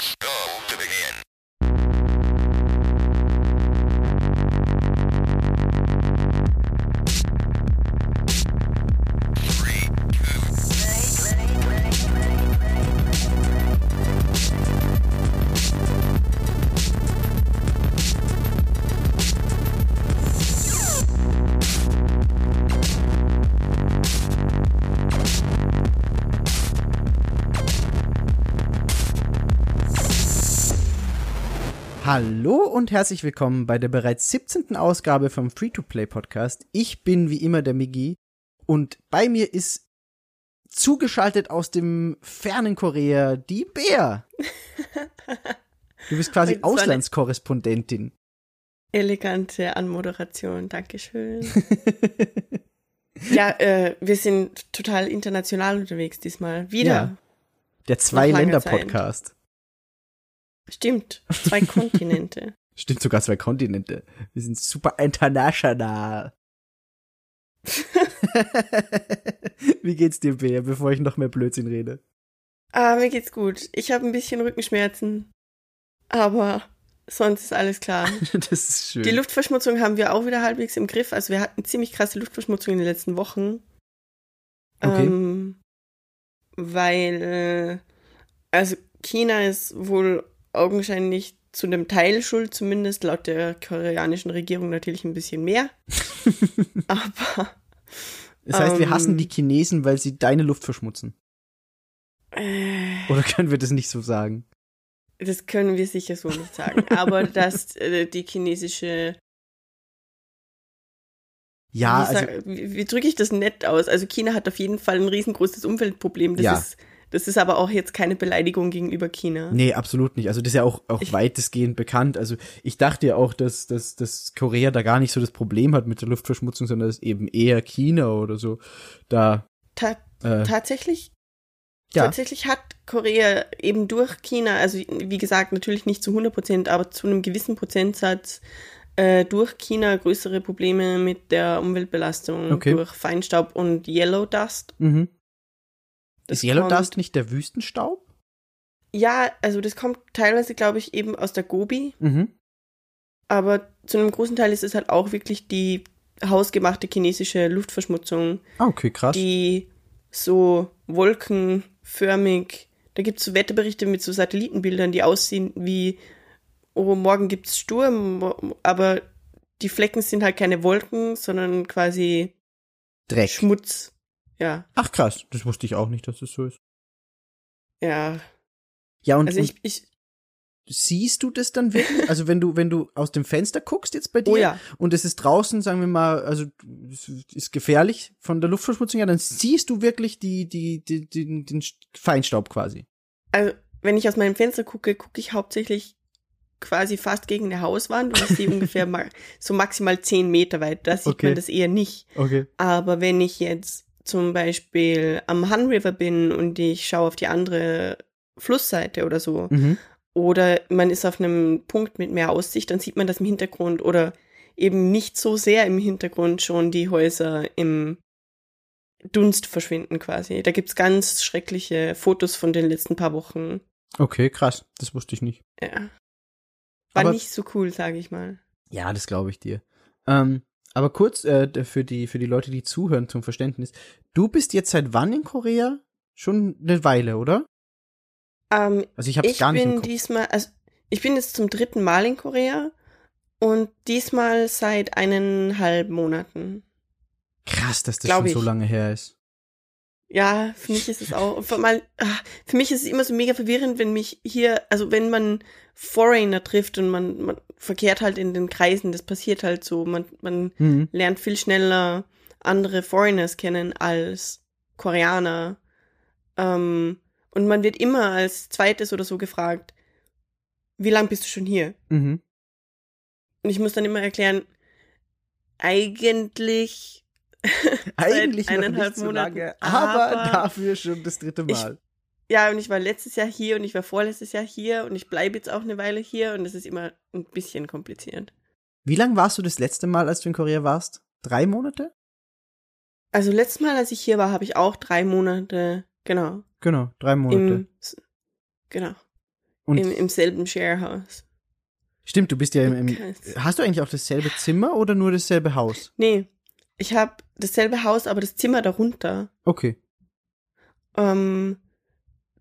Press go Hallo und herzlich willkommen bei der bereits 17. Ausgabe vom Free-to-Play Podcast. Ich bin wie immer der Migi und bei mir ist zugeschaltet aus dem fernen Korea die Bär. Du bist quasi Auslandskorrespondentin. Elegante Anmoderation, Dankeschön. ja, äh, wir sind total international unterwegs diesmal. Wieder. Ja. Der Zwei-Länder-Podcast. Stimmt, zwei Kontinente. Stimmt sogar zwei Kontinente. Wir sind super international. wie geht's dir, Bär, bevor ich noch mehr Blödsinn rede? Ah, mir geht's gut. Ich habe ein bisschen Rückenschmerzen, aber sonst ist alles klar. Das ist schön. Die Luftverschmutzung haben wir auch wieder halbwegs im Griff. Also wir hatten ziemlich krasse Luftverschmutzung in den letzten Wochen. Okay. Ähm, weil, äh, also China ist wohl augenscheinlich zu einem Teil schuld, zumindest laut der koreanischen Regierung natürlich ein bisschen mehr. Aber Das heißt, wir Ähm. hassen die Chinesen, weil sie deine Luft verschmutzen. äh, Oder können wir das nicht so sagen? das können wir sicher so nicht sagen. Aber dass äh, die chinesische Ja, wie, also, sag- wie, wie drücke ich das nett aus? Also China hat auf jeden Fall ein riesengroßes Umweltproblem. Das Ja. ist das ist aber auch jetzt keine Beleidigung gegenüber China. nee, absolut nicht. Also das ist ja auch, auch Ich- weitestgehend bekannt. Also ich dachte ja auch, dass, dass, dass Korea da gar nicht so das Problem hat mit der Luftverschmutzung, sondern dass eben eher China oder so da, Ta äh, tatsächlich ja, Tatsächlich hat Korea eben durch China, also wie gesagt, natürlich nicht zu 100 Prozent, aber zu einem gewissen Prozentsatz äh, durch China größere Probleme mit der Umweltbelastung Okay. durch Feinstaub und Yellow Dust. mhm. Das Ist Yellow kommt- Dust nicht der Wüstenstaub? Ja, also das kommt teilweise, glaube ich, eben aus der Gobi, Mhm. aber zu einem großen Teil ist es halt auch wirklich die hausgemachte chinesische Luftverschmutzung, Ah, okay, krass. die so wolkenförmig, da gibt es so Wetterberichte mit so Satellitenbildern, die aussehen wie, oh, morgen gibt's Sturm, mo- aber die Flecken sind halt keine Wolken, sondern quasi Dreck. Schmutz. Ja, Ach krass, das wusste ich auch nicht, dass das so ist. ja. Ja, und, Also und ich, ich, siehst du das dann wirklich? Also wenn du, wenn du aus dem Fenster guckst jetzt bei dir oh ja, und es ist draußen, sagen wir mal, also es ist gefährlich von der Luftverschmutzung her, dann siehst du wirklich die, die, die, den, den Feinstaub quasi. also wenn ich aus meinem Fenster gucke, gucke ich hauptsächlich quasi fast gegen eine Hauswand und ich sehe ungefähr ma so maximal zehn Meter weit. Da sieht Okay. man das eher nicht. Okay. Aber wenn ich jetzt zum Beispiel am Han River bin und ich schaue auf die andere Flussseite oder so, Mhm. oder man ist auf einem Punkt mit mehr Aussicht, dann sieht man das im Hintergrund oder eben nicht so sehr im Hintergrund schon die Häuser im Dunst verschwinden quasi. Da gibt's ganz schreckliche Fotos von den letzten paar Wochen. Okay, krass. Das wusste ich nicht. Ja. War Aber- nicht so cool, sage ich mal. Ja, das glaube ich dir. Ähm, aber kurz äh, für die für die Leute, die zuhören zum Verständnis. Du bist jetzt seit wann in Korea? Schon eine Weile, oder? Ähm, Also ich habe ich gar nicht im bin diesmal, also ich bin jetzt zum dritten Mal in Korea und diesmal seit eineinhalb Monaten. Krass, dass das glaub schon ich. so lange her ist. Ja, für mich ist es auch, für, mal, ah, für mich ist es immer so mega verwirrend, wenn mich hier, also wenn man Foreigner trifft und man, man verkehrt halt in den Kreisen, das passiert halt so, man, man Mhm. lernt viel schneller andere Foreigners kennen als Koreaner. Ähm, und man wird immer als zweites oder so gefragt, wie lang bist du schon hier? Mhm. Und ich muss dann immer erklären, eigentlich Eigentlich noch eineinhalb so Monaten, lange, aber, aber dafür schon das dritte ich- Mal. Ja, und ich war letztes Jahr hier und ich war vorletztes Jahr hier und ich bleibe jetzt auch eine Weile hier und es ist immer ein bisschen kompliziert. Wie lang warst du das letzte Mal, als du in Korea warst? Drei Monate? Also letztes Mal, als ich hier war, habe ich auch drei Monate, genau, Genau, drei Monate. im, genau, Und im, im selben Sharehouse. stimmt, du bist ja im, im. Hast du eigentlich auch dasselbe Zimmer oder nur dasselbe Haus? Nee, ich habe dasselbe Haus, aber das Zimmer darunter. Okay. Ähm,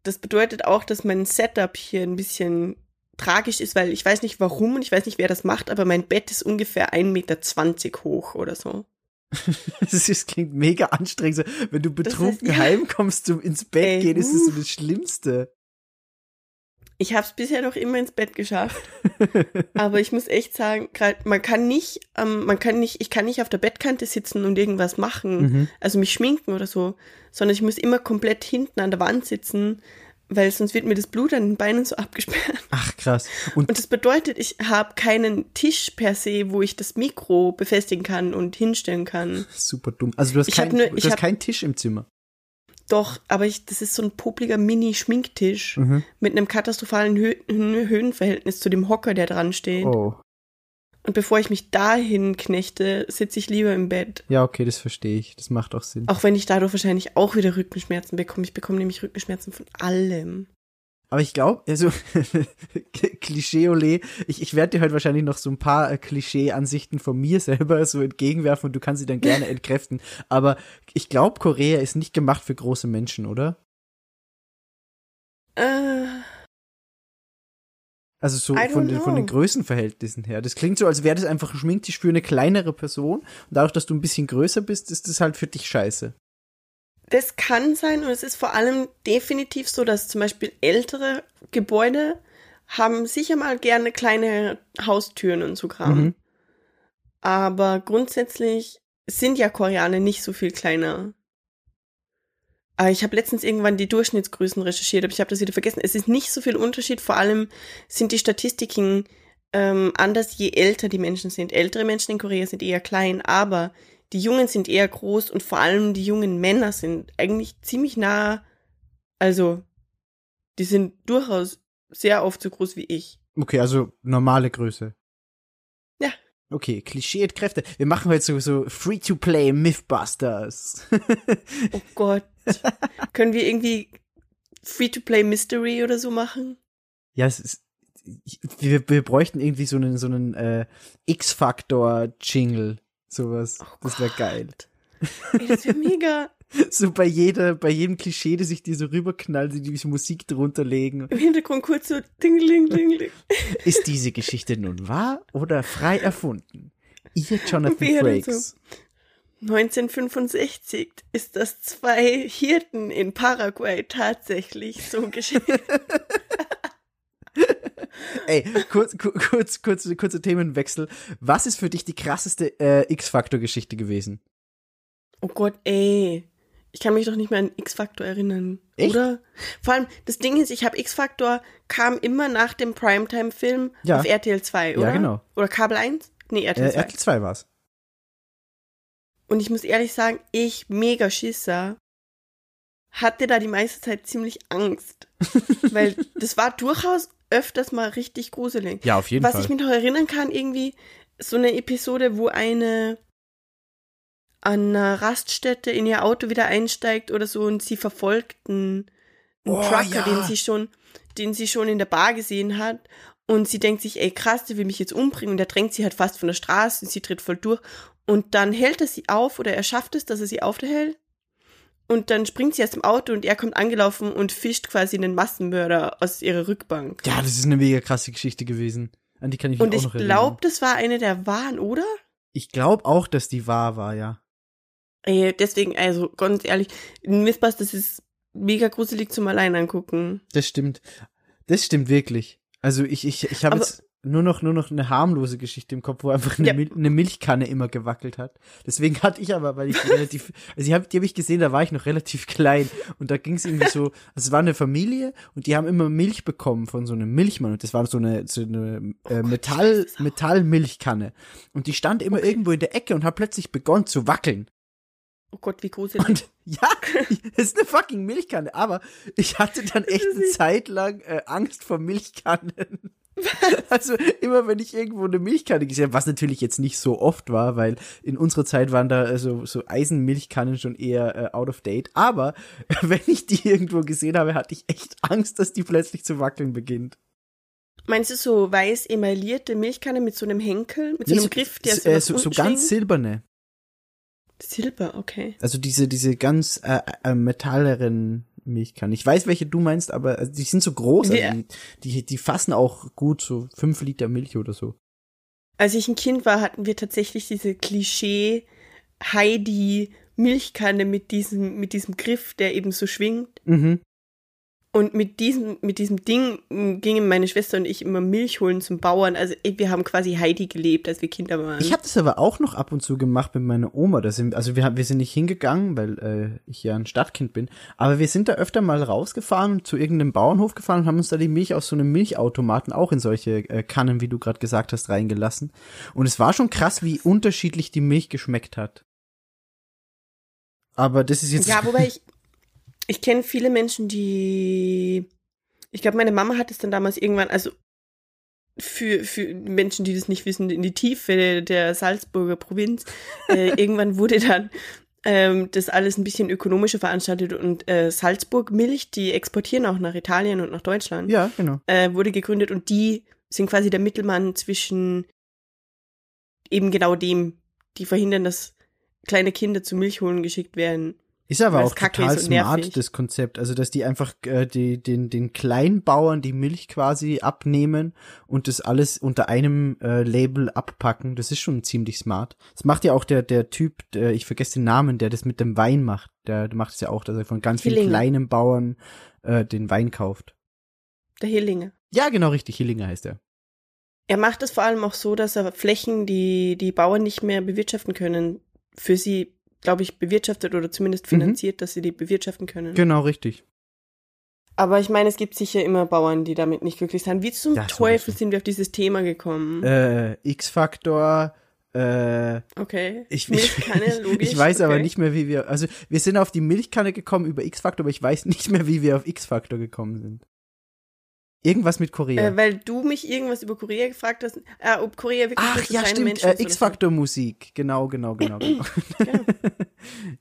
das bedeutet auch, dass mein Setup hier ein bisschen tragisch ist, weil ich weiß nicht warum und ich weiß nicht, wer das macht, aber mein Bett ist ungefähr 1,20 Meter hoch oder so. Das ist, klingt mega anstrengend. Wenn du betrunken ja. heimkommst zum ins Bett Ey, gehen, ist das so das Schlimmste. Ich habe es bisher noch immer ins Bett geschafft, aber ich muss echt sagen, grad, man kann nicht, ähm, man kann nicht, ich kann nicht auf der Bettkante sitzen und irgendwas machen, Mhm. also mich schminken oder so, sondern ich muss immer komplett hinten an der Wand sitzen, weil sonst wird mir das Blut an den Beinen so abgesperrt. Ach krass. Und Und das bedeutet, ich habe keinen Tisch per se, wo ich das Mikro befestigen kann und hinstellen kann. super dumm. Also du hast, Ich kein, nur- du ich hast hab- keinen Tisch im Zimmer. Doch, aber ich, das ist so ein popliger Mini-Schminktisch Mhm. mit einem katastrophalen Hö Hö- Höhenverhältnis zu dem Hocker, der dran steht. Oh. Und bevor ich mich dahin knechte, sitze ich lieber im Bett. Ja, okay, das verstehe ich. Das macht auch Sinn. Auch wenn ich dadurch wahrscheinlich auch wieder Rückenschmerzen bekomme. Ich bekomme nämlich Rückenschmerzen von allem. Aber ich glaube, also Klischee-Ole, ich, ich werde dir heute wahrscheinlich noch so ein paar äh, Klischee-Ansichten von mir selber so entgegenwerfen und du kannst sie dann gerne entkräften. Aber ich glaube, Korea ist nicht gemacht für große Menschen, oder? Äh, Also so von den, von den. Größenverhältnissen her. Das klingt so, als wäre das einfach ein Schminktisch für eine kleinere Person. Und dadurch, dass du ein bisschen größer bist, ist das halt für dich scheiße. Das kann sein und es ist vor allem definitiv so, dass zum Beispiel ältere Gebäude haben sicher mal gerne kleine Haustüren und so Kram. Mhm. Aber grundsätzlich sind ja Koreaner nicht so viel kleiner. Aber ich habe letztens irgendwann die Durchschnittsgrößen recherchiert, aber ich habe das wieder vergessen. Es ist nicht so viel Unterschied. Vor allem sind die Statistiken ähm, anders, je älter die Menschen sind. Ältere Menschen in Korea sind eher klein, aber die Jungen sind eher groß und vor allem die jungen Männer sind eigentlich ziemlich nah. Also, die sind durchaus sehr oft so groß wie ich. Okay, also normale Größe. Ja. Okay, Klischee und Kräfte. Wir machen heute so, so Free-to-Play Mythbusters. Oh Gott. Können wir irgendwie Free-to-Play Mystery oder so machen? ja, es ist, wir, wir bräuchten irgendwie so einen, so einen äh, X-Factor-Jingle. Sowas. Oh das wäre geil. Ey, das wäre mega. So bei jeder, bei jedem Klischee, das sich die so rüberknallt, sie die Musik drunter legen. Im Hintergrund kurz so Dingling, Dingling. Ist diese Geschichte nun wahr oder frei erfunden? Ihr Jonathan Frakes. 1965 ist das zwei Hirten in Paraguay tatsächlich so geschehen. Ey, kurz, ku- kurz, kurz, kurzer Themenwechsel. Was ist für dich die krasseste äh, X-Factor-Geschichte gewesen? Oh Gott, ey. Ich kann mich doch nicht mehr an X-Factor erinnern. Echt? Oder? Vor allem, das Ding ist, ich habe X-Factor kam immer nach dem Primetime-Film Ja. auf RTL 2, oder? Ja, genau. Oder Kabel 1? Nee, RTL Äh, 2. RTL 2 war's. Und ich muss ehrlich sagen, ich, mega Schisser, hatte da die meiste Zeit ziemlich Angst. weil das war durchaus öfters mal richtig gruselig. Ja, auf jeden Was Fall. ich mich noch erinnern kann, irgendwie so eine Episode, wo eine an einer Raststätte in ihr Auto wieder einsteigt oder so und sie verfolgt einen, einen Oh, Trucker, ja. den sie schon, den sie schon in der Bar gesehen hat. Und sie denkt sich, ey krass, der will mich jetzt umbringen. Und der drängt sie halt fast von der Straße und sie tritt voll durch. Und dann hält er sie auf oder er schafft es, dass er sie aufhält. Und dann springt sie aus dem Auto und er kommt angelaufen und fischt quasi einen Massenmörder aus ihrer Rückbank. Ja, das ist eine mega krasse Geschichte gewesen. An die kann ich mich Und auch ich noch erinnern. glaube, das war eine der wahren, oder? Ich glaube auch, dass die wahr war, ja. Ey, deswegen, also ganz ehrlich, Mythbusters ist mega gruselig zum Allein angucken. Das stimmt. Das stimmt wirklich. Also ich, ich, ich habe jetzt nur noch, nur noch eine harmlose Geschichte im Kopf, wo einfach eine, Ja. Mil eine Milchkanne immer gewackelt hat. Deswegen hatte ich aber, weil ich relativ, also ich hab, die habe ich gesehen, da war ich noch relativ klein und da ging es irgendwie so, also es war eine Familie und die haben immer Milch bekommen von so einem Milchmann und das war so eine, so eine äh, Metall, es auch. Metallmilchkanne und die stand immer irgendwo in der Ecke und hat plötzlich begonnen zu wackeln. Oh Gott, wie gruselig. Und ja, das ist eine fucking Milchkanne, aber ich hatte dann echt eine Zeit lang äh, Angst vor Milchkannen. Also immer wenn ich irgendwo eine Milchkanne gesehen habe, was natürlich jetzt nicht so oft war, weil in unserer Zeit waren da äh, so, so Eisenmilchkannen schon eher äh, out of date. Aber wenn ich die irgendwo gesehen habe, hatte ich echt Angst, dass die plötzlich zu wackeln beginnt. Meinst du so weiß emaillierte Milchkanne mit so einem Henkel, mit so Nee, einem Griff, der so, äh, so, so ganz silberne. Silber, okay. Also diese, diese ganz äh, äh, metalleren Milchkannen. Ich weiß, welche du meinst, aber also die sind so groß. Also die, die, die fassen auch gut so fünf Liter Milch oder so. Als ich ein Kind war, hatten wir tatsächlich diese Klischee Heidi Milchkanne mit diesem, mit diesem Griff, der eben so schwingt. Mhm. Und mit diesem, mit diesem Ding m, gingen meine Schwester und ich immer Milch holen zum Bauern. Also wir haben quasi Heidi gelebt, als wir Kinder waren. Ich habe das aber auch noch ab und zu gemacht mit meiner Oma. Das sind, also wir, haben- wir sind nicht hingegangen, weil äh, ich ja ein Stadtkind bin. Aber wir sind da öfter mal rausgefahren und zu irgendeinem Bauernhof gefahren und haben uns da die Milch aus so einem Milchautomaten auch in solche äh, Kannen, wie du gerade gesagt hast, reingelassen. Und es war schon krass, wie unterschiedlich die Milch geschmeckt hat. Aber das ist jetzt. Ja, wobei ich, ich kenne viele Menschen, die, ich glaube, meine Mama hat es dann damals irgendwann, also für, für Menschen, die das nicht wissen, in die Tiefe der Salzburger Provinz, äh, irgendwann wurde dann ähm, das alles ein bisschen ökonomischer veranstaltet und äh, Salzburg Milch, die exportieren auch nach Italien und nach Deutschland, ja, genau. äh, wurde gegründet und die sind quasi der Mittelmann zwischen eben genau dem, die verhindern, dass kleine Kinder zu Milch holen geschickt werden. Ist aber auch total smart, das Konzept. Also, dass die einfach äh, die, den, den Kleinbauern die Milch quasi abnehmen und das alles unter einem äh, Label abpacken. Das ist schon ziemlich smart. Das macht ja auch der, der Typ, der, ich vergesse den Namen, der das mit dem Wein macht. Der, der macht es ja auch, dass er von ganz vielen Hillinger. kleinen Bauern äh, den Wein kauft. Der Hillinger. Ja, genau richtig. Hillinger heißt er. Er macht es vor allem auch so, dass er Flächen, die die Bauern nicht mehr bewirtschaften können, für sie, glaube ich, bewirtschaftet oder zumindest Mhm. finanziert, dass sie die bewirtschaften können. Genau richtig. Aber ich meine, es gibt sicher immer Bauern, die damit nicht glücklich sind. Wie zum Ja, Teufel sind wir auf dieses Thema gekommen? Äh, X-Faktor, äh, okay. Ich, Milchkanne, ich, logisch. ich weiß aber okay. nicht mehr, wie wir. Also, wir sind auf die Milchkanne gekommen über X-Factor, aber ich weiß nicht mehr, wie wir auf X-Factor gekommen sind. Irgendwas mit Korea. Äh, weil du mich irgendwas über Korea gefragt hast, äh, ob Korea wirklich Ach ja, stimmt. Menschen Äh. X-Factor-Musik. Genau, genau, genau. genau.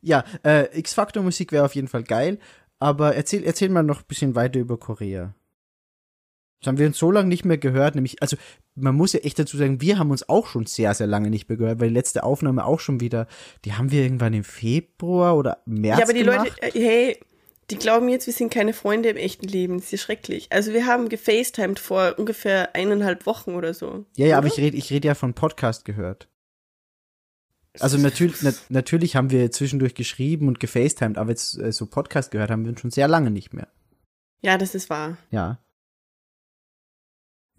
Ja, äh, X-Factor-Musik wäre auf jeden Fall geil. Aber erzähl, erzähl mal noch ein bisschen weiter über Korea. Das haben wir uns so lange nicht mehr gehört, nämlich, also man muss ja echt dazu sagen, wir haben uns auch schon sehr, sehr lange nicht mehr gehört, weil die letzte Aufnahme auch schon wieder, die haben wir irgendwann im Februar oder März Ja, aber die gemacht. Leute, äh, hey, die glauben jetzt, wir sind keine Freunde im echten Leben. Das ist ja schrecklich. Also wir haben gefacetimed vor ungefähr eineinhalb Wochen oder so. Ja, ja, aber Oder? ich rede ich red ja von Podcast gehört. Also natürlich, na, natürlich haben wir zwischendurch geschrieben und gefacetimed, aber jetzt äh, so Podcast gehört haben wir schon sehr lange nicht mehr. Ja, das ist wahr. Ja.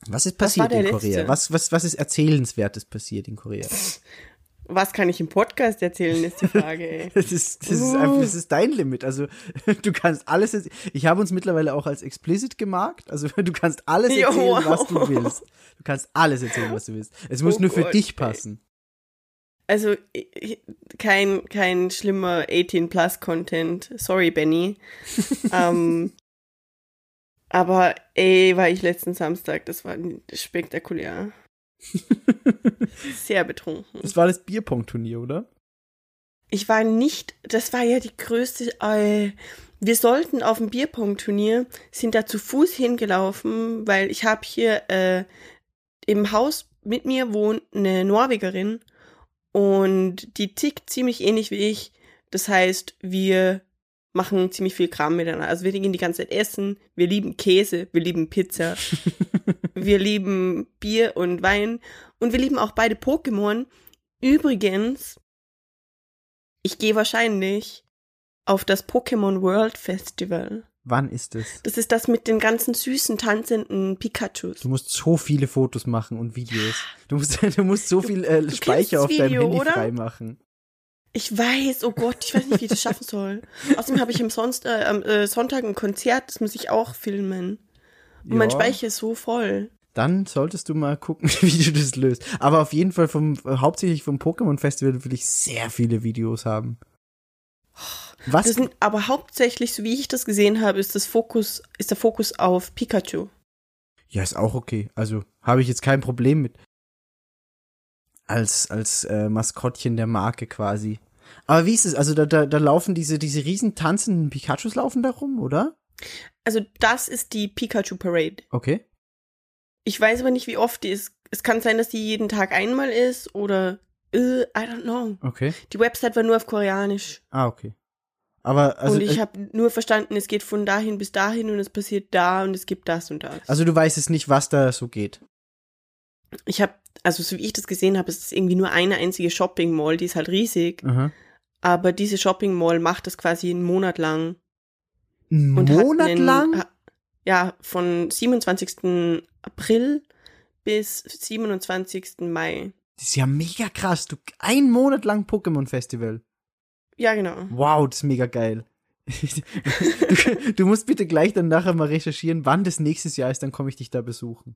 Was ist Was passiert der in Korea? letzte? Was, was, was ist Erzählenswertes passiert in Korea? Was kann ich im Podcast erzählen, ist die Frage, ey. Das ist, das ist einfach, das ist dein Limit. Also, du kannst alles, jetzt- ich habe uns mittlerweile auch als explicit gemarkt. Also, du kannst alles Jo, erzählen, wow. was du willst. Du kannst alles erzählen, was du willst. Es muss Oh nur für Gott, dich ey. passen. Also ich- ich- kein, kein schlimmer 18-Plus-Content. Sorry, Benny. ähm, aber ey, war ich letzten Samstag, das war spektakulär. Sehr betrunken. Das war das Bierpong-Turnier, oder? Ich war nicht, das war ja die größte, äh, wir sollten auf dem Bierpong-Turnier, sind da zu Fuß hingelaufen, weil ich habe hier äh, im Haus mit mir wohnt eine Norwegerin und die tickt ziemlich ähnlich wie ich. Das heißt, wir machen ziemlich viel Kram miteinander. Also wir gehen die ganze Zeit essen, wir lieben Käse, wir lieben Pizza, wir lieben Bier und Wein und wir lieben auch beide Pokémon. Übrigens, ich gehe wahrscheinlich auf das Pokémon World Festival. Wann ist es? Das ist das mit den ganzen süßen, tanzenden Pikachus. Du musst so viele Fotos machen und Videos. Du musst, du musst so viel äh, Speicher das auf deinem Video, Handy oder? freimachen. Ich weiß, oh Gott, ich weiß nicht, wie ich das schaffen soll. Außerdem habe ich am, Sonst, äh, am äh, Sonntag ein Konzert, das muss ich auch filmen. Und mein Ja. Speicher ist so voll. Dann solltest du mal gucken, wie du das löst. Aber auf jeden Fall vom, äh, hauptsächlich vom Pokémon Festival will ich sehr viele Videos haben. Was? Sind aber hauptsächlich, so wie ich das gesehen habe, ist das Fokus, ist der Fokus auf Pikachu. Ja, ist auch okay. Also habe ich jetzt kein Problem mit. Als, als äh, Maskottchen der Marke quasi. Aber wie ist es? Also da, da, da laufen diese, diese riesen tanzenden Pikachus laufen da rum, oder? Also das ist die Pikachu Parade. Okay. Ich weiß aber nicht, wie oft die ist. Es kann sein, dass die jeden Tag einmal ist oder äh, I don't know. Okay. Die Website war nur auf Koreanisch. Ah, okay. Aber also, und ich äh, habe nur verstanden, es geht von dahin bis dahin und es passiert da und es gibt das und das. also du weißt es nicht, was da so geht. ich habe, also so wie ich das gesehen habe, ist es irgendwie nur eine einzige Shopping Mall, die ist halt riesig. Aha. Aber diese Shopping Mall macht das quasi einen Monat lang. Ein Und hat Monat einen- lang? Ja, von 27. April bis 27. Mai. Das ist ja mega krass. Du, ein Monat lang Pokémon-Festival. Ja, genau. Wow, das ist mega geil. du, du musst bitte gleich dann nachher mal recherchieren, wann das nächstes Jahr ist, dann komme ich dich da besuchen.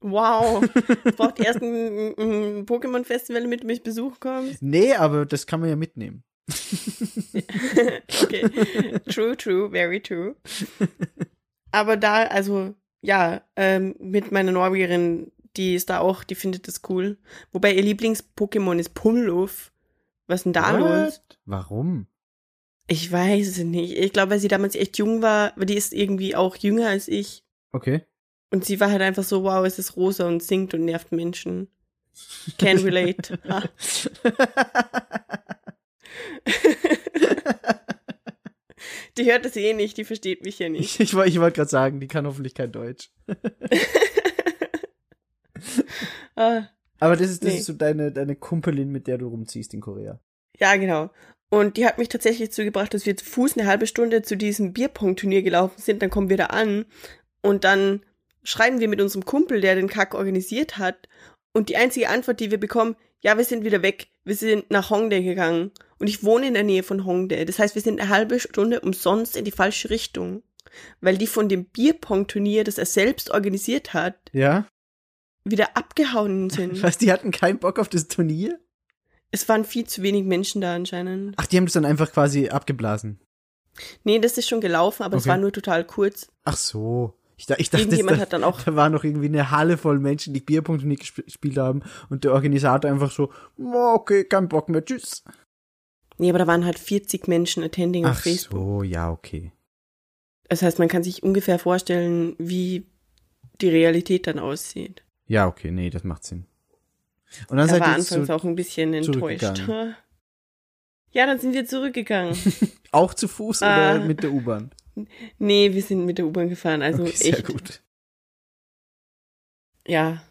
Wow. Braucht erst ein, ein Pokémon-Festival, damit du mich besuchen kommst. Nee, aber das kann man ja mitnehmen. okay. True, true, very true. Aber da, also, ja, ähm, mit meiner Norwegerin, die ist da auch, die findet das cool. Wobei ihr Lieblings-Pokémon ist Pummeluff. Was denn da los? What? Warum? Ich weiß es nicht. Ich glaube, weil sie damals echt jung war, weil die ist irgendwie auch jünger als ich. Okay. Und sie war halt einfach so, wow, es ist rosa und singt und nervt Menschen. Can relate. Die hört das eh nicht, die versteht mich ja nicht. ich ich, ich wollte gerade sagen, die kann hoffentlich kein Deutsch. Ah, Aber das ist, das Nee. ist so deine, deine Kumpelin, mit der du rumziehst in Korea. ja, genau. Und die hat mich tatsächlich zugebracht, dass wir zu Fuß eine halbe Stunde zu diesem Bierpong-Turnier gelaufen sind. Dann kommen wir da an und dann schreiben wir mit unserem Kumpel, der den Kack organisiert hat. Und die einzige Antwort, die wir bekommen, ja, wir sind wieder weg. Wir sind nach Hongdae gegangen. Und ich wohne in der Nähe von Hongdae. Das heißt, wir sind eine halbe Stunde umsonst in die falsche Richtung. Weil die von dem Bierpong-Turnier, das er selbst organisiert hat, Ja? wieder abgehauen sind. Was, die hatten keinen Bock auf das Turnier? es waren viel zu wenig Menschen da anscheinend. Ach, die haben das dann einfach quasi abgeblasen. Nee, das ist schon gelaufen, aber es Okay. war nur total kurz. Ach so. Ich, ich dachte, Irgendjemand da, hat dann auch- da war noch irgendwie eine Halle voll Menschen, die Bierpunkte nicht gesp- gespielt haben und der Organisator einfach so, "Oh, okay, kein Bock mehr, tschüss. Nee, aber da waren halt 40 Menschen attending auf Ach Facebook. so, ja, okay. Das heißt, man kann sich ungefähr vorstellen, wie die Realität dann aussieht. Ja, okay, nee, das macht Sinn. Und dann Da seid war anfangs auch ein bisschen enttäuscht. Ja, dann sind wir zurückgegangen. auch zu Fuß Ah. oder mit der U-Bahn? Nee, wir sind mit der U-Bahn gefahren. Also okay, sehr echt. gut. Ja.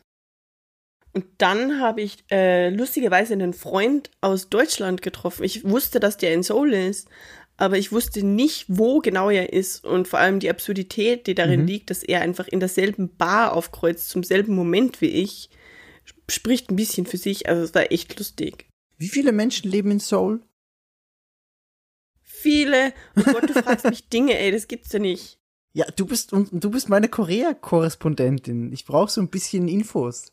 Und dann habe ich äh, lustigerweise einen Freund aus Deutschland getroffen. Ich wusste, dass der in Seoul ist, aber ich wusste nicht, wo genau er ist und vor allem die Absurdität, die darin Mhm. liegt, dass er einfach in derselben Bar aufkreuzt, zum selben Moment wie ich, sp- spricht ein bisschen für sich. Also es war echt lustig. Wie viele Menschen leben in Seoul? Viele, oh Gott, du fragst mich Dinge, ey, das gibt's ja nicht. Ja, du bist und du bist meine Korea-Korrespondentin. Ich brauche so ein bisschen Infos.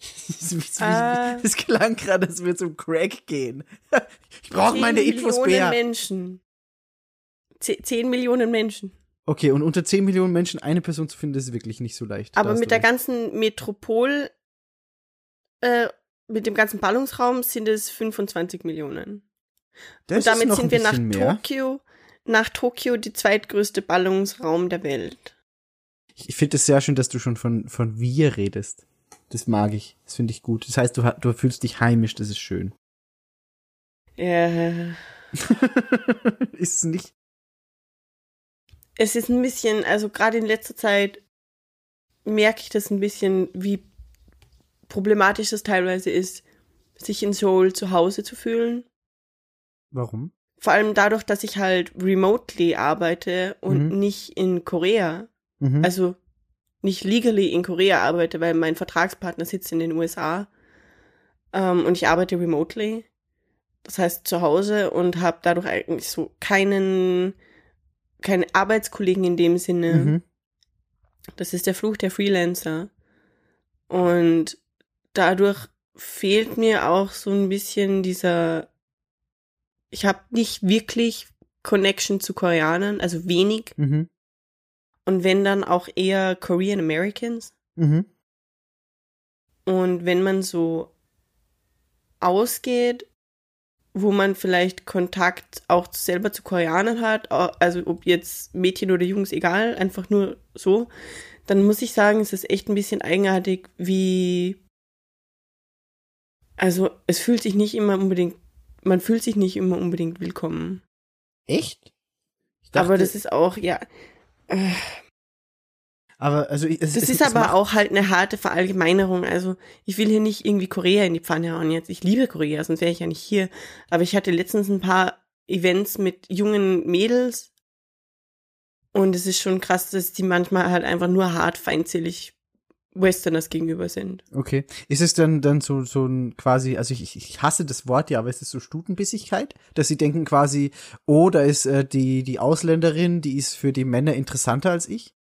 Das, ist wie- Ah. klang gerade, dass wir zum Crack gehen. Ich brauche meine Infos, Millionen Bea. Menschen. Ze- Zehn Millionen Menschen. Okay, und unter 10 Millionen Menschen eine Person zu finden, ist wirklich nicht so leicht. Aber mit der recht. ganzen Metropol, äh, mit dem ganzen Ballungsraum sind es 25 Millionen. Das Und damit sind wir nach mehr. Tokio, nach Tokio die zweitgrößte Ballungsraum der Welt. Ich finde es sehr schön, dass du schon von, von wir redest. Das mag ich. Das finde ich gut. Das heißt, du, du fühlst dich heimisch, das ist schön. Äh, ist es nicht? es ist ein bisschen, also gerade in letzter Zeit merke ich das ein bisschen, wie problematisch das teilweise ist, sich in Seoul zu Hause zu fühlen. Warum? Vor allem dadurch, dass ich halt remotely arbeite und Mhm. nicht in Korea. Mhm. Also nicht legally in Korea arbeite, weil mein Vertragspartner sitzt in den USA ähm, und ich arbeite remotely. Das heißt zu Hause und habe dadurch eigentlich so keinen, keine Arbeitskollegen in dem Sinne. mhm. Das ist der Fluch der Freelancer. Und dadurch fehlt mir auch so ein bisschen dieser, ich habe nicht wirklich Connection zu Koreanern, also wenig. Mhm. Und wenn dann auch eher Korean Americans. Mhm. Und wenn man so ausgeht, wo man vielleicht Kontakt auch selber zu Koreanern hat, also ob jetzt Mädchen oder Jungs, egal, einfach nur so, dann muss ich sagen, es ist echt ein bisschen eigenartig, wie. Also, es fühlt sich nicht immer unbedingt, man fühlt sich nicht immer unbedingt willkommen. Echt? Ich aber das ist auch, ja. Äh, aber also es, das es, ist es aber auch halt eine harte Verallgemeinerung. Also, ich will hier nicht irgendwie Korea in die Pfanne hauen jetzt. Ich liebe Korea, sonst wäre ich ja nicht hier. Aber ich hatte letztens ein paar Events mit jungen Mädels. Und es ist schon krass, dass die manchmal halt einfach nur hart feindselig Westerners gegenüber sind. Okay. Ist es dann dann so so ein quasi, also ich, ich hasse das Wort ja, aber ist es so Stutenbissigkeit, dass sie denken quasi, oh, da ist äh, die die Ausländerin, die ist für die Männer interessanter als ich?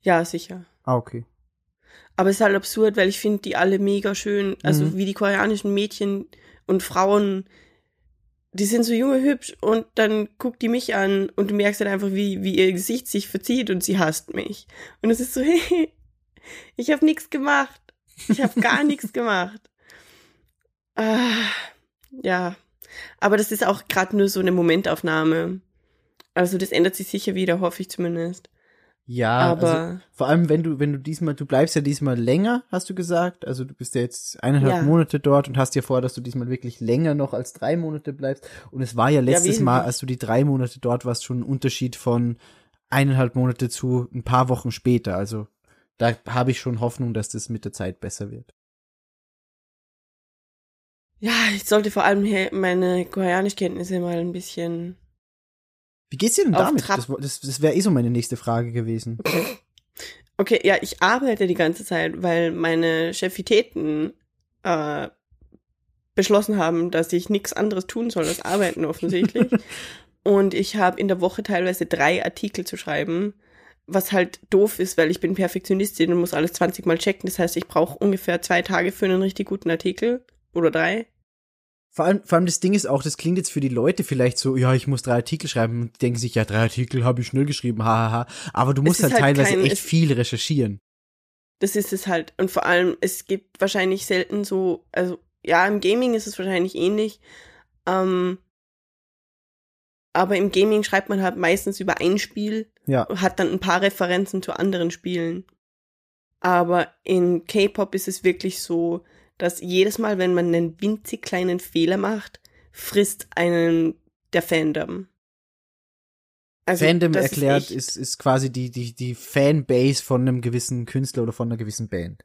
Ja, sicher. Ah, okay. Aber es ist halt absurd, weil ich finde die alle mega schön. Also Mhm. wie die koreanischen Mädchen und Frauen, die sind so junge hübsch und dann guckt die mich an und du merkst halt einfach, wie, wie ihr Gesicht sich verzieht und sie hasst mich. Und es ist so, hey, ich habe nichts gemacht. Ich habe gar nichts gemacht. Ah, ja. Aber das ist auch gerade nur so eine Momentaufnahme. Also das ändert sich sicher wieder, hoffe ich zumindest. Ja, Aber also, vor allem wenn du wenn du diesmal du bleibst ja diesmal länger, hast du gesagt, also du bist ja jetzt eineinhalb Ja. Monate dort und hast dir vor, dass du diesmal wirklich länger noch als drei Monate bleibst und es war ja letztes wesentlich. Mal, als du die drei Monate dort warst, schon ein Unterschied von eineinhalb Monate zu ein paar Wochen später, also da habe ich schon Hoffnung, dass das mit der Zeit besser wird. Ja, ich sollte vor allem meine Koreanischkenntnisse mal ein bisschen. Wie geht's dir denn damit? Das, das, das wäre eh so meine nächste Frage gewesen. Okay, ja, ich arbeite die ganze Zeit, weil meine Chefitäten äh, beschlossen haben, dass ich nichts anderes tun soll als arbeiten offensichtlich. Und ich habe in der Woche teilweise drei Artikel zu schreiben, was halt doof ist, weil ich bin Perfektionistin und muss alles 20 Mal checken. Das heißt, ich brauche ungefähr zwei Tage für einen richtig guten Artikel oder drei. Vor allem, vor allem das Ding ist auch, das klingt jetzt für die Leute vielleicht so, ja, ich muss drei Artikel schreiben und denken sich, ja, drei Artikel habe ich schnell geschrieben, hahaha. Aber du musst halt, halt teilweise kein- echt es- viel recherchieren. Das ist es halt. Und vor allem, es gibt wahrscheinlich selten so, also ja, im Gaming ist es wahrscheinlich ähnlich. Ähm, aber im Gaming schreibt man halt meistens über ein Spiel, Ja. hat dann ein paar Referenzen zu anderen Spielen. Aber in K-Pop ist es wirklich so, dass jedes Mal, wenn man einen winzig kleinen Fehler macht, frisst einen der Fandom. Also, Fandom erklärt ist, ist quasi die, die, die Fanbase von einem gewissen Künstler oder von einer gewissen Band.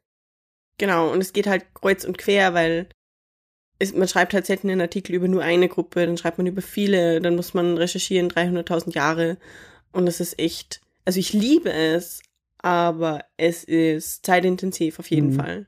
Genau, und es geht halt kreuz und quer, weil es, man schreibt halt selten einen Artikel über nur eine Gruppe, dann schreibt man über viele, dann muss man recherchieren 300.000 Jahre und das ist echt, also ich liebe es, aber es ist zeitintensiv auf jeden Mhm. Fall.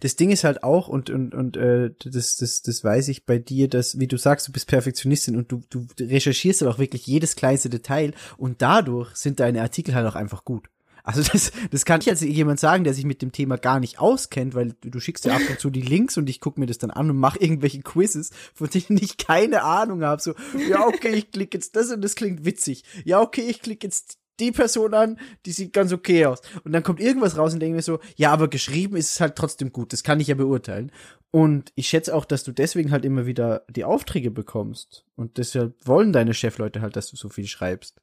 Das Ding ist halt auch, und, und, und äh, das, das, das weiß ich bei dir, dass, wie du sagst, du bist Perfektionistin und du, du recherchierst halt auch wirklich jedes kleinste Detail und dadurch sind deine Artikel halt auch einfach gut. Also das, das kann ich als jemand sagen, der sich mit dem Thema gar nicht auskennt, weil du, schickst dir ab und zu die Links und ich gucke mir das dann an und mache irgendwelche Quizzes, von denen ich keine Ahnung habe. So, ja, okay, ich klicke jetzt das und das klingt witzig. Ja, okay, ich klicke jetzt die Person an, die sieht ganz okay aus. Und dann kommt irgendwas raus und denke mir so, ja, aber geschrieben ist es halt trotzdem gut, das kann ich ja beurteilen. Und ich schätze auch, dass du deswegen halt immer wieder die Aufträge bekommst. Und deshalb wollen deine Chefleute halt, dass du so viel schreibst.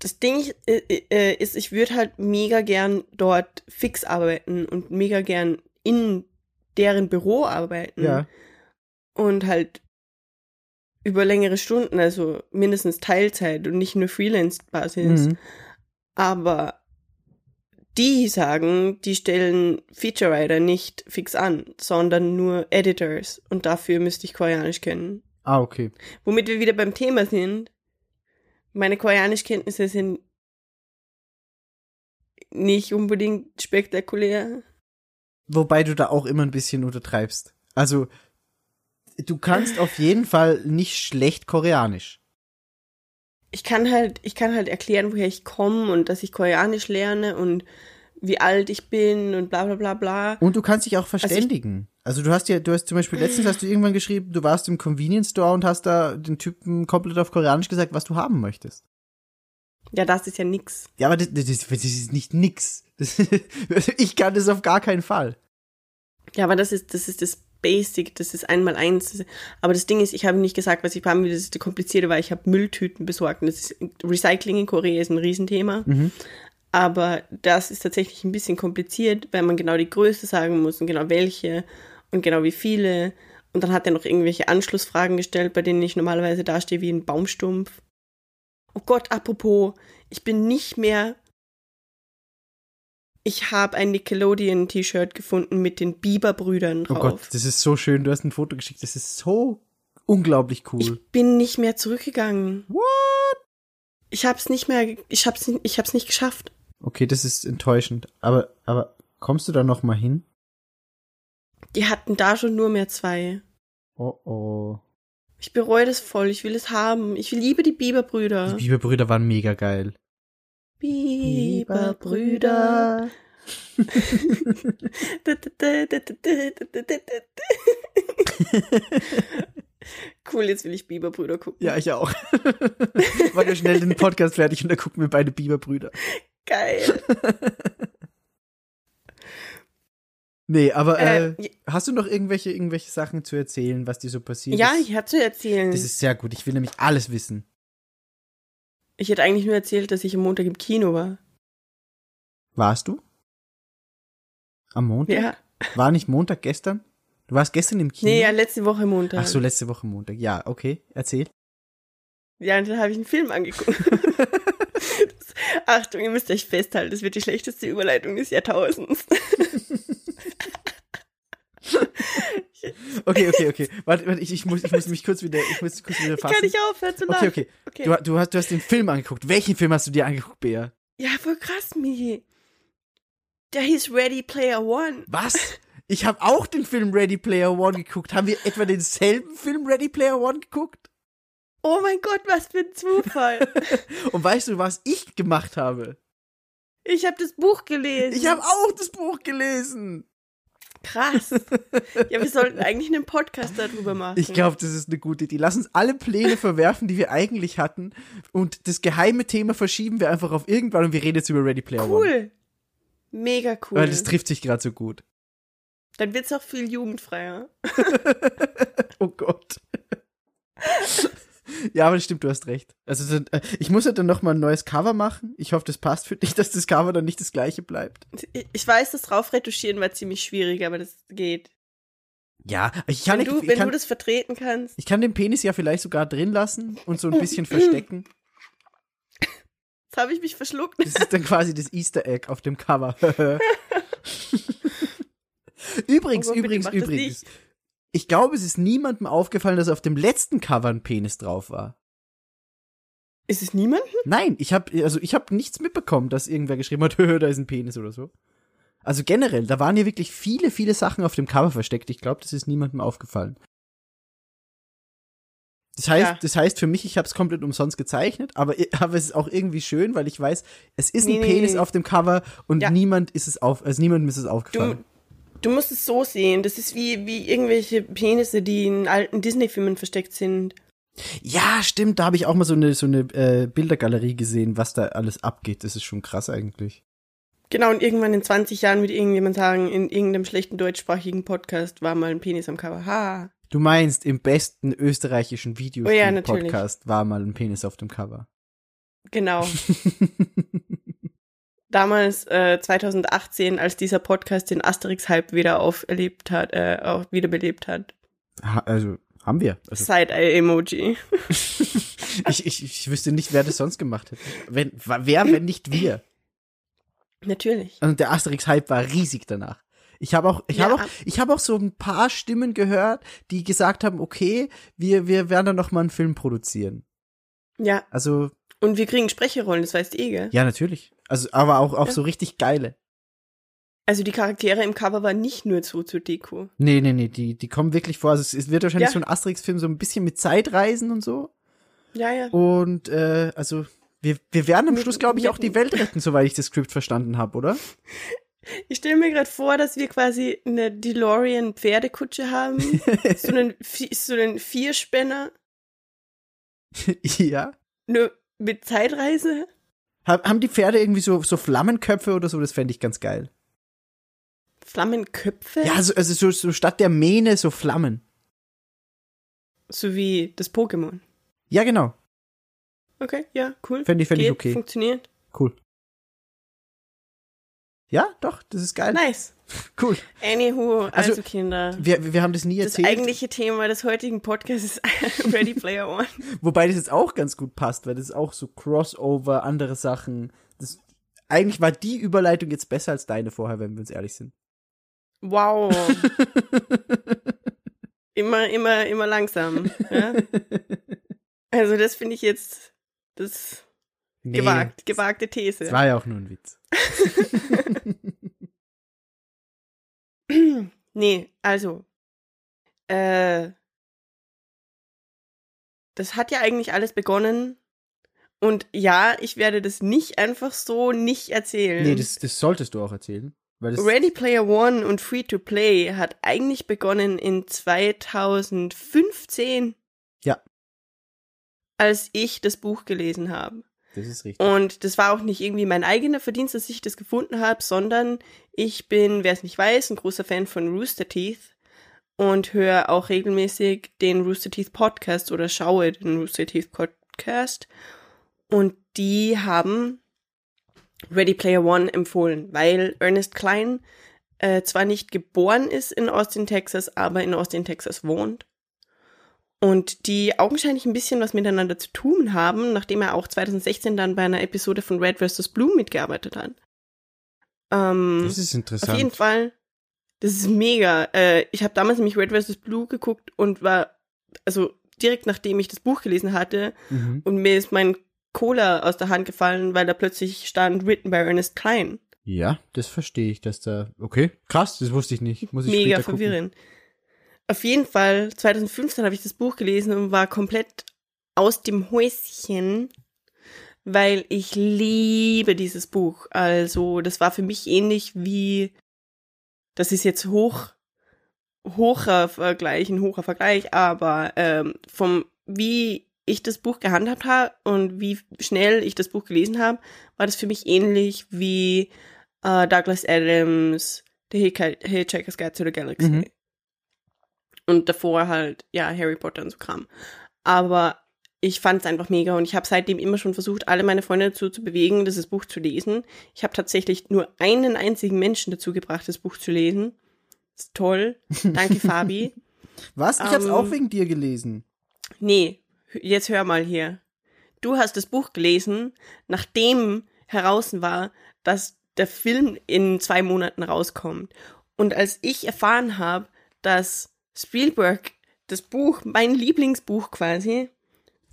Das Ding äh, äh, ist, ich würde halt mega gern dort fix arbeiten und mega gern in deren Büro arbeiten. Ja. und halt über längere Stunden, also mindestens Teilzeit und nicht nur Freelance-Basis. Mhm. Aber die sagen, die stellen Feature Writer nicht fix an, sondern nur Editors und dafür müsste ich Koreanisch kennen. Ah, okay. Womit wir wieder beim Thema sind. Meine Koreanischkenntnisse sind nicht unbedingt spektakulär. Wobei du da auch immer ein bisschen untertreibst. Also, du kannst auf jeden Fall nicht schlecht Koreanisch. ich kann halt, ich kann halt erklären, woher ich komme und dass ich Koreanisch lerne und wie alt ich bin und bla bla bla bla. Und du kannst dich auch Also verständigen. Also, du hast ja, du hast zum Beispiel letztens hast du irgendwann geschrieben, du warst im Convenience Store und hast da den Typen komplett auf Koreanisch gesagt, was du haben möchtest. Ja, das ist ja nix. Ja, aber das, das, ist- das ist nicht nix. Das, ich kann das auf gar keinen Fall. Ja, aber das ist, das ist das Basic, das ist einmal eins. Aber das Ding ist, ich habe nicht gesagt, was ich haben will, das ist das Komplizierte, weil ich habe Mülltüten besorgt. Und das ist, Recycling in Korea ist ein Riesenthema. Mhm. Aber das ist tatsächlich ein bisschen kompliziert, weil man genau die Größe sagen muss und genau welche und genau wie viele. Und dann hat er noch irgendwelche Anschlussfragen gestellt, bei denen ich normalerweise dastehe wie ein Baumstumpf. Oh Gott, apropos, ich bin nicht mehr. Ich habe ein Nickelodeon-T-Shirt gefunden mit den Bieber-Brüdern Oh drauf. Gott, das ist so schön. Du hast ein Foto geschickt. Das ist so unglaublich cool. Ich bin nicht mehr zurückgegangen. What? Ich hab's nicht mehr, ich hab's, nicht- ich hab's nicht geschafft. Okay, das ist enttäuschend. Aber, aber kommst du da noch mal hin? Die hatten da schon nur mehr zwei. Oh oh. Ich bereue das voll. Ich will es haben. Ich liebe die Bieber-Brüder. Die Bieberbrüder waren mega geil. Bieber-Brüder. cool, jetzt will ich Bieber-Brüder gucken. Ja, ich auch. Machen wir schnell den Podcast fertig und dann gucken wir beide Bieberbrüder. Geil. Nee, aber äh, Äh, hast du noch irgendwelche, irgendwelche Sachen zu erzählen, was dir so passiert ja, ist? ich hatte zu erzählen. Das ist sehr gut. Ich will nämlich alles wissen. Ich hätte eigentlich nur erzählt, dass ich am Montag im Kino war. Warst du? Am Montag? Ja. War nicht Montag gestern? Du warst gestern im Kino? Nee, ja, letzte Woche Montag. Ach so, letzte Woche Montag. Ja, okay. Erzähl. Ja, und dann habe ich einen Film angeguckt. das, Achtung, ihr müsst euch festhalten, das wird die schlechteste Überleitung des Jahrtausends. Okay, okay, okay. Warte, warte ich, ich, muss, ich muss mich kurz wieder, ich muss kurz wieder fassen. Kann ich aufhören zu lachen? okay, okay. Okay. Du, du, hast, du hast den Film angeguckt. Welchen Film hast du dir angeguckt, Bea? Ja, voll krass, Michi. Der hieß Ready Player One. Was? Ich habe auch den Film Ready Player One geguckt. Haben wir etwa denselben Film Ready Player One geguckt? Oh mein Gott, was für ein Zufall. Und weißt du, was ich gemacht habe? ich habe das Buch gelesen. Ich habe auch das Buch gelesen. Krass. Ja, wir sollten eigentlich einen Podcast darüber machen. Ich glaube, das ist eine gute Idee. Lass uns alle Pläne verwerfen, die wir eigentlich hatten. Und das geheime Thema verschieben wir einfach auf irgendwann und wir reden jetzt über Ready Player One. Cool. Mega cool. Weil das trifft sich gerade so gut. Dann wird's auch viel jugendfreier. Oh Gott. ja, aber das stimmt, du hast recht. Also dann, äh, ich muss ja dann noch mal ein neues Cover machen. Ich hoffe, das passt für dich, dass das Cover dann nicht das gleiche bleibt. Ich- weiß, das drauf retuschieren war ziemlich schwierig, aber das geht. Ja, ich kann, wenn du, ich, wenn kann, du das vertreten kannst. ich kann den Penis ja vielleicht sogar drin lassen und so ein bisschen verstecken. Jetzt habe ich mich verschluckt. Das ist dann quasi das Easter Egg auf dem Cover. übrigens, Oh Gott, übrigens, übrigens. Ich glaube, es ist niemandem aufgefallen, dass auf dem letzten Cover ein Penis drauf war. Ist es niemand? Nein, ich habe also ich habe nichts mitbekommen, dass irgendwer geschrieben hat, da ist ein Penis oder so. Also generell, da waren ja wirklich viele, viele Sachen auf dem Cover versteckt. Ich glaube, das ist niemandem aufgefallen. Das heißt, Ja. das heißt für mich, ich habe es komplett umsonst gezeichnet, aber, aber es ist auch irgendwie schön, weil ich weiß, es ist Nee, ein nee, Penis nee. auf dem Cover und Ja. niemand ist es auf, also niemandem ist es aufgefallen. du musst es so sehen. Das ist wie, wie irgendwelche Penisse, die in alten Disney-Filmen versteckt sind. Ja, stimmt, da habe ich auch mal so eine so eine äh, Bildergalerie gesehen, was da alles abgeht. Das ist schon krass eigentlich. Genau, und irgendwann in 20 Jahren wird irgendjemand sagen, in irgendeinem schlechten deutschsprachigen Podcast war mal ein Penis am Cover. Ha. Du meinst, im besten österreichischen Oh ja. Videospiel-Podcast war mal ein Penis auf dem Cover. Genau. Damals, äh, 2018, als dieser Podcast den Asterix-Hype wieder auferlebt hat, äh, auch wiederbelebt hat. ha, also, haben wir. Also, Side-Eye-Emoji. ich, ich, ich wüsste nicht, wer das sonst gemacht hätte. Wenn, wer, wenn nicht wir? Natürlich. Und der Asterix-Hype war riesig danach. Ich habe auch, ich Ja, habe auch, ich habe auch so ein paar Stimmen gehört, die gesagt haben, okay, wir, wir werden dann noch mal einen Film produzieren. Ja, Also, und wir kriegen Sprecherrollen, das weißt du eh, gell? ja, natürlich. Also, aber auch, auch Ja. so richtig geile. Also die Charaktere im Cover waren nicht nur so zur Deko. Nee, nee, nee, die, die kommen wirklich vor. Also, es, wird wahrscheinlich Ja. so ein Asterix-Film so ein bisschen mit Zeitreisen und so. Ja, ja. Und äh, also wir, wir werden am Schluss, glaube ich, auch die Welt retten, soweit ich das Skript verstanden habe, oder? Ich stelle mir gerade vor, dass wir quasi eine DeLorean Pferdekutsche haben, so einen, so einen Vierspänner, ja. nur mit Zeitreise. Ha- Haben die Pferde irgendwie so, so Flammenköpfe oder so? Das fände ich ganz geil. Flammenköpfe? Ja, so, also so, so statt der Mähne so Flammen. So wie das Pokémon. Ja, genau. Okay, ja, cool. Fände ich, fänd ich okay. Funktioniert. Cool. Ja, doch, das ist geil. Nice. Cool. Anywho, also, Also, Kinder. Wir, wir haben das nie Das erzählt, eigentliche Thema des heutigen Podcasts ist Ready Player One. wobei das jetzt auch ganz gut passt, weil das ist auch so Crossover, andere Sachen. Das, eigentlich war die Überleitung jetzt besser als deine vorher, wenn wir uns ehrlich sind. Wow. immer, immer, immer langsam. Ja? Also das finde ich jetzt das Nee, gewagt, gewagte These. Das war ja auch nur ein Witz. nee, also. Äh, das hat ja eigentlich alles begonnen. Und ja, ich werde das nicht einfach so nicht erzählen. Nee, das, das solltest du auch erzählen. Ready Player One und Free to Play hat eigentlich begonnen in 2015. Ja. Als ich das Buch gelesen habe. Das ist richtig. Und das war auch nicht irgendwie mein eigener Verdienst, dass ich das gefunden habe, sondern ich bin, wer es nicht weiß, ein großer Fan von Rooster Teeth und höre auch regelmäßig den Rooster Teeth Podcast oder schaue den Rooster Teeth Podcast. Und die haben Ready Player One empfohlen, weil Ernest Klein äh, zwar nicht geboren ist in Austin, Texas, aber in Austin, Texas wohnt. Und die augenscheinlich ein bisschen was miteinander zu tun haben, nachdem er auch 2016 dann bei einer Episode von Red vs. Blue mitgearbeitet hat. Ähm, das ist auf interessant. jeden Fall, das ist mega. Äh, ich habe damals nämlich Red vs. Blue geguckt und war, also direkt nachdem ich das Buch gelesen hatte, Mhm. und mir ist mein Cola aus der Hand gefallen, weil da plötzlich stand, written by Ernest Klein. Ja, das verstehe ich, dass da. Okay, krass, das wusste ich nicht. Muss ich Mega später gucken. Auf jeden Fall, 2015 habe ich das Buch gelesen und war komplett aus dem Häuschen, weil ich liebe dieses Buch. Also, das war für mich ähnlich wie, das ist jetzt hoch, hocher Vergleich, ein hoher Vergleich, aber ähm, vom, wie ich das Buch gehandhabt habe und wie schnell ich das Buch gelesen habe, war das für mich ähnlich wie äh, Douglas Adams, The Hitchhi- Hitchhiker's Guide to the Galaxy. Mhm. Und davor halt, ja, Harry Potter und so Kram. Aber ich fand es einfach mega und ich habe seitdem immer schon versucht, alle meine Freunde dazu zu bewegen, dieses Buch zu lesen. Ich habe tatsächlich nur einen einzigen Menschen dazu gebracht, das Buch zu lesen. Ist toll. Danke, Fabi. Was? Ich hab's Ähm, auch wegen dir gelesen. Nee, jetzt hör mal hier. Du hast das Buch gelesen, nachdem heraus war, dass der Film in zwei Monaten rauskommt. Und als ich erfahren habe, dass Spielberg das Buch, mein Lieblingsbuch quasi,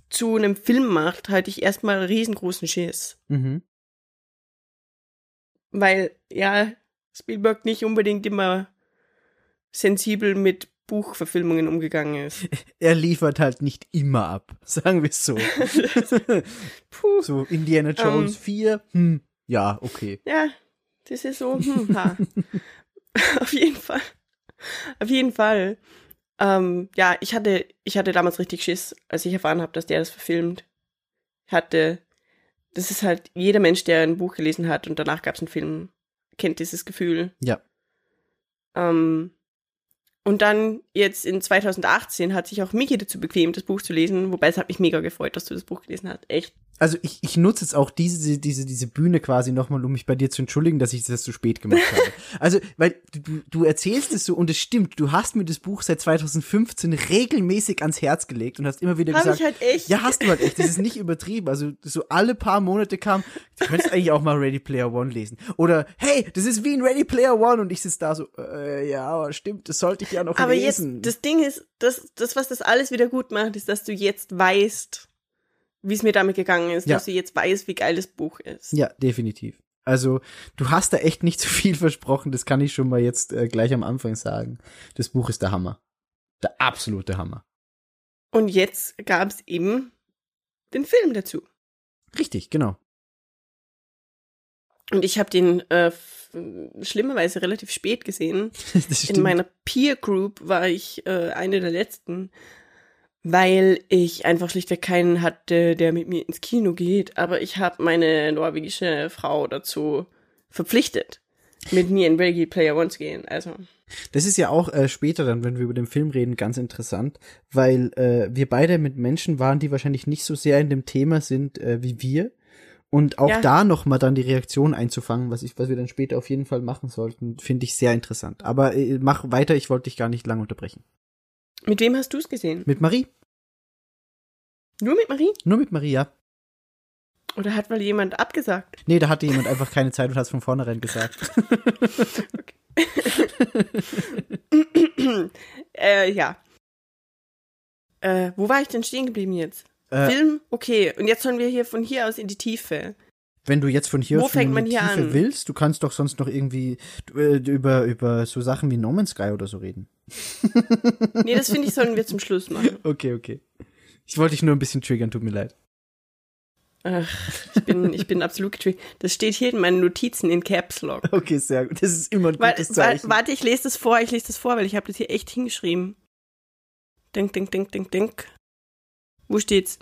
zu einem Film macht, hatte ich erstmal riesengroßen Schiss. Mhm. Weil, ja, Spielberg nicht unbedingt immer sensibel mit Buchverfilmungen umgegangen ist. Er liefert halt nicht immer ab, sagen wir es so. Puh. so Indiana Jones Ähm. 4, hm, ja, okay. Ja, das ist so, hm, ha. Auf jeden Fall. Auf jeden Fall. Ähm, ja, ich hatte, ich hatte damals richtig Schiss, als ich erfahren habe, dass der das verfilmt. Ich hatte, das ist halt, jeder Mensch, der ein Buch gelesen hat und danach gab es einen Film, kennt dieses Gefühl. Ja. Ähm, und dann jetzt in 2018 hat sich auch Miki dazu bequemt, das Buch zu lesen, wobei es hat mich mega gefreut, dass du das Buch gelesen hast. Echt. Also ich, ich nutze jetzt auch diese, diese, diese Bühne quasi nochmal, um mich bei dir zu entschuldigen, dass ich das zu spät gemacht habe. Also, weil du, du erzählst es so und es stimmt, du hast mir das Buch seit 2015 regelmäßig ans Herz gelegt und hast immer wieder Hab gesagt, ich halt echt. ja, hast du halt echt, das ist nicht übertrieben. Also so alle paar Monate kam, du könntest eigentlich auch mal Ready Player One lesen. Oder, hey, das ist wie ein Ready Player One und ich sitze da so, äh, ja, aber stimmt, das sollte ich ja noch Aber jetzt, lesen. das Ding ist, das, das, was das alles wieder gut macht, ist, dass du jetzt weißt, wie es mir damit gegangen ist, Ja. dass du jetzt weißt, wie geil das Buch ist. Ja, definitiv. Also, du hast da echt nicht zu viel versprochen, das kann ich schon mal jetzt äh, gleich am Anfang sagen. Das Buch ist der Hammer. Der absolute Hammer. Und jetzt gab es eben den Film dazu. Richtig, genau. Und ich habe den äh, schlimmerweise relativ spät gesehen. In meiner Peer Group war ich äh, eine der letzten, weil ich einfach schlichtweg keinen hatte, der mit mir ins Kino geht. Aber ich habe meine norwegische Frau dazu verpflichtet, mit mir in Ready Player One zu gehen. Also Das ist ja auch äh, später dann, wenn wir über den Film reden, ganz interessant, weil äh, wir beide mit Menschen waren, die wahrscheinlich nicht so sehr in dem Thema sind äh, wie wir. Und auch Ja. da nochmal dann die Reaktion einzufangen, was ich, was wir dann später auf jeden Fall machen sollten, finde ich sehr interessant. Aber äh, mach weiter, ich wollte dich gar nicht lange unterbrechen. Mit wem hast du es gesehen? Mit Marie? Nur mit Marie? Nur mit Marie, ja. Oder hat mal jemand abgesagt? Nee, da hatte jemand einfach keine Zeit und hat es von vornherein gesagt. äh, ja. Äh, wo war ich denn stehen geblieben jetzt? Äh, Film? Okay. Und jetzt sollen wir hier von hier aus in die Tiefe. Wenn du jetzt von hier Wo aus Tiefe an? willst, du kannst doch sonst noch irgendwie äh, über, über so Sachen wie No Man's Sky oder so reden. Nee, das finde ich, sollen wir zum Schluss machen. Okay, okay. Ich wollte dich nur ein bisschen triggern, tut mir leid. Ach, ich bin, ich bin absolut getriggert. Das steht hier in meinen Notizen in Caps Lock. Okay, sehr gut. Das ist immer ein gutes Zeichen. warte, ich lese das vor, ich lese das vor, weil ich habe das hier echt hingeschrieben. Denk, denk, denk, denk, denk. Wo steht's?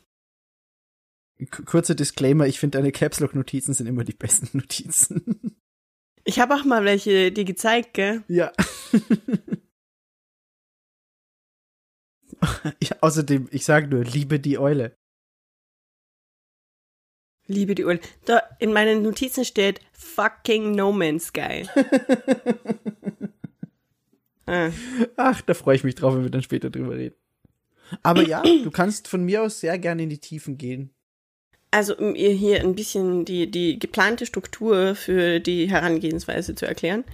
Kurzer Disclaimer, ich finde deine Caps Lock Notizen sind immer die besten Notizen. Ich habe auch mal welche dir gezeigt, gell? ja. ja. Außerdem, ich sage nur, liebe die Eule. Liebe die Uhr. Da in meinen Notizen steht fucking No Man's Sky. ah. Ach, da freue ich mich drauf, wenn wir dann später drüber reden. Aber ja, du kannst von mir aus sehr gerne in die Tiefen gehen. Also, um ihr hier ein bisschen die, die geplante Struktur für die Herangehensweise zu erklären.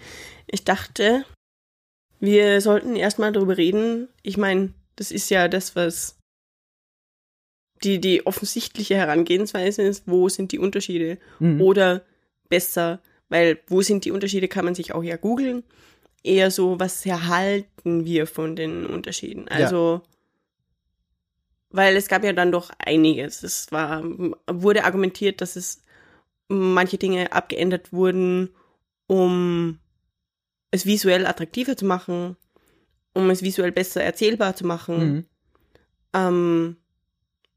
Ich dachte, wir sollten erstmal darüber reden. Ich meine, das ist ja das, was die, die offensichtliche Herangehensweise ist. Wo sind die Unterschiede? Mhm. Oder besser, weil wo sind die Unterschiede, kann man sich auch ja googeln. Eher so, was erhalten wir von den Unterschieden? Also, weil es gab ja dann doch einiges. Es war, wurde argumentiert, dass es manche Dinge abgeändert wurden, um es visuell attraktiver zu machen, um es visuell besser erzählbar zu machen. Mhm. Ähm,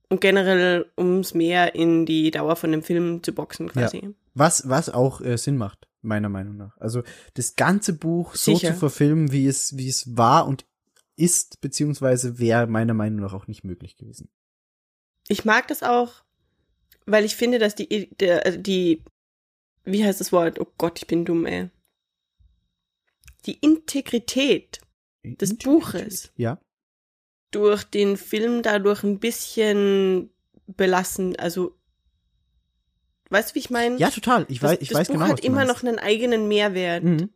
und generell, um es mehr in die Dauer von dem Film zu boxen, quasi. Was, was auch äh, Sinn macht, meiner Meinung nach. Also das ganze Buch so Sicher. zu verfilmen, wie es, wie es war und ist, beziehungsweise wäre meiner Meinung nach auch nicht möglich gewesen. Ich mag das auch, weil ich finde, dass die, der, also die, wie heißt das Wort? Oh Gott, ich bin dumm, ey. Die Integrität Des Buches. Ja. durch den Film dadurch ein bisschen belassen, also, weißt du, wie ich meine? Ja, total. Ich das, weiß, ich das weiß Buch genau, hat was du immer noch einen eigenen Mehrwert. Mhm.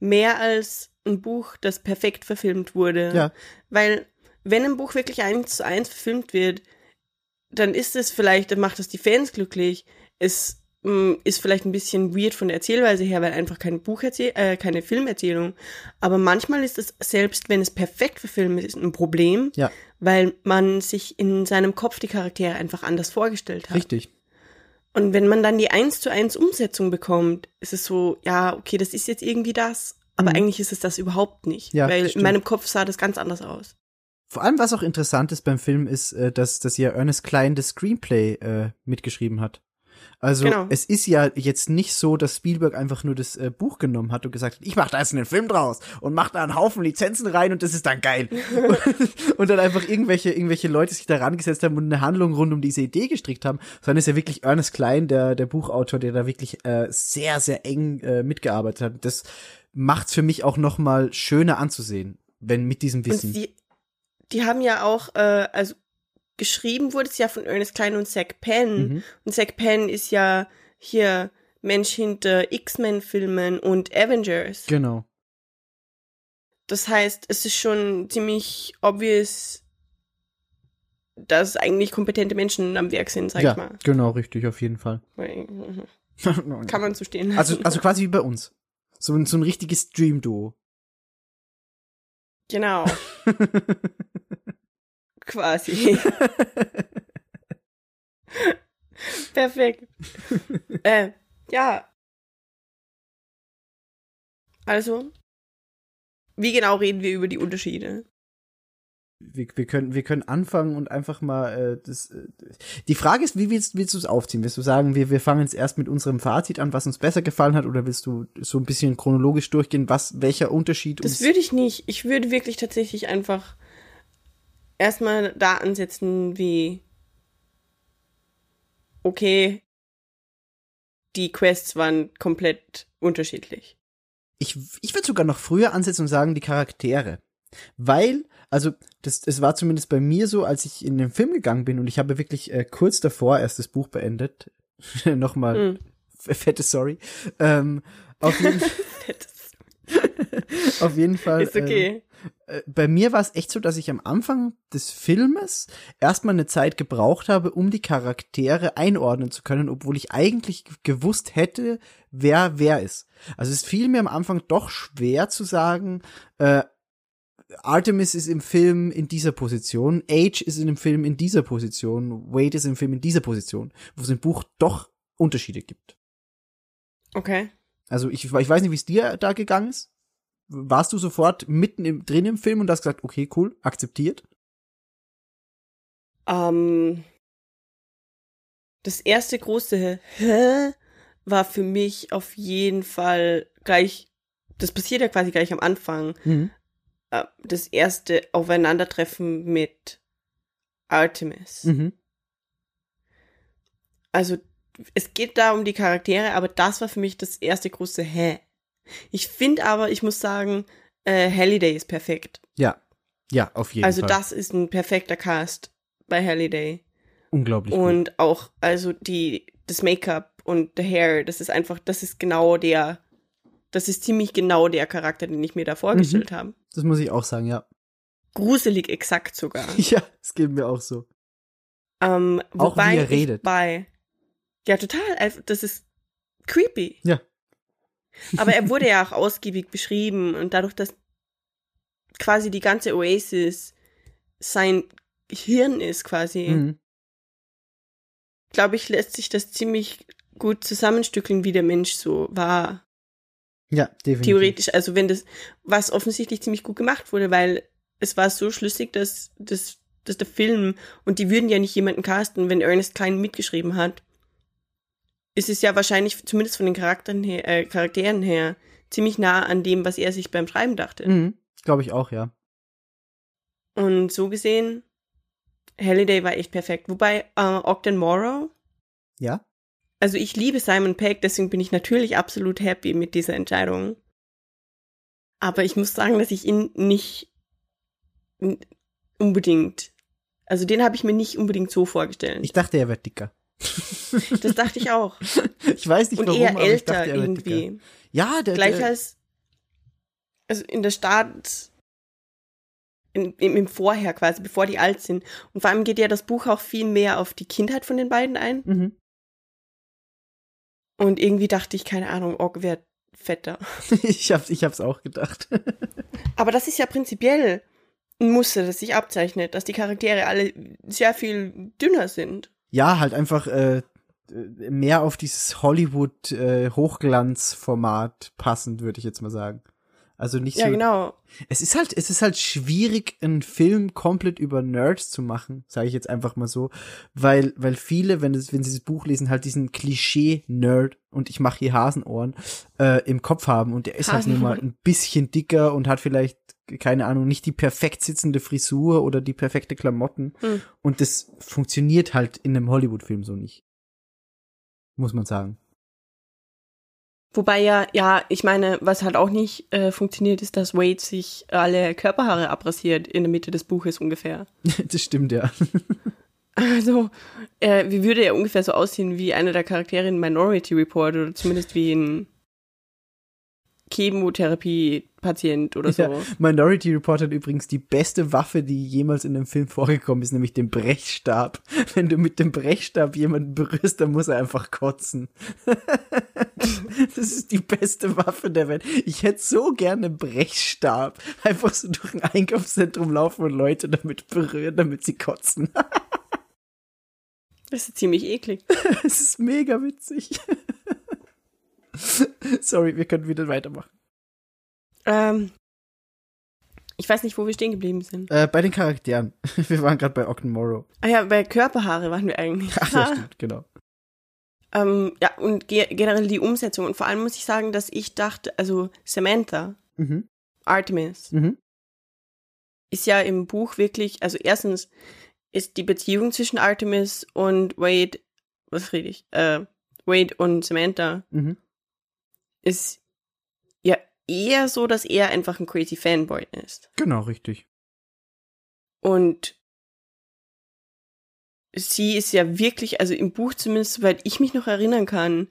Mehr als ein Buch, das perfekt verfilmt wurde. Ja. Weil, wenn ein Buch wirklich eins zu eins verfilmt wird, dann ist es vielleicht, dann macht es die Fans glücklich. Es mh, ist vielleicht ein bisschen weird von der Erzählweise her, weil einfach keine Bucherzähl äh, keine Filmerzählung. Aber manchmal ist es, selbst wenn es perfekt verfilmt ist, ein Problem, Ja, weil man sich in seinem Kopf die Charaktere einfach anders vorgestellt hat. richtig. Und wenn man dann die eins zu eins Umsetzung bekommt, ist es so, ja, okay, das ist jetzt irgendwie das, aber Mhm. eigentlich ist es das überhaupt nicht. Ja, weil stimmt. in meinem Kopf sah das ganz anders aus. Vor allem, was auch interessant ist beim Film, ist, äh, dass, dass ja Ernest Klein das Screenplay äh, mitgeschrieben hat. Also Genau. es ist ja jetzt nicht so, dass Spielberg einfach nur das äh, Buch genommen hat und gesagt hat, ich mach da jetzt einen Film draus und mach da einen Haufen Lizenzen rein und das ist dann geil. und dann einfach irgendwelche, irgendwelche Leute sich da rangesetzt haben und eine Handlung rund um diese Idee gestrickt haben, sondern es ist ja wirklich Ernest Klein, der, der Buchautor, der da wirklich äh, sehr, sehr eng äh, mitgearbeitet hat. Das macht's für mich auch noch mal schöner anzusehen, wenn mit diesem Und Wissen. die, die haben ja auch, äh, also geschrieben wurde es ja von Ernest Klein und Zack Penn. Mhm. Und Zack Penn ist ja hier Mensch hinter X-Men-Filmen und Avengers. Genau. Das heißt, es ist schon ziemlich obvious, dass eigentlich kompetente Menschen am Werk sind, sag ja, ich mal. genau, richtig, auf jeden Fall. Kann man so stehen. also, also quasi wie bei uns. So, ein- so ein richtiges Dream-Duo. genau, quasi. Perfekt. äh, ja. Also, wie genau reden wir über die Unterschiede? wir, wir, können, wir können anfangen und einfach mal äh, das. Äh, die Frage ist, wie willst, willst du es aufziehen? Willst du sagen, wir, wir fangen jetzt erst mit unserem Fazit an, was uns besser gefallen hat, oder willst du so ein bisschen chronologisch durchgehen, was, welcher Unterschied Das würde ich nicht. Ich würde wirklich tatsächlich einfach erstmal da ansetzen, wie okay, die Quests waren komplett unterschiedlich. Ich, ich würde sogar noch früher ansetzen und sagen, die Charaktere. Weil, also, das, das war zumindest bei mir so, als ich in den Film gegangen bin und ich habe wirklich äh, kurz davor erst das Buch beendet. Nochmal f- fette Sorry. Ähm, auf, jeden, auf jeden Fall. Ist okay. Äh, bei mir war es echt so, dass ich am Anfang des Filmes erstmal eine Zeit gebraucht habe, um die Charaktere einordnen zu können, obwohl ich eigentlich gewusst hätte, wer wer ist. Also es fiel mir am Anfang doch schwer zu sagen, äh, Artemis ist im Film in dieser Position, Age ist in dem Film in dieser Position, Wade ist im Film in dieser Position, wo es im Buch doch Unterschiede gibt. Okay. Also ich, ich weiß nicht, wie es dir da gegangen ist. Warst du sofort mitten im, drin im Film und hast gesagt, okay, cool, akzeptiert? Ähm, das erste große Hä war für mich auf jeden Fall gleich, das passiert ja quasi gleich am Anfang, Mhm. äh, das erste Aufeinandertreffen mit Artemis. Mhm. Also es geht da um die Charaktere, aber das war für mich das erste große Hä. Ich finde aber, ich muss sagen, äh, Halliday ist perfekt. Ja. Ja, auf jeden also Fall. das ist ein perfekter Cast bei Halliday. Unglaublich gut. Und auch, also die, das Make-up und the Hair, das ist einfach, das ist genau der, das ist ziemlich genau der Charakter, den ich mir da Mhm. vorgestellt habe. Das muss ich auch sagen, ja. Gruselig exakt sogar. Ja, es geht mir auch so. ähm, Auch wie wobei er ich redet. Bei, ja, total. also Das ist creepy. Ja. Aber er wurde ja auch ausgiebig beschrieben und dadurch, dass quasi die ganze Oasis sein Hirn ist quasi, Mhm. glaube ich, lässt sich das ziemlich gut zusammenstückeln, wie der Mensch so war. Ja, definitiv. Theoretisch, also wenn das, was offensichtlich ziemlich gut gemacht wurde, weil es war so schlüssig, dass, dass, dass der Film, und die würden ja nicht jemanden casten, wenn Ernest Klein mitgeschrieben hat, ist es ja wahrscheinlich, zumindest von den Charakteren her, äh, Charakteren her, ziemlich nah an dem, was er sich beim Schreiben dachte. Mhm. Glaube ich auch, ja. Und so gesehen, Halliday war echt perfekt. Wobei, äh, Ogden Morrow, Ja? also ich liebe Simon Pegg, deswegen bin ich natürlich absolut happy mit dieser Entscheidung. Aber ich muss sagen, dass ich ihn nicht unbedingt, also den habe ich mir nicht unbedingt so vorgestellt. Ich dachte, er wäre dicker. das dachte ich auch. Ich weiß nicht Und warum, eher aber älter dachte, wäre dicker. irgendwie. Ja, der, Gleich der, als, also in der Stadt, in, im, im Vorher quasi, bevor die alt sind. Und vor allem geht ja das Buch auch viel mehr auf die Kindheit von den beiden ein. Mhm. Und irgendwie dachte ich, keine Ahnung, Org wäre fetter. ich, hab's, ich hab's auch gedacht. Aber das ist ja prinzipiell ein Muster, das sich abzeichnet, dass die Charaktere alle sehr viel dünner sind. Ja, halt einfach äh, mehr auf dieses Hollywood äh, Hochglanzformat passend, würde ich jetzt mal sagen. Also nicht Ja, so. genau. Es ist halt, es ist halt schwierig, einen Film komplett über Nerds zu machen, sage ich jetzt einfach mal so, weil, weil viele, wenn es, wenn sie das Buch lesen, halt diesen Klischee-Nerd und ich mache hier Hasenohren äh, im Kopf haben und der ist halt nun mal ein bisschen dicker und hat vielleicht keine Ahnung, nicht die perfekt sitzende Frisur oder die perfekte Klamotten. Hm. Und das funktioniert halt in einem Hollywood-Film so nicht. Muss man sagen. Wobei ja, ja, ich meine, was halt auch nicht äh, funktioniert, ist, dass Wade sich alle Körperhaare abrasiert in der Mitte des Buches ungefähr. das stimmt, ja. Also, äh, wie würde er ungefähr so aussehen wie einer der Charaktere in Minority Report oder zumindest wie ein Chemotherapie-Patient oder so. Ja, Minority Report hat übrigens die beste Waffe, die jemals in einem Film vorgekommen ist, nämlich den Brechstab. Wenn du mit dem Brechstab jemanden berührst, dann muss er einfach kotzen. das ist die beste Waffe der Welt. Ich hätte so gerne einen Brechstab. Einfach so durch ein Einkaufszentrum laufen und Leute damit berühren, damit sie kotzen. Das ist ziemlich eklig. Es ist mega witzig. Sorry, wir können wieder weitermachen. Ähm, ich weiß nicht, wo wir stehen geblieben sind. Äh, bei den Charakteren. Wir waren gerade bei Ogden Morrow. Ah ja, bei Körperhaare waren wir eigentlich. Ach ja, stimmt, genau. Ähm, ja, und ge generell die Umsetzung. Und vor allem muss ich sagen, dass ich dachte, also Samantha, Mhm. Artemis, Mhm. ist ja im Buch wirklich, also erstens ist die Beziehung zwischen Artemis und Wade, was rede ich, äh, Wade und Samantha, Mhm. Ist ja eher so, dass er einfach ein crazy Fanboy ist. Genau, richtig. Und sie ist ja wirklich, also im Buch zumindest, soweit ich mich noch erinnern kann,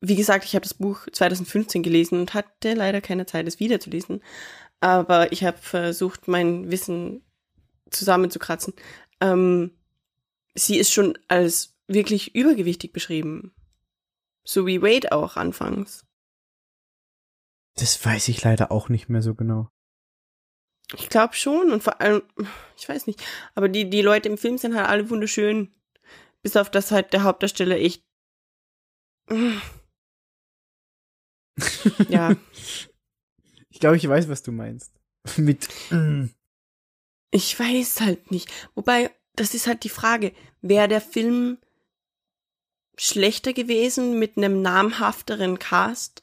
wie gesagt, ich habe das Buch 2015 gelesen und hatte leider keine Zeit, es wiederzulesen. Aber ich habe versucht, mein Wissen zusammenzukratzen. Ähm, sie ist schon als wirklich übergewichtig beschrieben. So wie Wade auch anfangs. Das weiß ich leider auch nicht mehr so genau. Ich glaube schon und vor allem, ich weiß nicht, aber die, die Leute im Film sind halt alle wunderschön. Bis auf das halt der Hauptdarsteller echt. Ja, Ich glaube, ich weiß, was du meinst. Mit. Mm. ich weiß halt nicht. Wobei, das ist halt die Frage, wäre der Film schlechter gewesen mit einem namhafteren Cast?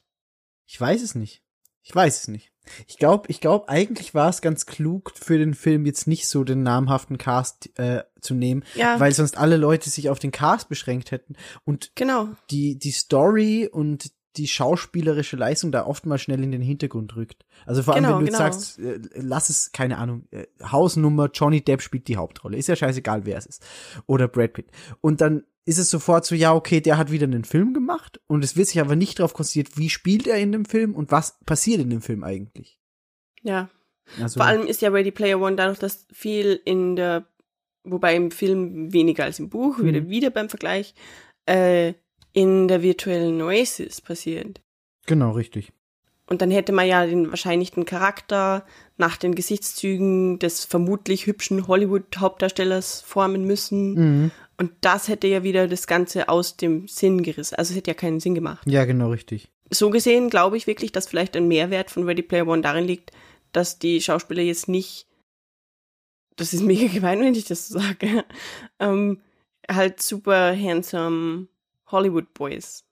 Ich weiß es nicht. Ich weiß es nicht. Ich glaube, ich glaube, eigentlich war es ganz klug für den Film jetzt nicht so den namhaften Cast äh, zu nehmen, Ja, weil sonst alle Leute sich auf den Cast beschränkt hätten und genau. die die Story und die schauspielerische Leistung da oft mal schnell in den Hintergrund rückt. Also vor allem, Genau, wenn du jetzt genau. sagst, äh, lass es, keine Ahnung, äh, Hausnummer, Johnny Depp spielt die Hauptrolle. Ist ja scheißegal, wer es ist. Oder Brad Pitt. Und dann ist es sofort so, ja, okay, der hat wieder einen Film gemacht und es wird sich aber nicht darauf konzentriert, wie spielt er in dem Film und was passiert in dem Film eigentlich. Ja. Also, Vor allem ist ja Ready Player One dadurch, dass viel in der, wobei im Film weniger als im Buch, wieder, Mhm. wieder beim Vergleich, äh, in der virtuellen Oasis passiert. genau, richtig. Und dann hätte man ja den wahrscheinlich den Charakter nach den Gesichtszügen des vermutlich hübschen Hollywood-Hauptdarstellers formen müssen. Mhm. Und das hätte ja wieder das Ganze aus dem Sinn gerissen. Also es hätte ja keinen Sinn gemacht. Ja, genau, richtig. So gesehen glaube ich wirklich, dass vielleicht ein Mehrwert von Ready Player One darin liegt, dass die Schauspieler jetzt nicht, das ist mega gemein, wenn ich das so sage, ähm, halt super handsome Hollywood Boys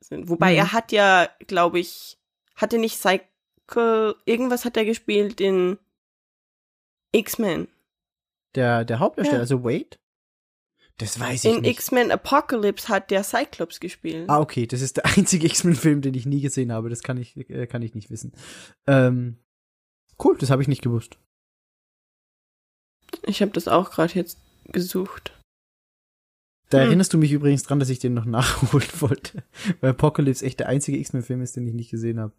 sind. Wobei Mhm. er hat ja, glaube ich, hatte nicht Cycle, irgendwas hat er gespielt in X-Men. Der, der Hauptdarsteller, Ja. also Wade? Das weiß ich In nicht. X-Men Apocalypse hat der Cyclops gespielt. Ah, okay, das ist der einzige X-Men-Film, den ich nie gesehen habe. Das kann ich, äh, kann ich nicht wissen. Ähm, cool, das habe ich nicht gewusst. Ich habe das auch gerade jetzt gesucht. Da Hm. erinnerst du mich übrigens dran, dass ich den noch nachholen wollte. Weil Apocalypse echt der einzige X-Men-Film ist, den ich nicht gesehen habe.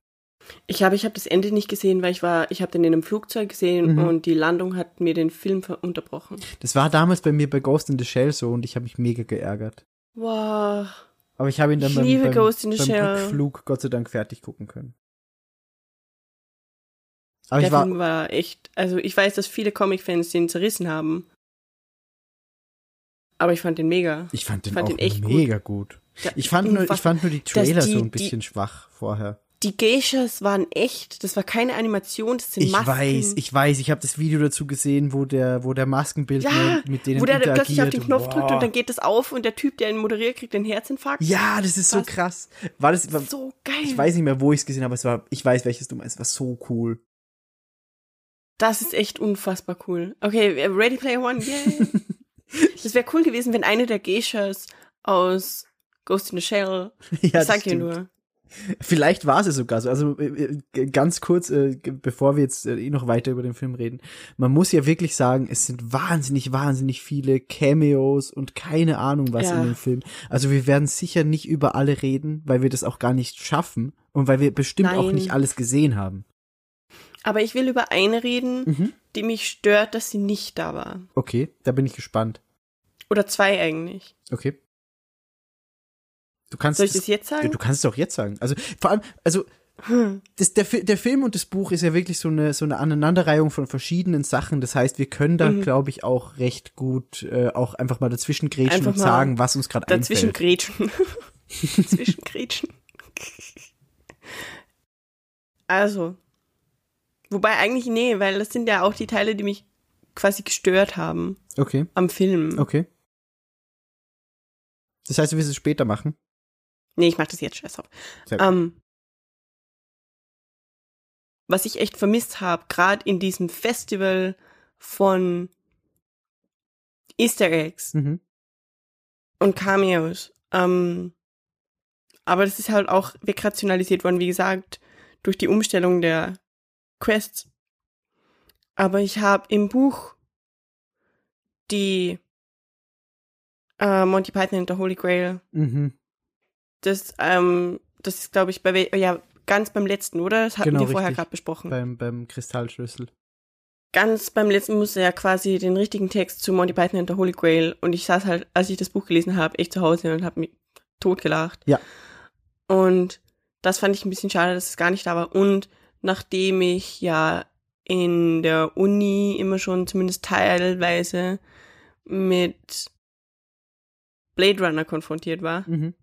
Ich habe ich hab das Ende nicht gesehen, weil ich war, ich habe den in einem Flugzeug gesehen Mhm. und die Landung hat mir den Film unterbrochen. Das war damals bei mir bei Ghost in the Shell so und ich habe mich mega geärgert. Wow. Aber ich habe ihn dann Ich beim, liebe beim, Ghost in the beim Shell. Rückflug Gott sei Dank fertig gucken können. Aber der ich war, Film war echt, also ich weiß, dass viele Comic-Fans den zerrissen haben. Aber ich fand den mega. ich fand den fand auch den echt gut. mega gut. Ja, Ich fand nur, ich fand nur die Trailer die- so ein die- bisschen schwach vorher. Die Geishas waren echt, das war keine Animation, das sind Ich Masken. weiß, ich weiß, ich habe das Video dazu gesehen, wo der, wo der Maskenbildner ja, mit denen wo der plötzlich auf den Knopf drückt Boah. und dann geht das auf und der Typ, der ihn moderiert, kriegt den Herzinfarkt. Ja, das ist so Was? krass. War das, war, So geil. ich weiß nicht mehr, wo ich es gesehen habe, aber es war, ich weiß, welches du meinst, es war so cool. Das ist echt unfassbar cool. Okay, äh, Ready Player One, yay. Das wäre cool gewesen, wenn eine der Geishas aus Ghost in the Shell, ja, ich sag dir nur, Vielleicht war es ja sogar so. Also äh, äh, ganz kurz, äh, bevor wir jetzt eh noch weiter über den Film reden, man muss ja wirklich sagen, es sind wahnsinnig, wahnsinnig viele Cameos und keine Ahnung was Ja. in dem Film. Also wir werden sicher nicht über alle reden, weil wir das auch gar nicht schaffen und weil wir bestimmt auch Nein. nicht alles gesehen haben. aber ich will über eine reden, Mhm. die mich stört, dass sie nicht da war. Okay, da bin ich gespannt. Oder zwei eigentlich. Okay. Du kannst Soll ich es- das jetzt sagen? du kannst es auch jetzt sagen. Also vor allem, also Hm. das, der, der Film und das Buch ist ja wirklich so eine, so eine Aneinanderreihung von verschiedenen Sachen. Das heißt, wir können da, Mhm. glaube ich, auch recht gut äh, auch einfach mal dazwischen grätschen und sagen, was uns gerade Dazwischen einfällt. grätschen. Dazwischen grätschen. Also. Wobei eigentlich, nee, weil das sind ja auch die Teile, die mich quasi gestört haben Okay, am Film. okay. Das heißt, du willst es später machen? Nee, ich mach das jetzt, scheiß auf. Ähm, was ich echt vermisst habe, gerade in diesem Festival von Easter Eggs Mhm. und Cameos, ähm, Aber das ist halt auch wegrationalisiert worden, wie gesagt, durch die Umstellung der Quests. Aber ich habe im Buch die äh, Monty Python and the Holy Grail, Mhm. Das, ähm, das ist, glaube ich, bei, ja, ganz beim letzten, oder? Das hatten Genau, wir vorher gerade besprochen. Beim, beim Kristallschlüssel. ganz beim letzten musste er ja quasi den richtigen Text zu Monty Python and the Holy Grail und ich saß halt, als ich das Buch gelesen habe, echt zu Hause und habe mich totgelacht. Ja. Und das fand ich ein bisschen schade, dass es gar nicht da war. Und nachdem ich ja in der Uni immer schon zumindest teilweise mit Blade Runner konfrontiert war Mhm.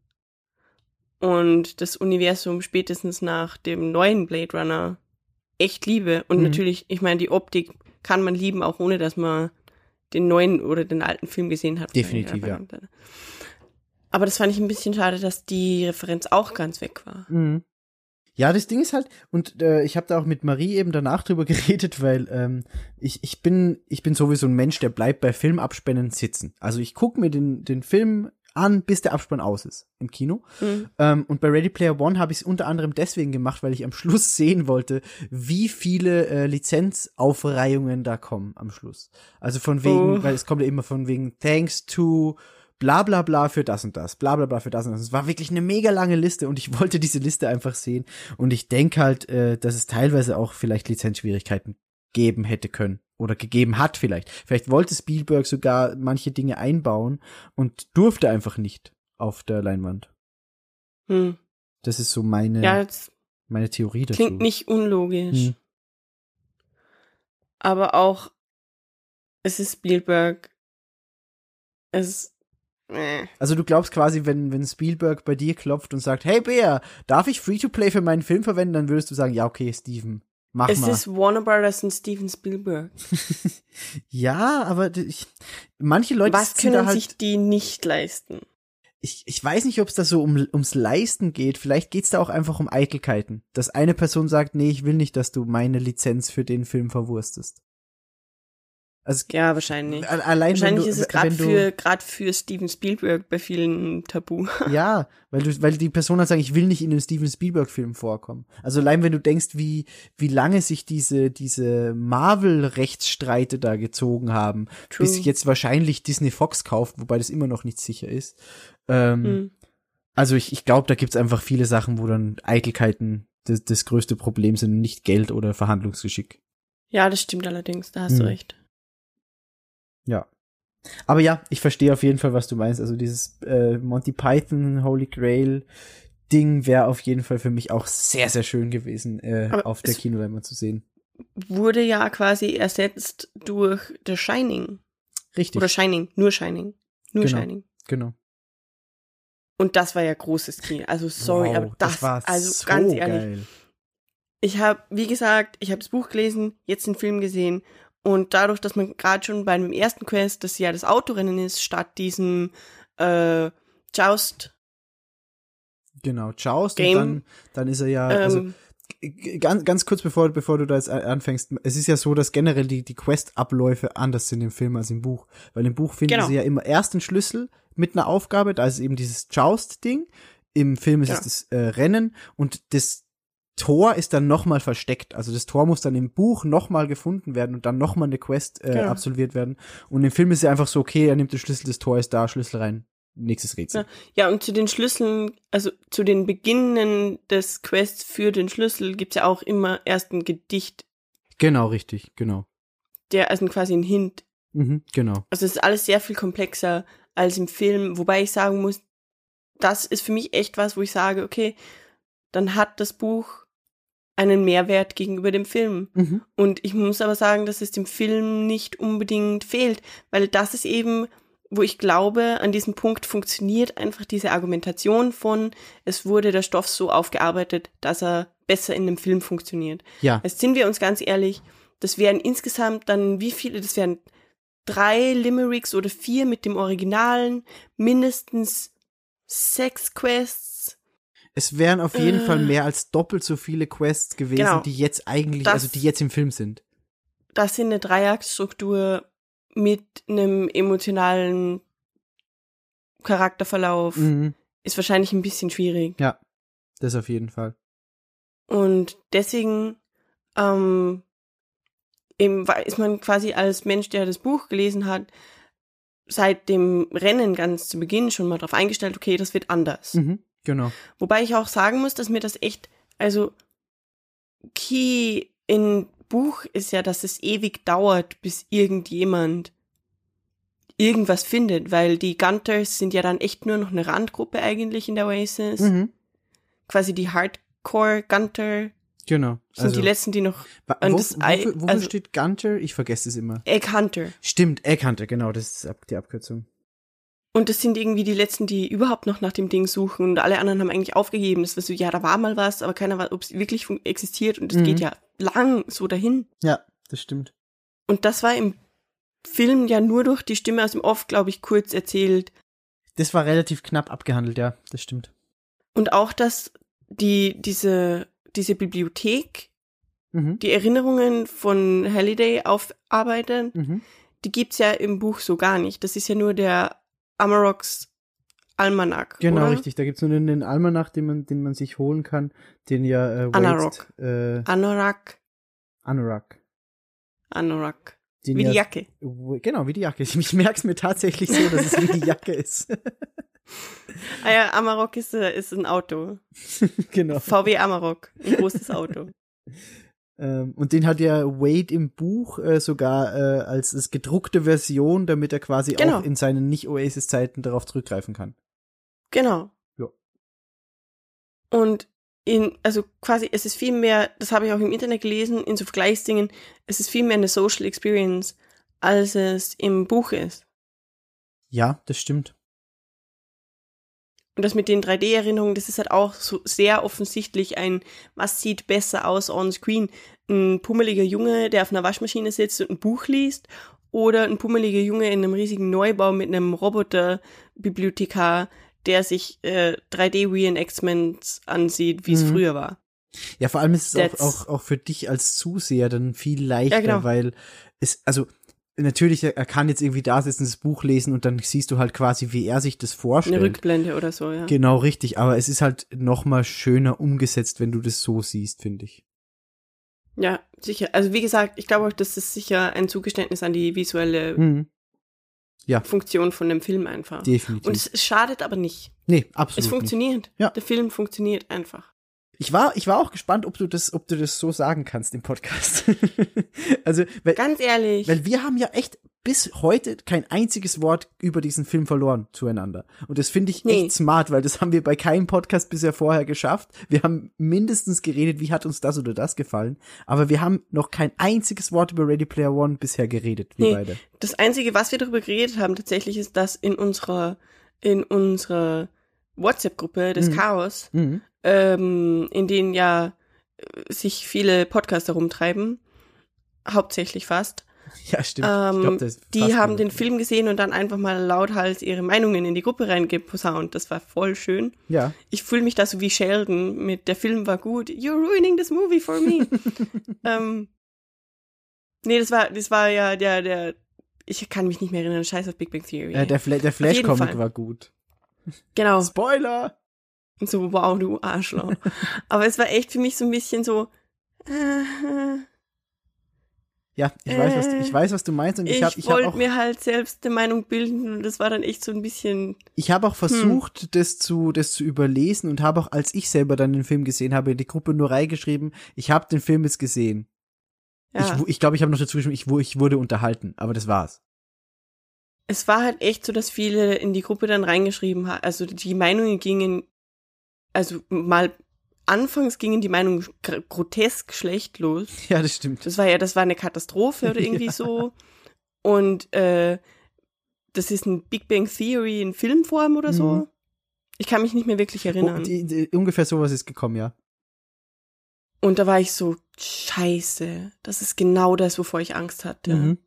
Und das Universum spätestens nach dem neuen Blade Runner echt liebe. Und Mhm. natürlich, ich meine, die Optik kann man lieben, auch ohne dass man den neuen oder den alten Film gesehen hat. Definitiv, ja. Aber das fand ich ein bisschen schade, dass die Referenz auch ganz weg war. Mhm. Ja, das Ding ist halt, und äh, ich habe da auch mit Marie eben danach drüber geredet, weil ähm, ich, ich, bin, ich bin sowieso ein Mensch, der bleibt bei Filmabspännen sitzen. Also ich gucke mir den, den Film an, bis der Abspann aus ist im Kino. Mhm. Ähm, und bei Ready Player One habe ich es unter anderem deswegen gemacht, weil ich am Schluss sehen wollte, wie viele äh, Lizenzaufreihungen da kommen am Schluss. Also von wegen, Oh. weil es kommt ja immer von wegen Thanks to bla bla bla für das und das, bla bla bla für das und das. Es war wirklich eine mega lange Liste und ich wollte diese Liste einfach sehen. Und ich denke halt, äh, dass es teilweise auch vielleicht Lizenzschwierigkeiten geben hätte können oder gegeben hat vielleicht. Vielleicht wollte Spielberg sogar manche Dinge einbauen und durfte einfach nicht auf der Leinwand. Hm. Das ist so meine, Ja, das meine Theorie dazu. klingt nicht unlogisch. Hm. Aber auch, es ist Spielberg. Es, äh. Also du glaubst quasi, wenn, wenn Spielberg bei dir klopft und sagt, hey Bea, darf ich Free-to-Play für meinen Film verwenden, dann würdest du sagen, ja, okay, Steven, mach Es mal. ist Warner Brothers und Steven Spielberg. ja, aber ich, manche Leute Was können halt, sich die nicht leisten? ich, ich weiß nicht, ob es da so um, ums Leisten geht. Vielleicht geht's da auch einfach um Eitelkeiten. Dass eine Person sagt, nee, ich will nicht, dass du meine Lizenz für den Film verwurstest. Also Ja, wahrscheinlich. allein Wahrscheinlich wenn du, ist es gerade du, für, gerade für Steven Spielberg bei vielen tabu. Ja, weil du, weil die Person halt sagen, ich will nicht in einem Steven Spielberg-Film vorkommen. Also allein wenn du denkst, wie, wie lange sich diese, diese Marvel-Rechtsstreite da gezogen haben, True. bis jetzt wahrscheinlich Disney Fox kauft, wobei das immer noch nicht sicher ist. Ähm, Hm. Also ich, ich glaube, da gibt's einfach viele Sachen, wo dann Eitelkeiten das, das größte Problem sind, nicht Geld oder Verhandlungsgeschick. Ja, das stimmt allerdings, da hast du Hm. recht. Ja. Aber ja, ich verstehe auf jeden Fall, was du meinst. Also dieses äh, Monty Python Holy Grail Ding wäre auf jeden Fall für mich auch sehr, sehr schön gewesen, äh, Aber auf der Kinoleinwand zu sehen. Wurde ja quasi ersetzt durch The Shining. Richtig. Oder Shining, nur Shining. Nur Genau. Shining. genau. Und das war ja großes Kino. Also sorry, wow, aber das, war also so ganz ehrlich, geil. ich habe, wie gesagt, ich habe das Buch gelesen, jetzt den Film gesehen und dadurch, dass man gerade schon bei dem ersten Quest, das ja das Autorennen ist, statt diesem äh, Joust Genau. Joust Game, und dann, dann ist er ja, also ähm, g- ganz, ganz kurz bevor, bevor du da jetzt anfängst, es ist ja so, dass generell die, die Quest-Abläufe anders sind im Film als im Buch. Weil im Buch finden Genau. sie ja immer erst einen Schlüssel mit einer Aufgabe, da ist eben dieses Joust-Ding. Im Film ist Ja. es das äh, Rennen und das Tor ist dann nochmal versteckt. Also das Tor muss dann im Buch nochmal gefunden werden und dann nochmal eine Quest äh, Genau. absolviert werden. Und im Film ist ja einfach so, okay, er nimmt den Schlüssel, das Tor ist da, Schlüssel rein. Nächstes Rätsel. ja, und zu den Schlüsseln, also zu den Beginnen des Quests für den Schlüssel gibt's ja auch immer erst ein Gedicht, Genau, richtig, genau. der also quasi ein Hint Mhm, genau. Also es ist alles sehr viel komplexer als im Film, wobei ich sagen muss, das ist für mich echt was, wo ich sage, okay, dann hat das Buch einen Mehrwert gegenüber dem Film. Mhm. Und ich muss aber sagen, dass es dem Film nicht unbedingt fehlt, weil das ist eben, wo ich glaube, an diesem Punkt funktioniert einfach diese Argumentation von, es wurde der Stoff so aufgearbeitet, dass er besser in dem Film funktioniert. Ja. Jetzt sind wir uns ganz ehrlich, das wären insgesamt dann wie viele, das wären drei Limericks oder vier mit dem Originalen, mindestens sechs Quests. Es wären auf jeden Äh. Fall mehr als doppelt so viele Quests gewesen, Genau. die jetzt eigentlich, Das- also die jetzt im Film sind. Das sind eine Dreiaktstruktur mit einem emotionalen Charakterverlauf. Mhm. ist wahrscheinlich ein bisschen schwierig. Ja, das auf jeden Fall. Und deswegen ähm, eben ist man quasi als Mensch, der das Buch gelesen hat, seit dem Rennen ganz zu Beginn schon mal darauf eingestellt, okay, das wird anders. Mhm, genau. Wobei ich auch sagen muss, dass mir das echt, also Key in Buch ist ja, dass es ewig dauert, bis irgendjemand irgendwas findet, weil die Gunters sind ja dann echt nur noch eine Randgruppe eigentlich in der Oasis. Mhm, Quasi die Hardcore-Gunter genau. sind die letzten, die noch wo, wofür, wofür also- steht Gunter? Ich vergesse es immer. Egg Hunter. Stimmt, Eckhunter, genau, das ist die Abkürzung. Und das sind irgendwie die letzten, die überhaupt noch nach dem Ding suchen. Und alle anderen haben eigentlich aufgegeben. Das war so, ja, da war mal was, aber keiner weiß, ob es wirklich existiert. Und das Mhm. geht ja lang so dahin. Ja, das stimmt. Und das war im Film ja nur durch die Stimme aus dem Off, glaube ich, kurz erzählt. Das war relativ knapp abgehandelt, ja, das stimmt. Und auch, dass die, diese, diese Bibliothek, Mhm. die Erinnerungen von Halliday aufarbeiten, Mhm. die gibt's ja im Buch so gar nicht. Das ist ja nur der Amaroks Almanach. Genau, oder? richtig. Da gibt's nur den, den Almanach, den man, den man sich holen kann, den ja äh, Wade, Anarok. äh, Anorak. Anorak. Anorak. Den Wie die ja, Jacke. Genau, wie die Jacke. Ich merk's mir tatsächlich so, dass es wie die Jacke ist. Ah ja, Amarok ist, äh, ist ein Auto. genau. VW Amarok. Ein großes Auto. Ähm, und den hat ja Wade im Buch äh, sogar äh, als, als gedruckte Version, damit er quasi Genau. auch in seinen Nicht-Oasis-Zeiten darauf zurückgreifen kann. Genau. Ja. Und in, also quasi, es ist viel mehr, das habe ich auch im Internet gelesen, in so Vergleichsdingen, es ist viel mehr eine Social Experience, als es im Buch ist. Ja, das stimmt. Und das mit den 3D-Erinnerungen, das ist halt auch so sehr offensichtlich ein, was sieht besser aus on screen. Ein pummeliger Junge, der auf einer Waschmaschine sitzt und ein Buch liest, oder ein pummeliger Junge in einem riesigen Neubau mit einem Roboter-Bibliothekar, der sich äh, 3D-Reenactments ansieht, wie es Mhm. früher war. Ja, vor allem ist es auch, auch, auch für dich als Zuseher dann viel leichter, Ja, genau. weil es, also natürlich, er kann jetzt irgendwie da sitzen, das Buch lesen und dann siehst du halt quasi, wie er sich das Eine vorstellt. Rückblende oder so, ja. Genau, richtig, aber es ist halt noch mal schöner umgesetzt, wenn du das so siehst, finde ich. Ja, sicher. Also wie gesagt, ich glaube auch, das ist sicher ein Zugeständnis an die visuelle Mhm. Funktion von dem Film einfach. Definitiv. Und es, schadet aber nicht. nee, absolut. Es nicht. funktioniert. Ja. Der Film funktioniert einfach. Ich war, ich war auch gespannt, ob du das, ob du das so sagen kannst im Podcast. also, weil, Ganz ehrlich. weil wir haben ja echt bis heute kein einziges Wort über diesen Film verloren zueinander. Und das finde ich Nee. echt smart, weil das haben wir bei keinem Podcast bisher vorher geschafft. Wir haben mindestens geredet, wie hat uns das oder das gefallen. Aber wir haben noch kein einziges Wort über Ready Player One bisher geredet, wir Nee. beide. Das Einzige, was wir darüber geredet haben, tatsächlich ist, dass in unserer, in unserer WhatsApp-Gruppe des Mhm. Chaos, Mhm. Ähm, in denen ja äh, sich viele Podcaster rumtreiben, hauptsächlich fast, Ja, stimmt. ähm, ich glaub, die haben den Film gesehen und dann einfach mal lauthals ihre Meinungen in die Gruppe reingeposaunt. Das war voll schön. Ja. Ich fühle mich da so wie Sheldon mit der Film war gut. You're ruining this movie for me. ähm, nee, das war, das war ja der, der, ich kann mich nicht mehr erinnern, scheiß auf Big Bang Theory. Äh, der Fla der Flash-Comic war gut. genau. Spoiler! Und so, wow, du Arschloch. Aber es war echt für mich so ein bisschen so, äh, Ja, ich weiß, was, Äh, ich weiß, was du meinst und ich ich, ich wollte mir halt selbst eine Meinung bilden und das war dann echt so ein bisschen, ich habe auch Hm. versucht, das zu das zu überlesen und habe auch als ich selber dann den Film gesehen habe, in die Gruppe nur reingeschrieben, ich habe den Film jetzt gesehen. ja. Ich wu- Ich glaube, ich habe noch dazu geschrieben, ich, ich wurde unterhalten, aber das war's. es war halt echt so, dass viele in die Gruppe dann reingeschrieben haben. Also die Meinungen gingen, also mal anfangs gingen die Meinungen gr- grotesk schlecht los. Ja, das stimmt. Das war ja, das war eine Katastrophe oder irgendwie Ja. so. Und äh, das ist ein Big Bang Theory in Filmform oder so. Mhm. Ich kann mich nicht mehr wirklich erinnern. Oh, die, die, ungefähr sowas ist gekommen, ja. Und da war ich so, scheiße, das ist genau das, wovor ich Angst hatte. Mhm.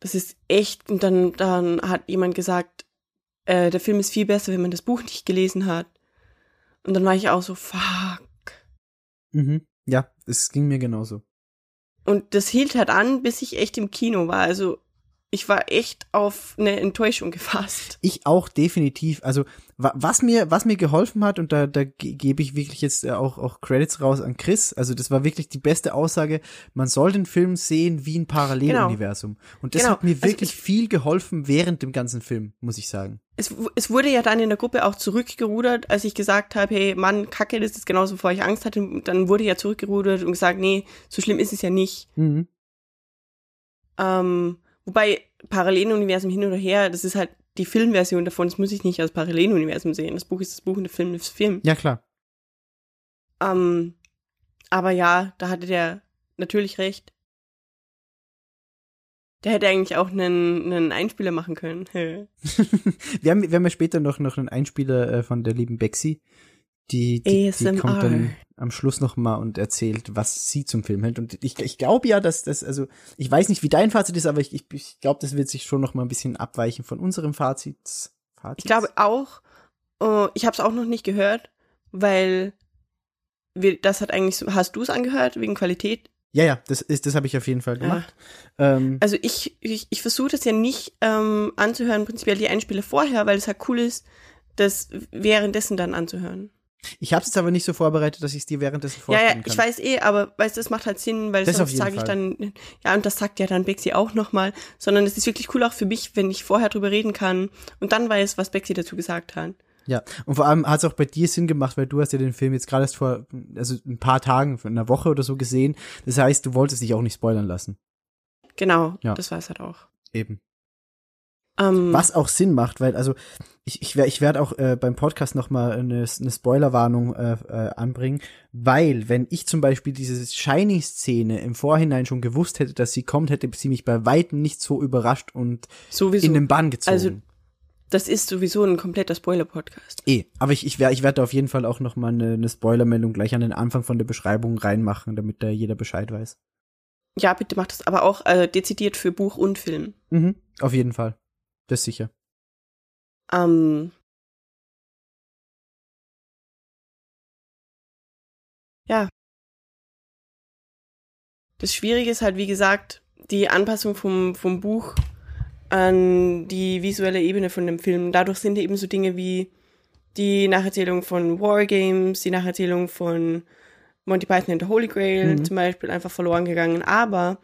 Das ist echt, und dann, dann hat jemand gesagt, äh, der Film ist viel besser, wenn man das Buch nicht gelesen hat. Und dann war ich auch so, fuck. Mhm. Ja, es ging mir genauso. Und das hielt halt an, bis ich echt im Kino war. Also Ich war echt auf eine Enttäuschung gefasst. Ich auch definitiv. Also wa was mir was mir geholfen hat und da da ge gebe ich wirklich jetzt äh, auch auch Credits raus an Chris. Also das war wirklich die beste Aussage. Man soll den Film sehen wie ein Paralleluniversum. Und das Genau. hat mir Also wirklich ich- viel geholfen während dem ganzen Film, muss ich sagen. Es, es wurde ja dann in der Gruppe auch zurückgerudert, als ich gesagt habe, hey Mann, Kacke, das ist genauso, bevor ich Angst hatte. Dann wurde ja zurückgerudert und gesagt, nee, so schlimm ist es ja nicht. Mhm. Ähm, wobei Paralleluniversum hin oder her, das ist halt die Filmversion davon, das muss ich nicht als Paralleluniversum sehen. Das Buch ist das Buch und der Film ist der Film. Ja klar. Ähm, aber ja, da hatte der natürlich recht. Der hätte eigentlich auch einen, einen Einspieler machen können. wir, haben, wir haben ja später noch, noch einen Einspieler äh, von der lieben Bexi. Die, die, die kommt dann am Schluss noch mal und erzählt, was sie zum Film hält. Und ich, ich glaube ja, dass das, also ich weiß nicht, wie dein Fazit ist, aber ich, ich, ich glaube, das wird sich schon noch mal ein bisschen abweichen von unserem Fazit. Fazit. Ich glaube auch, äh, ich habe es auch noch nicht gehört, weil wir, das hat eigentlich, so, hast du es angehört wegen Qualität? Ja, ja, das ist, das habe ich auf jeden Fall gemacht. Ähm, Also ich, ich, ich versuche das ja nicht ähm, anzuhören, prinzipiell die Einspieler vorher, weil es halt cool ist, das währenddessen dann anzuhören. Ich habe es jetzt aber nicht so vorbereitet, dass ich es dir währenddessen Ja, vorstellen ja, kann. ich weiß eh, aber weißt du, das macht halt Sinn, weil Das sonst sage ich dann, ja, und das sagt ja dann Bexi auch nochmal, sondern es ist wirklich cool auch für mich, wenn ich vorher drüber reden kann und dann weiß, was Bexi dazu gesagt hat. Ja, und vor allem hat es auch bei dir Sinn gemacht, weil du hast ja den Film jetzt gerade erst vor, also ein paar Tagen, vor einer Woche oder so gesehen. Das heißt, du wolltest dich auch nicht spoilern lassen. Genau, Ja. das weiß halt auch. Eben. Ähm, Was auch Sinn macht, weil also ich ich, ich werde auch äh, beim Podcast noch mal eine, eine Spoilerwarnung äh, äh, anbringen, weil wenn ich zum Beispiel diese Shining-Szene im Vorhinein schon gewusst hätte, dass sie kommt, hätte sie mich bei weitem nicht so überrascht und Sowieso. in den Bann gezogen. Also, Das ist sowieso ein kompletter Spoiler-Podcast. eh, aber ich ich werde ich werd da auf jeden Fall auch noch mal eine, eine Spoilermeldung gleich an den Anfang von der Beschreibung reinmachen, damit da jeder Bescheid weiß. Ja, bitte macht das aber auch äh, dezidiert für Buch und Film. Mhm, auf jeden Fall. Das sicher. Ähm, ja. Das Schwierige ist halt, wie gesagt, die Anpassung vom, vom Buch an die visuelle Ebene von dem Film. Dadurch sind eben so Dinge wie die Nacherzählung von Wargames, die Nacherzählung von Monty Python and the Holy Grail Mhm. zum Beispiel einfach verloren gegangen. Aber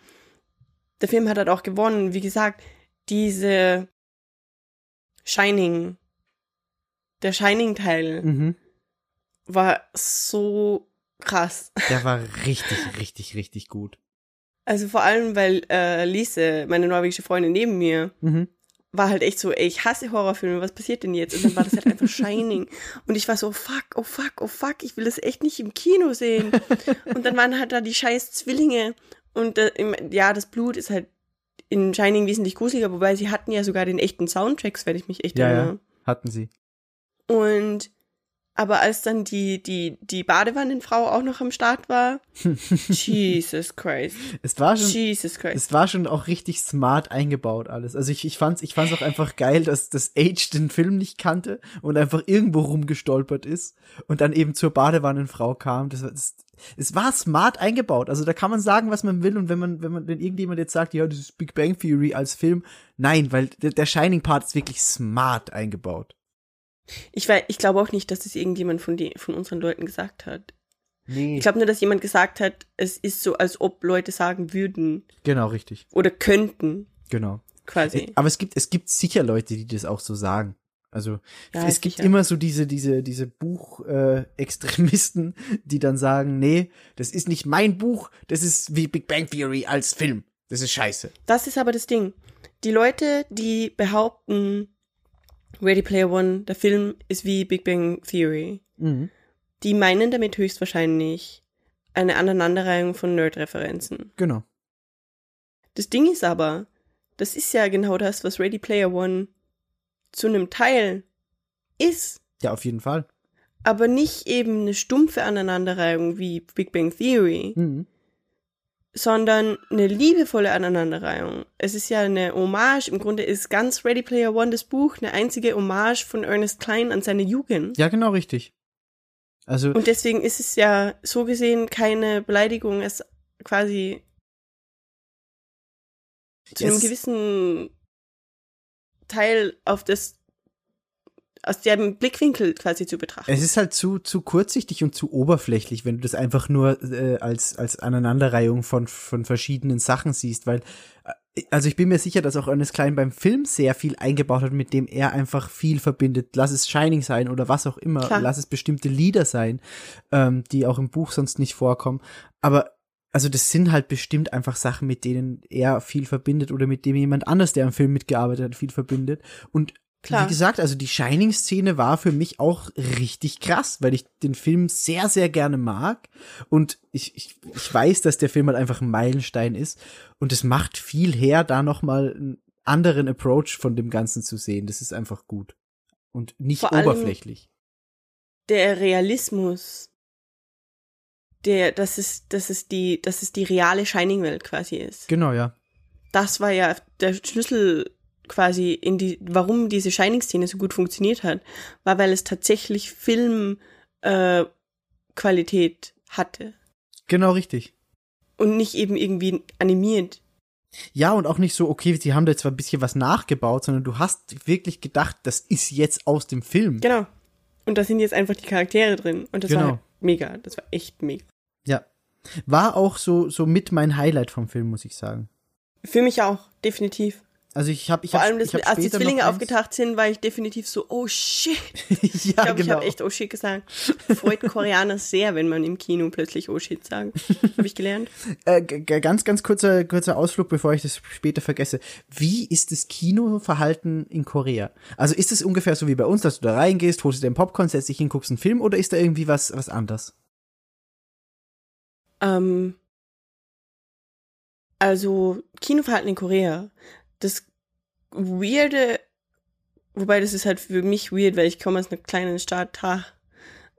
der Film hat halt auch gewonnen. Wie gesagt, diese Shining, der Shining-Teil Mhm. war so krass. Der war richtig, richtig, richtig gut. Also vor allem, weil äh, Lise, meine norwegische Freundin neben mir, Mhm. war halt echt so, ey, ich hasse Horrorfilme, was passiert denn jetzt? Und dann war das halt einfach Shining. Und ich war so, fuck, oh fuck, oh fuck, ich will das echt nicht im Kino sehen. Und dann waren halt da die scheiß Zwillinge. Und äh, ja, das Blut ist halt in Shining wesentlich gruseliger, wobei sie hatten ja sogar den echten Soundtracks, wenn ich mich echt Ja, erinnere. ja, hatten sie. Und aber als dann die, die, die Badewannenfrau auch noch am Start war, Jesus Christ. Es war schon, Jesus Christ. es war schon auch richtig smart eingebaut alles. Also ich, ich fand's, ich fand's auch einfach geil, dass das Age den Film nicht kannte und einfach irgendwo rumgestolpert ist und dann eben zur Badewannenfrau kam. Das, das, es war smart eingebaut. Also da kann man sagen, was man will und wenn man, wenn man, wenn irgendjemand jetzt sagt, ja, das ist Big Bang Theory als Film, nein, weil der, der Shining Part ist wirklich smart eingebaut. Ich, wei- ich glaube auch nicht, dass das irgendjemand von, die, von unseren Leuten gesagt hat. Nee. Ich glaube nur, dass jemand gesagt hat, es ist so, als ob Leute sagen würden genau, richtig. oder könnten, Genau. quasi. Aber es gibt, es gibt sicher Leute, die das auch so sagen. Also Ja, es gibt sicher. immer so diese, diese, diese Buch-Extremisten, äh, die dann sagen, nee, das ist nicht mein Buch, das ist wie Big Bang Theory als Film. Das ist scheiße. Das ist aber das Ding. Die Leute, die behaupten, Ready Player One, der Film ist wie Big Bang Theory, Mhm. die meinen damit höchstwahrscheinlich eine Aneinanderreihung von Nerd-Referenzen. Genau. Das Ding ist aber, das ist ja genau das, was Ready Player One zu einem Teil ist, Ja, auf jeden Fall. aber nicht eben eine stumpfe Aneinanderreihung wie Big Bang Theory, Mhm. sondern eine liebevolle Aneinanderreihung. Es ist ja eine Hommage, im Grunde ist ganz Ready Player One das Buch eine einzige Hommage von Ernest Klein an seine Jugend. Ja, genau richtig. Also, Und deswegen ist es ja so gesehen keine Beleidigung, es quasi zu einem gewissen Teil auf das aus dem Blickwinkel quasi zu betrachten. Es ist halt zu, zu kurzsichtig und zu oberflächlich, wenn du das einfach nur äh, als, als Aneinanderreihung von, von verschiedenen Sachen siehst, weil, äh, also ich bin mir sicher, dass auch Ernest Klein beim Film sehr viel eingebaut hat, mit dem er einfach viel verbindet. Lass es Shining sein oder was auch immer, Klar. lass es bestimmte Lieder sein, ähm, die auch im Buch sonst nicht vorkommen. Aber also das sind halt bestimmt einfach Sachen, mit denen er viel verbindet oder mit dem jemand anders, der am Film mitgearbeitet hat, viel verbindet. Und Klar. wie gesagt, also die Shining-Szene war für mich auch richtig krass, weil ich den Film sehr, sehr gerne mag. Und ich, ich, ich weiß, dass der Film halt einfach ein Meilenstein ist. Und es macht viel her, da nochmal einen anderen Approach von dem Ganzen zu sehen. Das ist einfach gut. Und nicht Vor oberflächlich. der Realismus, der, dass es, dass es die, dass es die reale Shining-Welt quasi ist. Genau, ja. Das war ja der Schlüssel quasi in die, warum diese Shining-Szene so gut funktioniert hat, war, weil es tatsächlich Film, äh, Qualität hatte. Genau richtig. Und nicht eben irgendwie animiert. Ja, und auch nicht so, okay, sie haben da jetzt zwar ein bisschen was nachgebaut, sondern du hast wirklich gedacht, das ist jetzt aus dem Film. Genau. Und da sind jetzt einfach die Charaktere drin. Und das Genau. war mega. Das war echt mega. Ja. War auch so, so mit mein Highlight vom Film, muss ich sagen. Für mich auch, definitiv. Also ich habe ich Vor hab, allem, das, ich hab als die Zwillinge aufgetaucht sind, war ich definitiv so, oh shit. ja, Ich glaube, ich genau. habe echt Oh shit gesagt. Freut Koreaner sehr, wenn man im Kino plötzlich Oh shit sagt. Habe ich gelernt. Äh, ganz, ganz kurzer, kurzer Ausflug, bevor ich das später vergesse. Wie ist das Kinoverhalten in Korea? Also ist es ungefähr so wie bei uns, dass du da reingehst, holst dir den Popcorn, setzt dich hin, guckst einen Film oder ist da irgendwie was, was anders? Ähm, also, Kinoverhalten in Korea. Das Weirde, wobei das ist halt für mich weird, weil ich komme aus einer kleinen Stadt. Ha,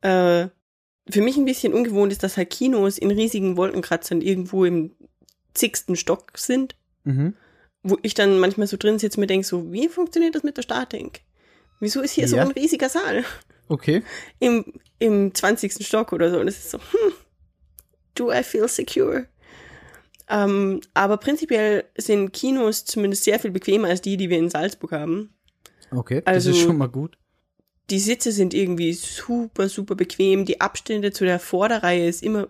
äh, für mich ein bisschen ungewohnt ist, dass halt Kinos in riesigen Wolkenkratzern irgendwo im zigsten Stock sind. Mhm. wo ich dann manchmal so drin sitze und mir denke, so, wie funktioniert das mit der Statik? Wieso ist hier so Ja. ein riesiger Saal Okay. im, im 20. Stock oder so? Und es ist so, hm, do I feel secure? Ähm, aber prinzipiell sind Kinos zumindest sehr viel bequemer als die, die wir in Salzburg haben. Okay. Also- das ist schon mal gut. Die Sitze sind irgendwie super, super bequem. Die Abstände zu der Vorderreihe ist immer,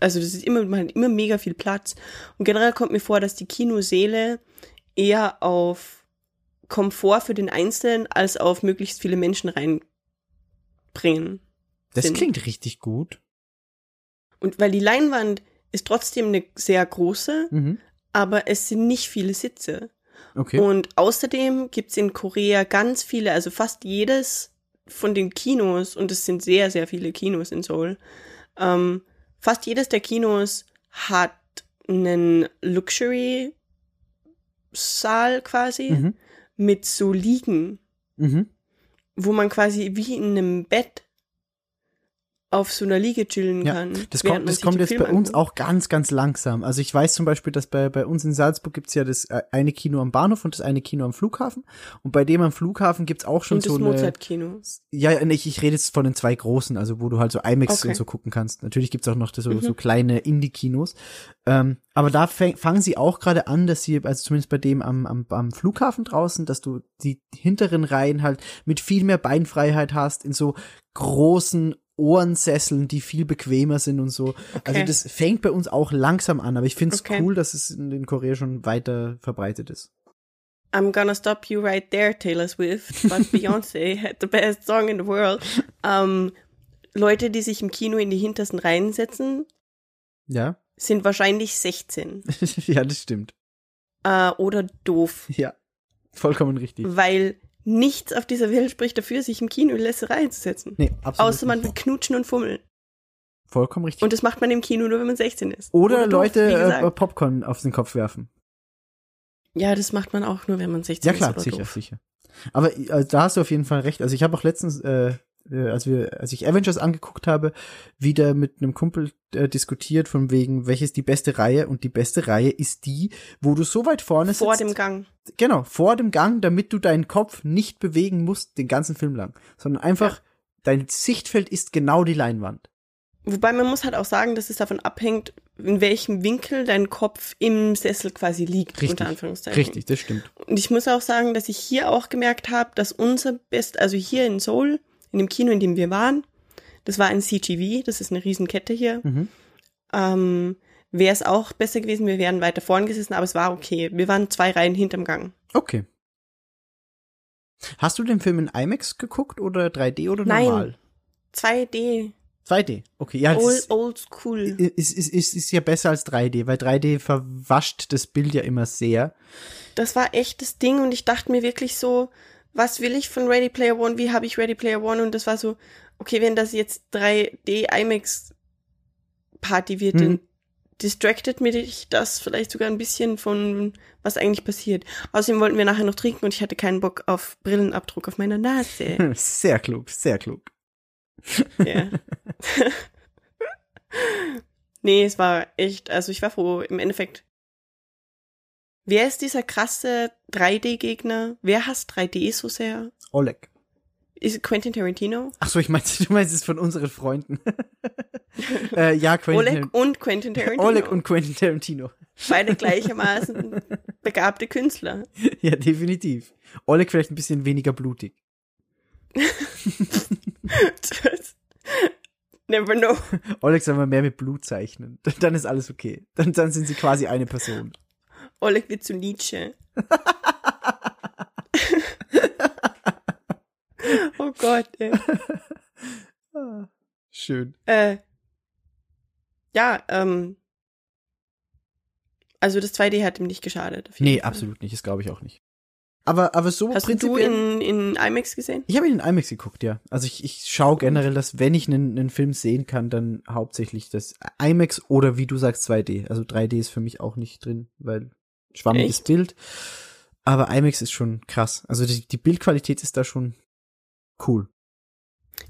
also das ist immer, man hat immer mega viel Platz. Und generell kommt mir vor, dass die Kinosäle eher auf Komfort für den Einzelnen als auf möglichst viele Menschen reinbringen. Das sind. klingt richtig gut. Und weil die Leinwand ist trotzdem eine sehr große, Mhm. aber es sind nicht viele Sitze. Okay. Und außerdem gibt's in Korea ganz viele, also fast jedes von den Kinos, und es sind sehr, sehr viele Kinos in Seoul, ähm, fast jedes der Kinos hat einen Luxury-Saal quasi mhm. mit so Liegen, Mhm. wo man quasi wie in einem Bett auf so einer Liege chillen Ja, kann. Das kommt, das kommt jetzt bei uns anguckt. auch ganz, ganz langsam. Also ich weiß zum Beispiel, dass bei, bei uns in Salzburg gibt's ja das äh, eine Kino am Bahnhof und das eine Kino am Flughafen. Und bei dem am Flughafen gibt's auch schon Und so das eine. Mozart-Kino. Ja, ich, ich rede jetzt von den zwei großen, also wo du halt so IMAX Okay. und so gucken kannst. Natürlich gibt's auch noch so, Mhm. so kleine Indie-Kinos. Ähm, aber da fäng, fangen sie auch gerade an, dass sie, also zumindest bei dem am, am, am Flughafen draußen, dass du die hinteren Reihen halt mit viel mehr Beinfreiheit hast, in so großen Ohrensesseln, die viel bequemer sind und so. Also Okay. das fängt bei uns auch langsam an, aber ich finde es Okay. cool, dass es in, in Korea schon weiter verbreitet ist. I'm gonna stop you right there, Taylor Swift. But Beyoncé had the best song in the world. Ähm, Leute, die sich im Kino in die hintersten Reihen setzen, Ja, sind wahrscheinlich 16 ja, das stimmt. äh, oder doof, Ja, vollkommen richtig. weil nichts auf dieser Welt spricht dafür, sich im Kino in Reihe zu setzen. Nee, absolut. Außer man will knutschen und fummeln. Vollkommen richtig. Und das macht man im Kino nur, wenn man 16 ist. Oder, doof, Leute gesagt. äh, Popcorn auf den Kopf werfen. Ja, das macht man auch nur, wenn man 16 Ja ist. klar, oder sicher, doof. sicher. Aber äh, da hast du auf jeden Fall recht. Also ich habe auch letztens, äh, äh, als wir, als ich Avengers angeguckt habe, wieder mit einem Kumpel äh, diskutiert von wegen, welches die beste Reihe und die beste Reihe ist die, wo du so weit vorne Vor sitzt. dem Gang. Genau, vor dem Gang, damit du deinen Kopf nicht bewegen musst den ganzen Film lang, sondern einfach dein Sichtfeld ist genau die Leinwand. Wobei man muss halt auch sagen, dass es davon abhängt, in welchem Winkel dein Kopf im Sessel quasi liegt, Richtig. unter Anführungszeichen. Richtig, das stimmt. Und ich muss auch sagen, dass ich hier auch gemerkt habe, dass unser Best, also hier in Seoul, in dem Kino, in dem wir waren, das war ein CGV, das ist eine Riesenkette hier, Mhm. ähm, wäre es auch besser gewesen, wir wären weiter vorn gesessen, aber es war okay. Wir waren zwei Reihen hinterm Gang. Okay. Hast du den Film in IMAX geguckt oder 3D oder Nein. normal? 2D, 2D. Okay, ja, old, ist, old school. ist, ist, ist, ist ja besser als 3D, weil 3D verwascht das Bild ja immer sehr. Das war echt das Ding und ich dachte mir wirklich so, was will ich von Ready Player One, wie habe ich Ready Player One und das war so, okay, wenn das jetzt 3D IMAX Party wird, Mhm. dann distracted mich das vielleicht sogar ein bisschen von was eigentlich passiert. Außerdem wollten wir nachher noch trinken und ich hatte keinen Bock auf Brillenabdruck auf meiner Nase. Sehr klug, sehr klug. Ja. nee, es war echt, also ich war froh, im Endeffekt. Wer ist dieser krasse 3D-Gegner? Wer hasst 3D so sehr? Oleg. Ist es Quentin Tarantino? Ach so, ich meinte, du meinst es von unseren Freunden. äh, ja, Quentin Oleg und Quentin Tarantino. Oleg und Quentin Tarantino. Beide gleichermaßen begabte Künstler. Ja, definitiv. Oleg vielleicht ein bisschen weniger blutig. Never know. Oleg soll mal mehr mit Blut zeichnen. Dann ist alles okay. Dann, dann sind sie quasi eine Person. Oleg wird zu Nietzsche. oh Gott, ey. Schön. Äh, ja, ähm. Also das 2D hat ihm nicht geschadet. Nee, Fall. absolut nicht. Das glaube ich auch nicht. Aber, aber so Hast du prinzipiell. in, in IMAX gesehen? ich habe ihn in IMAX geguckt, ja. Also ich, ich schaue generell, dass wenn ich einen, einen Film sehen kann, dann hauptsächlich das IMAX oder wie du sagst 2D. Also 3D ist für mich auch nicht drin, weil schwammiges Echt? Bild. Aber IMAX ist schon krass. Also die, die Bildqualität ist da schon cool.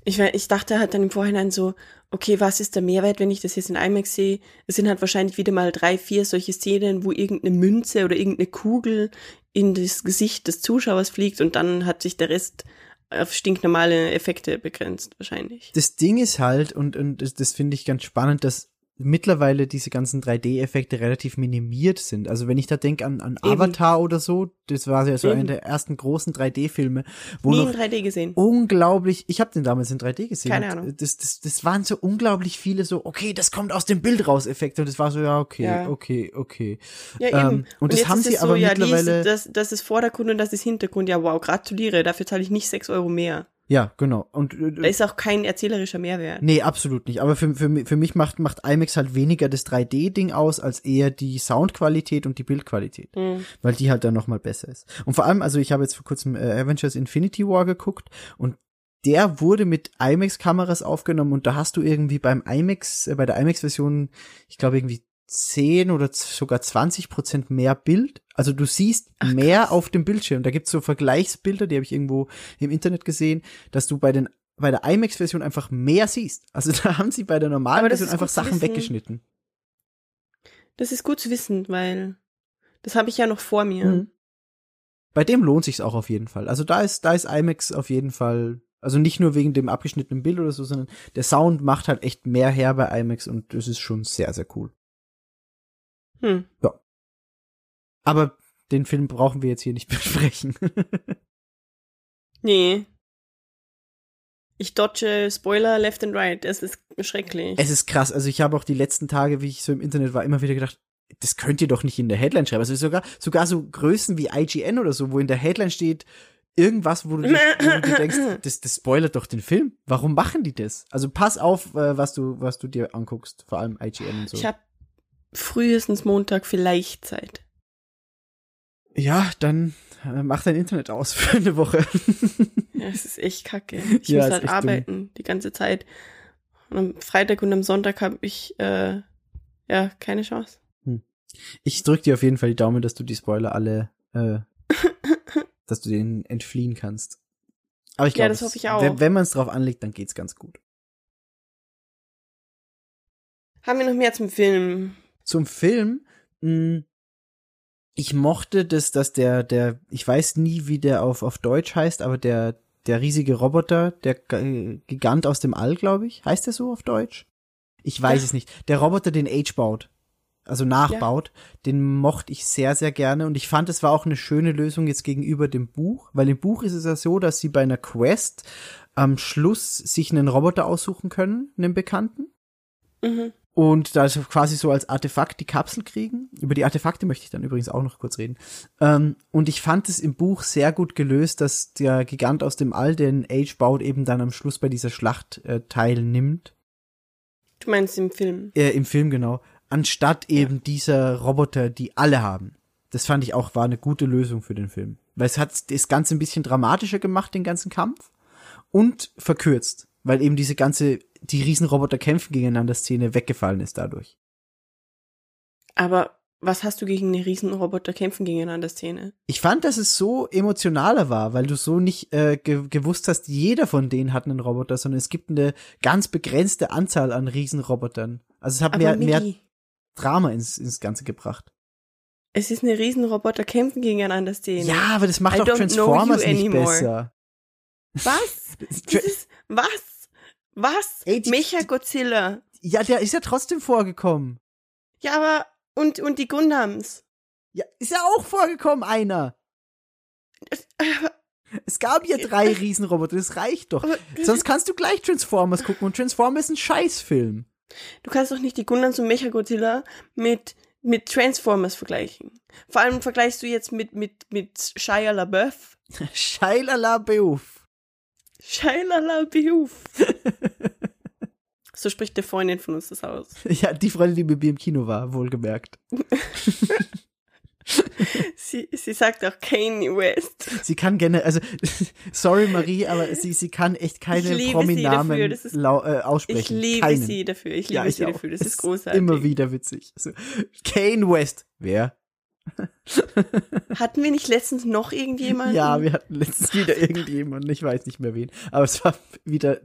Ich, ich dachte halt dann im Vorhinein so, okay, was ist der Mehrwert, wenn ich das jetzt in IMAX sehe? Es sind halt wahrscheinlich wieder mal drei, vier solche Szenen, wo irgendeine Münze oder irgendeine Kugel in das Gesicht des Zuschauers fliegt und dann hat sich der Rest auf stinknormale Effekte begrenzt, wahrscheinlich. Das Ding ist halt, und, und das, das finde ich ganz spannend, dass mittlerweile diese ganzen 3D-Effekte relativ minimiert sind. Also wenn ich da denke an, an Eben. Avatar oder so, das war ja so Eben. einer der ersten großen 3D-Filme, wo Nie in 3D gesehen. unglaublich, ich habe den damals in 3D gesehen. Keine und Ahnung. Das, das, das waren so unglaublich viele so, okay, das kommt aus dem Bild raus Effekte und das war so, ja, okay, Ja. okay, okay. Ja, Ähm, eben. und das haben sie aber ja, mittlerweile- Dies, das, das ist Vordergrund und das ist Hintergrund. Ja, wow, gratuliere. Dafür zahle ich nicht sechs Euro mehr. Ja, genau. Und Da äh, ist auch kein erzählerischer Mehrwert. nee, absolut nicht. Aber für, für, für mich macht, macht IMAX halt weniger das 3D-Ding aus, als eher die Soundqualität und die Bildqualität. Hm. weil die halt dann noch mal besser ist. Und vor allem, also ich habe jetzt vor kurzem äh, Avengers Infinity War geguckt und der wurde mit IMAX-Kameras aufgenommen und da hast du irgendwie beim IMAX, äh, bei der IMAX-Version, ich glaube irgendwie 10 oder sogar 20 Prozent mehr Bild. Also du siehst mehr auf dem Bildschirm. Da gibt's so Vergleichsbilder, die habe ich irgendwo im Internet gesehen, dass du bei den bei der IMAX-Version einfach mehr siehst. Also da haben sie bei der normalen Version einfach Sachen weggeschnitten. Das ist gut zu wissen, weil das habe ich ja noch vor mir. Mhm. Bei dem lohnt sich's auch auf jeden Fall. Also da ist, da ist IMAX auf jeden Fall, also nicht nur wegen dem abgeschnittenen Bild oder so, sondern der Sound macht halt echt mehr her bei IMAX und das ist schon sehr, sehr cool. Hm. Aber den Film brauchen wir jetzt hier nicht besprechen. Nee. Ich dodge Spoiler left and right. Es ist schrecklich. es ist krass. Also ich habe auch die letzten Tage, wie ich so im Internet war, immer wieder gedacht, das könnt ihr doch nicht in der Headline schreiben. Also sogar, sogar so Größen wie IGN oder so, wo in der Headline steht, irgendwas, wo du, dich, wo du dir denkst, das, das spoilert doch den Film. Warum machen die das? Also pass auf, äh, was du, was du dir anguckst, vor allem IGN und so. Ich habe frühestens Montag vielleicht Zeit. Ja, dann äh, mach dein Internet aus für eine Woche. Ja, es ist echt kacke. Ich Ja, muss halt arbeiten die ganze Zeit. Und am Freitag und am Sonntag habe ich äh, ja keine Chance. ich drück dir auf jeden Fall die Daumen, dass du die Spoiler alle, äh, dass du denen entfliehen kannst. Aber ich Ja, glaube, das hoffe ich auch. wenn, wenn man es drauf anlegt, dann geht's ganz gut. Haben wir noch mehr zum Film? Zum Film, mh, ich mochte das, dass der, der, ich weiß nie, wie der auf, auf Deutsch heißt, aber der, der riesige Roboter, der Gigant aus dem All, glaube ich, heißt der so auf Deutsch? Ich weiß Ja. es nicht. Der Roboter, den Age baut, also nachbaut, den mochte ich sehr, sehr gerne und ich fand, es war auch eine schöne Lösung jetzt gegenüber dem Buch, weil im Buch ist es ja so, dass sie bei einer Quest am Schluss sich einen Roboter aussuchen können, einen Bekannten. Mhm. Und da quasi so als Artefakt die Kapsel kriegen. Über die Artefakte möchte ich dann übrigens auch noch kurz reden. Ähm, und ich fand es im Buch sehr gut gelöst, dass der Gigant aus dem All, den Age baut, eben dann am Schluss bei dieser Schlacht äh, teilnimmt. Du meinst im Film. Äh, Im Film genau. Anstatt eben dieser Roboter, die alle haben. Das fand ich auch war eine gute Lösung für den Film. Weil es hat das Ganze ein bisschen dramatischer gemacht, den ganzen Kampf. Und verkürzt. Weil eben diese ganze, die Riesenroboter kämpfen gegeneinander Szene weggefallen ist dadurch. Aber was hast du gegen eine Riesenroboter kämpfen gegeneinander Szene? Ich fand, dass es so emotionaler war, weil du so nicht äh, ge gewusst hast, jeder von denen hat einen Roboter, sondern es gibt eine ganz begrenzte Anzahl an Riesenrobotern. Also es hat Aber mehr, mehr Migi, Drama ins, ins Ganze gebracht. es ist eine Riesenroboter kämpfen gegeneinander Szene. Ja, aber das macht I know Transformers nicht anymore. besser. Was? Das ist, was? Was? Ey, die- Mecha Godzilla. Ja, der ist ja trotzdem vorgekommen. Ja, aber und und die Gundams. Ja, ist ja auch vorgekommen, einer. Es gab ja drei Riesenroboter, das reicht doch. aber- Sonst kannst du gleich Transformers gucken und Transformers ist ein Scheißfilm. Du kannst doch nicht die Gundams und Mechagodzilla mit, mit Transformers vergleichen. Vor allem vergleichst du jetzt mit, mit, mit Shia LaBeouf. Shia LaBeouf. Shia LaBeouf. so spricht der Freundin von uns das aus. Ja, die Freundin, die mit mir im Kino war, wohlgemerkt. Sie, sie sagt auch Kanye West. Sie kann gerne, also, sorry Marie, aber sie, sie kann echt keine Prominamen das äh, aussprechen. Ich liebe Keinen. sie dafür. Ich liebe Ja, ich sie auch. dafür. Das Es ist großartig. Immer wieder witzig. Also, Kane West. Wer? Hatten wir nicht letztens noch irgendjemanden? Ja, wir hatten letztens wieder irgendjemanden, ich weiß nicht mehr wen. Aber es war wieder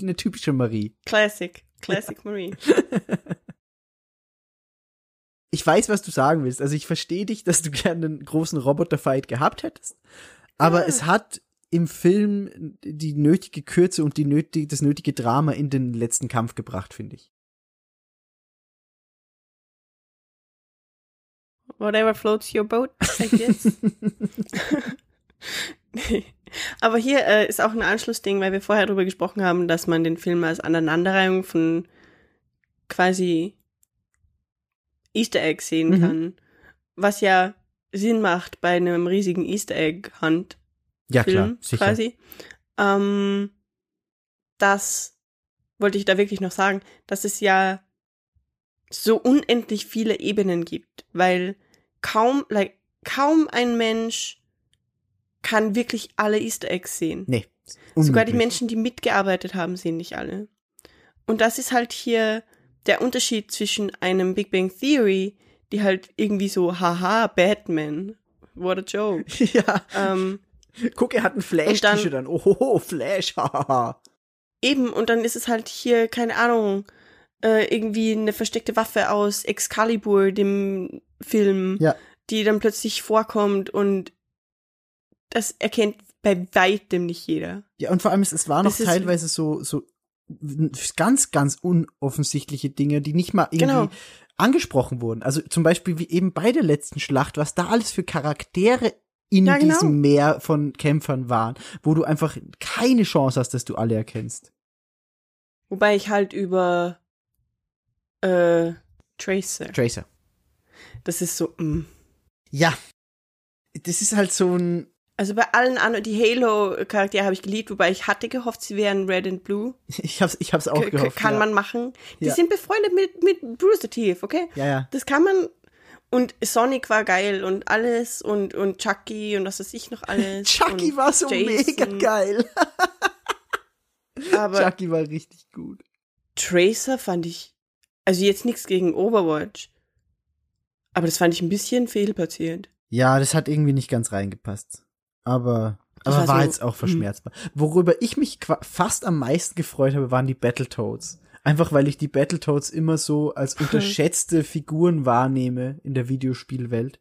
eine typische Marie. Classic. Classic Marie. Ich weiß, was du sagen willst. Also ich verstehe dich, dass du gerne einen großen Roboterfight gehabt hättest. Aber Ja. es hat im Film die nötige Kürze und die nötige, das nötige Drama in den letzten Kampf gebracht, finde ich. Whatever floats your boat, I guess. Nee. Aber hier äh, ist auch ein Anschlussding, weil wir vorher darüber gesprochen haben, dass man den Film als Aneinanderreihung von quasi Easter Eggs sehen Mhm. kann. Was ja Sinn macht bei einem riesigen Easter Egg Hunt Ja, Film klar, sicher. quasi. Ähm, das wollte ich da wirklich noch sagen, dass es ja so unendlich viele Ebenen gibt, weil kaum, like, kaum ein Mensch kann wirklich alle Easter Eggs sehen. Nee. Sogar die. Menschen, die mitgearbeitet haben, sehen nicht alle. Und das ist halt hier der Unterschied zwischen einem Big Bang Theory, die halt irgendwie so, haha, Batman, what a joke. Ja, ähm, guck, er hat ein Und Flash-T-Shirt dann- an. Ohoho, Flash, hahaha. Eben, und dann ist es halt hier, keine Ahnung, äh, irgendwie eine versteckte Waffe aus Excalibur, dem Film, Ja. die dann plötzlich vorkommt und das erkennt bei weitem nicht jeder. Ja, und vor allem, es, es waren noch teilweise so, so ganz, ganz unoffensichtliche Dinge, die nicht mal irgendwie Genau. angesprochen wurden. Also zum Beispiel wie eben bei der letzten Schlacht, was da alles für Charaktere in Ja, genau. diesem Meer von Kämpfern waren, wo du einfach keine Chance hast, dass du alle erkennst. Wobei ich halt über äh, Tracer, Tracer. Das ist so, mm. Ja. Das ist halt so ein, Also bei allen anderen, die Halo-Charaktere habe ich geliebt, wobei ich hatte gehofft, sie wären Red and Blue. ich hab's, ich hab's auch K- gehofft. Kann ja. man machen. Die Ja. sind befreundet mit, mit Bruce Teeth, okay? Ja, ja. Das kann man. Und Sonic war geil und alles und, und Chucky und was weiß ich noch alles. Chucky war so Jason. mega geil. Aber Chucky war richtig gut. Tracer fand ich. Also jetzt nichts gegen Overwatch. Aber das fand ich ein bisschen fehlplatziert. Ja, das hat irgendwie nicht ganz reingepasst. Aber, Das aber war war so, jetzt auch hm. verschmerzbar. Worüber ich mich fast am meisten gefreut habe, waren die Battletoads. Einfach weil ich die Battletoads immer so als unterschätzte Figuren wahrnehme in der Videospielwelt.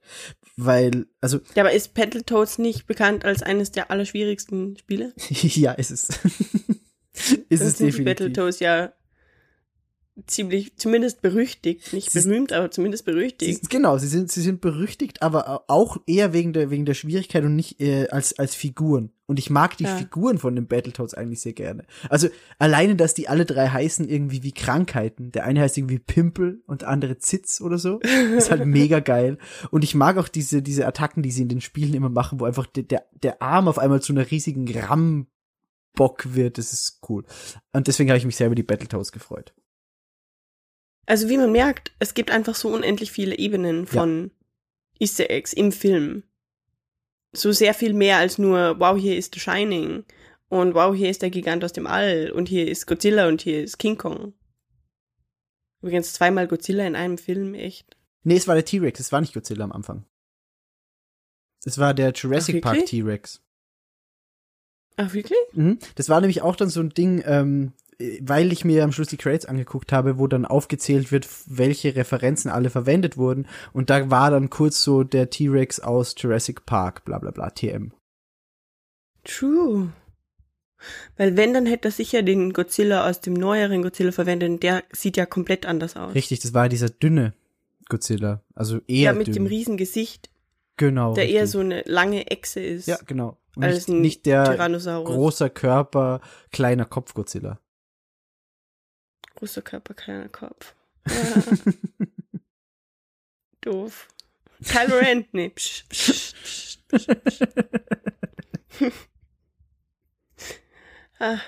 Weil, also, Ja, aber ist Battletoads nicht bekannt als eines der allerschwierigsten Spiele? ja, ist es. ist Dann es sind die definitiv. Battletoads ja ziemlich, zumindest berüchtigt. Nicht Sie- berühmt, aber zumindest Sie, berüchtigt. genau, sie sind, sie sind berüchtigt, aber auch eher wegen der, wegen der Schwierigkeit und nicht äh, als, als Figuren. Und ich mag die Ja. Figuren von den Battletoads eigentlich sehr gerne. Also alleine, dass die alle drei heißen irgendwie wie Krankheiten. Der eine heißt irgendwie Pimpel und der andere Zitz oder so. Ist halt mega geil. Und ich mag auch diese, diese Attacken, die sie in den Spielen immer machen, wo einfach der, der, der Arm auf einmal zu einer riesigen Rammbock wird. Das ist cool. Und deswegen habe ich mich sehr über die Battletoads gefreut. Also wie man merkt, es gibt einfach so unendlich viele Ebenen von Easter Eggs im Film. So sehr viel mehr als nur, wow, hier ist The Shining und wow, hier ist der Gigant aus dem All und hier ist Godzilla und hier ist King Kong. Übrigens zweimal Godzilla in einem Film, echt. Nee, es war der T-Rex, es war nicht Godzilla am Anfang. Es war der Jurassic Ach, Park? T-Rex. Ach, wirklich? Mhm. Das war nämlich auch dann so ein Ding, ähm, äh, weil ich mir am Schluss die Credits angeguckt habe, wo dann aufgezählt wird, welche Referenzen alle verwendet wurden. Und da war dann kurz so der T-Rex aus Jurassic Park, bla bla bla, TM. True. Weil wenn, dann hätte er sicher den Godzilla aus dem neueren Godzilla verwendet und der sieht ja komplett anders aus. Richtig, das war dieser dünne Godzilla. Also eher Ja, mit dünn. dem riesen Gesicht, Genau. der eher richtig. so eine lange Echse ist. Ja, genau. Und als nicht, nicht der Tyrannosaurus. großer Körper, kleiner Kopf Godzilla. Großer Körper, kleiner Kopf. Ja. Doof. Kylo Ren, nee. Psch, psch, psch, psch, psch. ah,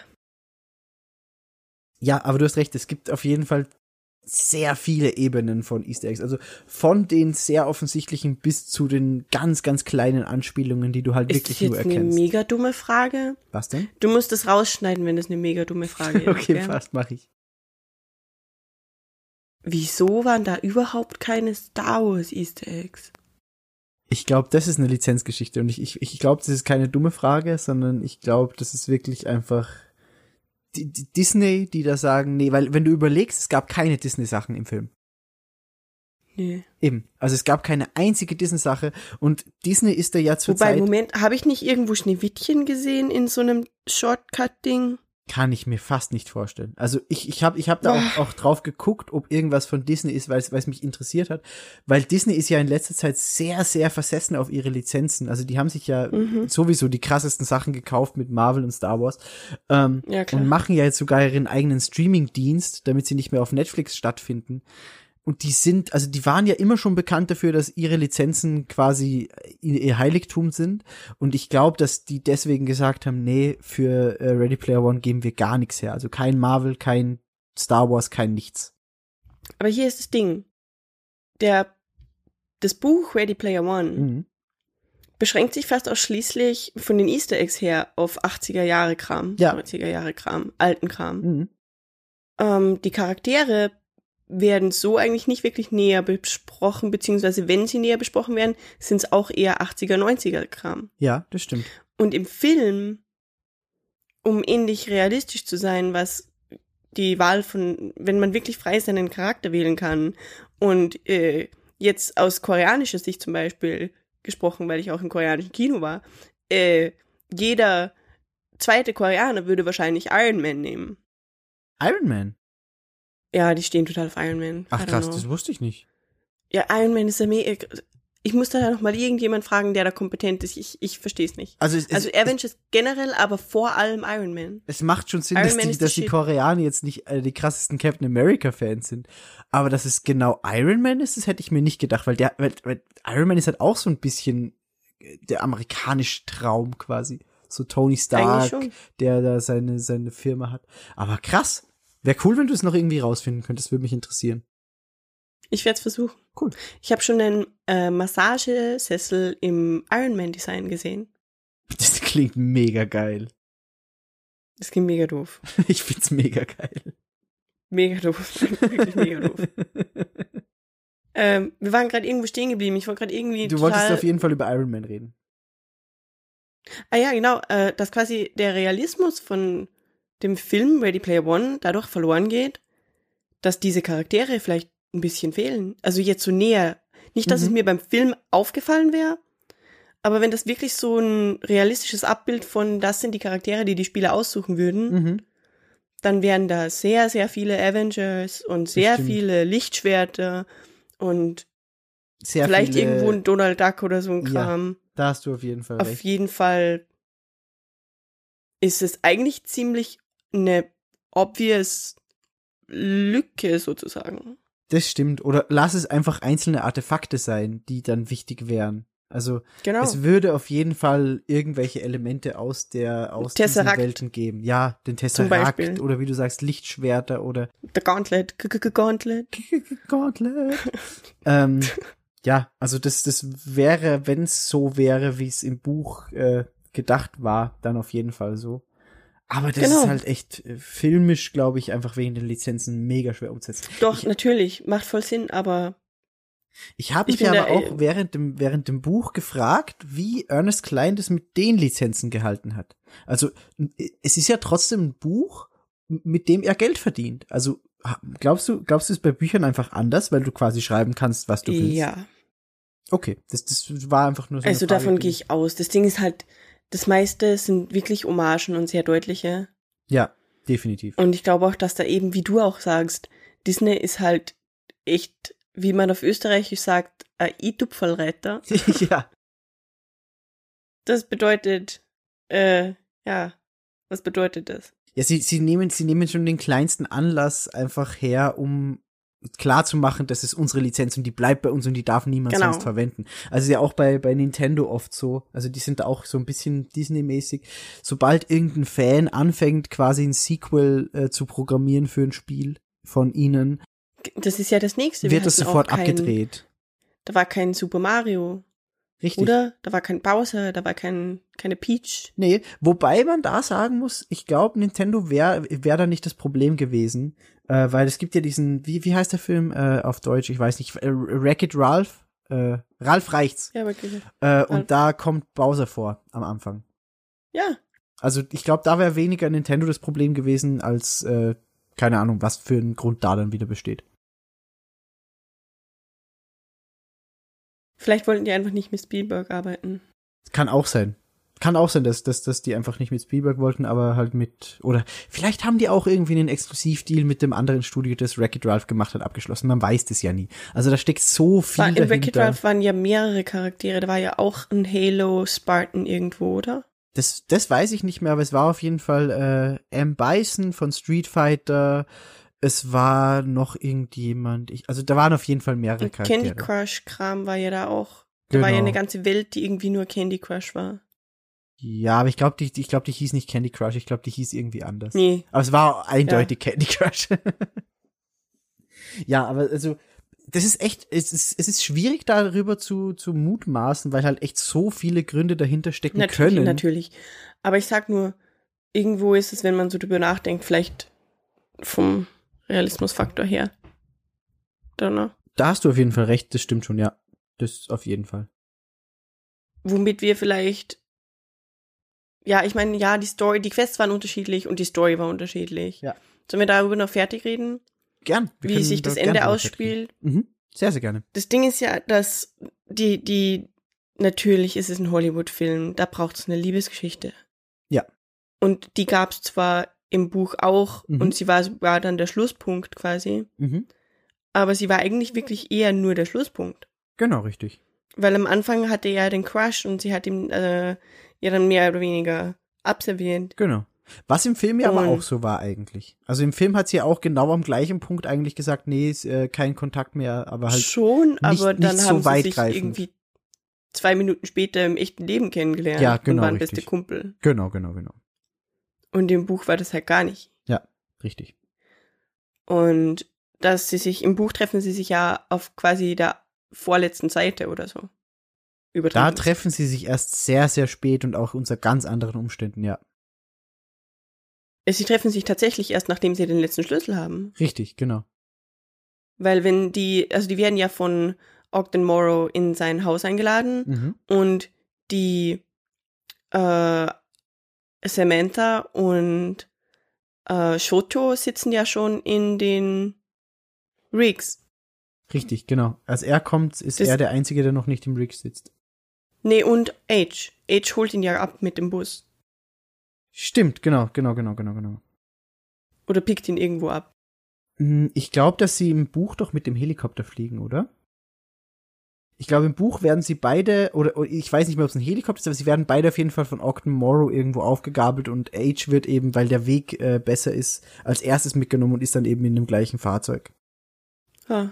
Ja, aber du hast recht, es gibt auf jeden Fall sehr viele Ebenen von Easter Eggs. Also von den sehr offensichtlichen bis zu den ganz, ganz kleinen Anspielungen, die du halt ist wirklich das nur jetzt eine erkennst. mega dumme Frage? Was denn? Du musst es rausschneiden, wenn das eine mega dumme Frage ist. Okay, gell? fast mache ich. Wieso waren da überhaupt keine Star Wars Easter Eggs? Ich glaube, das ist eine Lizenzgeschichte und ich, ich, ich glaube, das ist keine dumme Frage, sondern ich glaube, das ist wirklich einfach die, die Disney, die da sagen, nee, weil wenn du überlegst, es gab keine Disney-Sachen im Film. Nee. Eben. Also es gab keine einzige Disney-Sache und Disney ist da ja zur Wobei, Zeit, Moment, habe ich nicht irgendwo Schneewittchen gesehen in so einem Shortcut-Ding? Kann ich mir fast nicht vorstellen. Also ich, ich habe ich hab da auch, auch drauf geguckt, ob irgendwas von Disney ist, weil es weil es mich interessiert hat. Weil Disney ist ja in letzter Zeit sehr, sehr versessen auf ihre Lizenzen. Also die haben sich ja Mhm. sowieso die krassesten Sachen gekauft mit Marvel und Star Wars. Ähm, Ja, klar. und machen ja jetzt sogar ihren eigenen Streaming-Dienst, damit sie nicht mehr auf Netflix stattfinden. Und die sind, also die waren ja immer schon bekannt dafür, dass ihre Lizenzen quasi ihr ihr Heiligtum sind. Und ich glaube, dass die deswegen gesagt haben, nee, für äh, Ready Player One geben wir gar nichts her. Also kein Marvel, kein Star Wars, kein nichts. Aber hier ist das Ding. Der, das Buch Ready Player One Mhm. beschränkt sich fast ausschließlich von den Easter Eggs her auf 80er Jahre Kram, Ja. 90er Jahre Kram, alten Kram. Mhm. Ähm, die Charaktere werden so eigentlich nicht wirklich näher besprochen, beziehungsweise wenn sie näher besprochen werden, sind es auch eher 80er, 90er Kram. Ja, das stimmt. Und im Film, um ähnlich realistisch zu sein, was die Wahl von, wenn man wirklich frei seinen Charakter wählen kann und äh, jetzt aus koreanischer Sicht zum Beispiel gesprochen, weil ich auch im koreanischen Kino war, äh, jeder zweite Koreaner würde wahrscheinlich Iron Man nehmen. Iron Man. Ja, die stehen total auf Iron Man. Ach krass, know. das wusste ich nicht. Ja, Iron Man ist ja mega. Ich muss da noch mal irgendjemand fragen, der da kompetent ist. Ich, ich verstehe es nicht. Also, es, Also es, Avengers generell, aber vor allem Iron Man. es macht schon Sinn, Iron dass, Man die, ist dass die. Koreaner jetzt nicht äh, die krassesten Captain America Fans sind. Aber dass es genau Iron Man ist, das hätte ich mir nicht gedacht, weil der, weil, weil Iron Man ist halt auch so ein bisschen äh, der amerikanische Traum quasi. So Tony Stark, der da seine, seine Firma hat. Aber krass. Wäre cool, wenn du es noch irgendwie rausfinden könntest, würde mich interessieren. Ich werde es versuchen. Cool. Ich habe schon einen äh, Massagesessel im Iron Man Design gesehen. Das klingt mega geil. Das ging mega doof. Ich find's mega geil. Mega doof. Wirklich mega doof. Ähm, wir waren gerade irgendwo stehen geblieben. Ich wollte gerade irgendwie Du wolltest auf jeden Fall über Iron Man reden. Ah ja, genau, äh, dass quasi der Realismus von dem Film Ready Player One dadurch verloren geht, dass diese Charaktere vielleicht ein bisschen fehlen. Also jetzt so näher. Nicht, dass es Mhm. mir beim Film aufgefallen wäre, aber wenn das wirklich so ein realistisches Abbild von das sind die Charaktere, die die Spieler aussuchen würden, Mhm. dann wären da sehr, sehr viele Avengers und sehr viele Lichtschwerter und Sehr vielleicht viele, irgendwo ein Donald Duck oder so ein Ja, Kram. Da hast du auf jeden Fall Auf recht. jeden Fall ist es eigentlich ziemlich eine obvious Lücke sozusagen. Das stimmt. Oder lass es einfach einzelne Artefakte sein, die dann wichtig wären. Also Genau. es würde auf jeden Fall irgendwelche Elemente aus der aus diesen. Welten geben. Ja, den Tesseract oder wie du sagst Lichtschwerter oder Der Gauntlet, G -G -G Gauntlet. Gauntlet. ähm, ja, also das das wäre, wenn es so wäre, wie es im Buch äh, gedacht war, dann auf jeden Fall so. Aber das Genau. ist halt echt äh, filmisch, glaube ich, einfach wegen den Lizenzen mega schwer umzusetzen. Doch, Ich- natürlich, macht voll Sinn, aber Ich habe Ich mich aber auch äh, während dem, während dem Buch gefragt, wie Ernest Klein das mit den Lizenzen gehalten hat. Also, n- es ist ja trotzdem ein Buch, mit dem er Geld verdient. Also, glaubst du, glaubst du es bei Büchern einfach anders, weil du quasi schreiben kannst, was du willst? ja. Okay, das, das war einfach nur so. Also davon gehe ich aus. Das Ding ist halt, das meiste sind wirklich Hommagen und sehr deutliche. Ja, definitiv. Und ich glaube auch, dass da eben, wie du auch sagst, Disney ist halt echt, wie man auf Österreichisch sagt, ein i-Tupferlreiter. ja, Das bedeutet, äh, ja, was bedeutet das? ja, sie, sie nehmen, sie nehmen schon den kleinsten Anlass einfach her, um klar zu machen, das ist unsere Lizenz und die bleibt bei uns und die darf niemand Genau. sonst verwenden. Also ist ja auch bei, bei Nintendo oft so. Also die sind auch so ein bisschen Disney-mäßig. Sobald irgendein Fan anfängt, quasi ein Sequel äh, zu programmieren für ein Spiel von ihnen, Das ist ja das nächste. Wir wird das sofort kein, abgedreht. Da war kein Super Mario, Richtig. oder? Da war kein Bowser, da war kein, keine Peach. Nee, wobei man da sagen muss, ich glaube, Nintendo wäre wär da nicht das Problem gewesen, äh, weil es gibt ja diesen, wie, wie heißt der Film äh, auf Deutsch? Ich weiß nicht, äh, Wreck-It Ralph? Äh, Ralph reicht's. Ja, ge- Äh, Ralph. und da kommt Bowser vor am Anfang. ja, Also ich glaube, da wäre weniger Nintendo das Problem gewesen, als äh, keine Ahnung, was für ein Grund da dann wieder besteht. Vielleicht wollten die einfach nicht mit Spielberg arbeiten. Kann auch sein. Kann auch sein, dass, dass, dass die einfach nicht mit Spielberg wollten, aber halt mit, oder vielleicht haben die auch irgendwie einen Exklusivdeal mit dem anderen Studio, das Wreck-It Ralph gemacht hat, abgeschlossen. Man weiß das ja nie. Also da steckt so viel War, in Wreck-It dahinter. Ralph waren ja mehrere Charaktere. Da war ja auch ein Halo Spartan irgendwo, oder? Das, das weiß ich nicht mehr, aber es war auf jeden Fall äh, M. Bison von Street Fighter. Es war noch irgendjemand. Ich, also da waren auf jeden Fall mehrere Und Charaktere. Candy Crush Kram war ja da auch. Da war ja Genau. eine ganze Welt, die irgendwie nur Candy Crush war. Ja, aber ich glaube, die, ich glaube, die hieß nicht Candy Crush. Ich glaube, die hieß irgendwie anders. Nee. Aber es war eindeutig Candy Crush. ja, aber also, das ist echt, es ist, es ist schwierig darüber zu, zu mutmaßen, weil halt echt so viele Gründe dahinter stecken Natürlich, können. natürlich. Aber ich sag nur, irgendwo ist es, wenn man so drüber nachdenkt, vielleicht vom Realismusfaktor her. Don't know. Da hast du auf jeden Fall recht, das stimmt schon, ja. Das auf jeden Fall. Womit wir vielleicht. Ja, ich meine, ja, die Story, die Quests waren unterschiedlich und die Story war unterschiedlich. Ja. Sollen wir darüber noch fertig reden? Gern. Wie sich da das Ende ausspielt? Mhm. Sehr, sehr gerne. Das Ding ist ja, dass die, die, natürlich ist es ein Hollywood-Film, da braucht es eine Liebesgeschichte. Ja. Und die gab es zwar im Buch auch Mhm. und sie war sogar dann der Schlusspunkt quasi, Mhm. aber sie war eigentlich wirklich eher nur der Schlusspunkt. Genau, richtig. Weil am Anfang hatte er den Crush und sie hat ihm äh, ja dann mehr oder weniger abserviert. Genau. Was im Film ja aber Und- auch so war eigentlich. Also im Film hat sie ja auch genau am gleichen Punkt eigentlich gesagt, nee, ist, äh, kein Kontakt mehr, aber halt Schon, aber nicht dann so haben sie sich irgendwie zwei Minuten später im echten Leben kennengelernt Ja, genau, und waren richtig. beste Kumpel. Genau, genau, genau. Und im Buch war das halt gar nicht. Richtig. Und dass sie sich, im Buch treffen sie sich ja auf quasi der vorletzten Seite oder so. Da treffen sie sich erst sehr, sehr spät und auch unter ganz anderen Umständen, ja. sie treffen sich tatsächlich erst, nachdem sie den letzten Schlüssel haben. Richtig, genau. Weil wenn die, also die werden ja von Ogden Morrow in sein Haus eingeladen Mhm. und die äh, Samantha und äh, Shoto sitzen ja schon in den Rigs. Richtig, genau. Als er kommt, ist Das- er der Einzige, der noch nicht im Rig sitzt. Nee, und Age. Age holt ihn ja ab mit dem Bus. Stimmt, genau, genau, genau, genau, genau. Oder pickt ihn irgendwo ab. Hm, Ich glaube, dass sie im Buch doch mit dem Helikopter fliegen, oder? Ich glaube, im Buch werden sie beide, oder, oder ich weiß nicht mehr, ob es ein Helikopter ist, aber sie werden beide auf jeden Fall von Ogden Morrow irgendwo aufgegabelt und Age wird eben, weil der Weg äh, besser ist, als erstes mitgenommen und ist dann eben in dem gleichen Fahrzeug. Ah,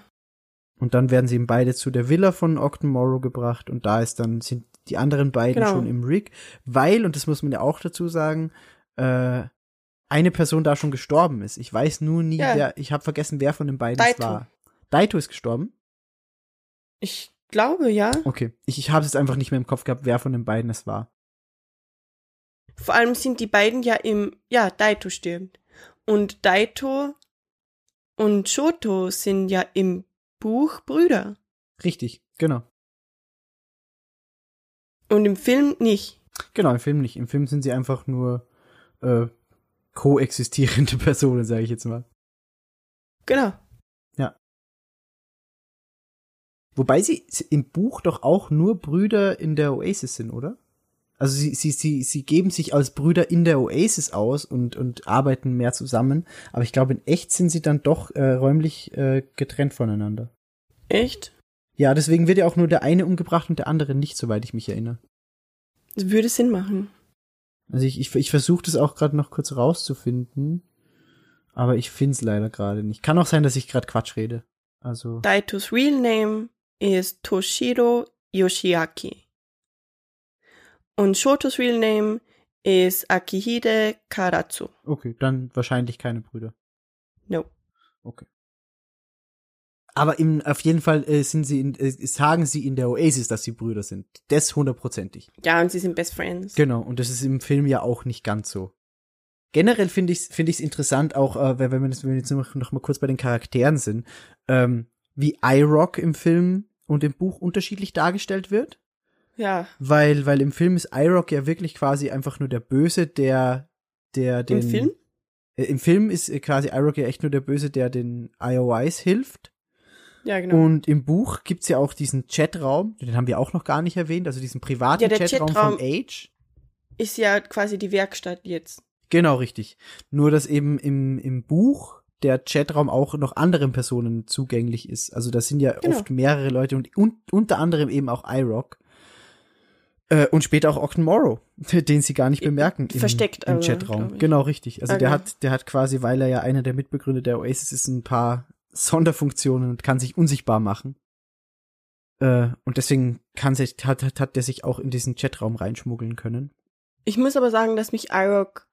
Und dann werden sie eben beide zu der Villa von Ogden Morrow gebracht und da ist dann, sind die anderen beiden Genau. schon im Rig, weil, und das muss man ja auch dazu sagen, äh, eine Person da schon gestorben ist. Ich weiß nur nie, Ja. wer, ich habe vergessen, wer von den beiden es Daito. war. Daito ist gestorben? ich glaube, ja. Okay. Ich, ich habe es jetzt einfach nicht mehr im Kopf gehabt, wer von den beiden es war. Vor allem sind die beiden ja im, ja, Daito stirbt. Und Daito und Shoto sind ja im Buch Brüder. Richtig, genau. Und im Film nicht. Genau, im Film nicht. Im Film sind sie einfach nur äh, koexistierende Personen, sage ich jetzt mal. Genau. Wobei sie im Buch doch auch nur Brüder in der Oasis sind, oder? Also sie, sie, sie, sie geben sich als Brüder in der Oasis aus und, und arbeiten mehr zusammen, aber ich glaube, in echt sind sie dann doch äh, räumlich äh, getrennt voneinander. Echt? Ja, deswegen wird ja auch nur der eine umgebracht und der andere nicht, soweit ich mich erinnere. Das würde Sinn machen. Also ich, ich, ich versuche das auch gerade noch kurz rauszufinden, aber ich find's leider gerade nicht. Kann auch sein, dass ich gerade Quatsch rede. Also Daitos real name is Toshiro Yoshiaki. Und Shotos real name is Akihide Karatsu. okay, dann wahrscheinlich keine Brüder. No. Okay. Aber im, auf jeden Fall äh, sind sie in, äh, sagen sie in der Oasis, dass sie Brüder sind. Das hundertprozentig. Ja, und sie sind Best Friends. Genau, und das ist im Film ja auch nicht ganz so. Generell finde ich es find ich's interessant, auch äh, wenn, wenn wir jetzt, wenn wir jetzt noch, noch mal kurz bei den Charakteren sind, ähm, wie iRock im Film und im Buch unterschiedlich dargestellt wird. Ja, Weil, weil im Film ist iRock ja wirklich quasi einfach nur der Böse, der, der den. im Film? Äh, Im Film ist äh, quasi iRock ja echt nur der Böse, der den IOIs hilft. Ja, genau. Und im Buch gibt's ja auch diesen Chatraum, den haben wir auch noch gar nicht erwähnt, also diesen privaten Ja, Chatraum Chatraum- von Age. ist ja quasi die Werkstatt jetzt. Genau, richtig. Nur, dass eben im, im Buch der Chatraum auch noch anderen Personen zugänglich ist. Also da sind ja Genau. oft mehrere Leute und un unter anderem eben auch iRock. Äh, und später auch Ogden Morrow, den sie gar nicht bemerken im, Versteckt im aber, Chatraum. glaub ich. Genau, richtig. Also Ah, der hat, der hat quasi, weil er ja einer der Mitbegründer der Oasis ist, ein paar Sonderfunktionen und kann sich unsichtbar machen. Äh, und deswegen kann sich, hat, hat, hat der sich auch in diesen Chatraum reinschmuggeln können. Ich muss aber sagen, dass mich iRock,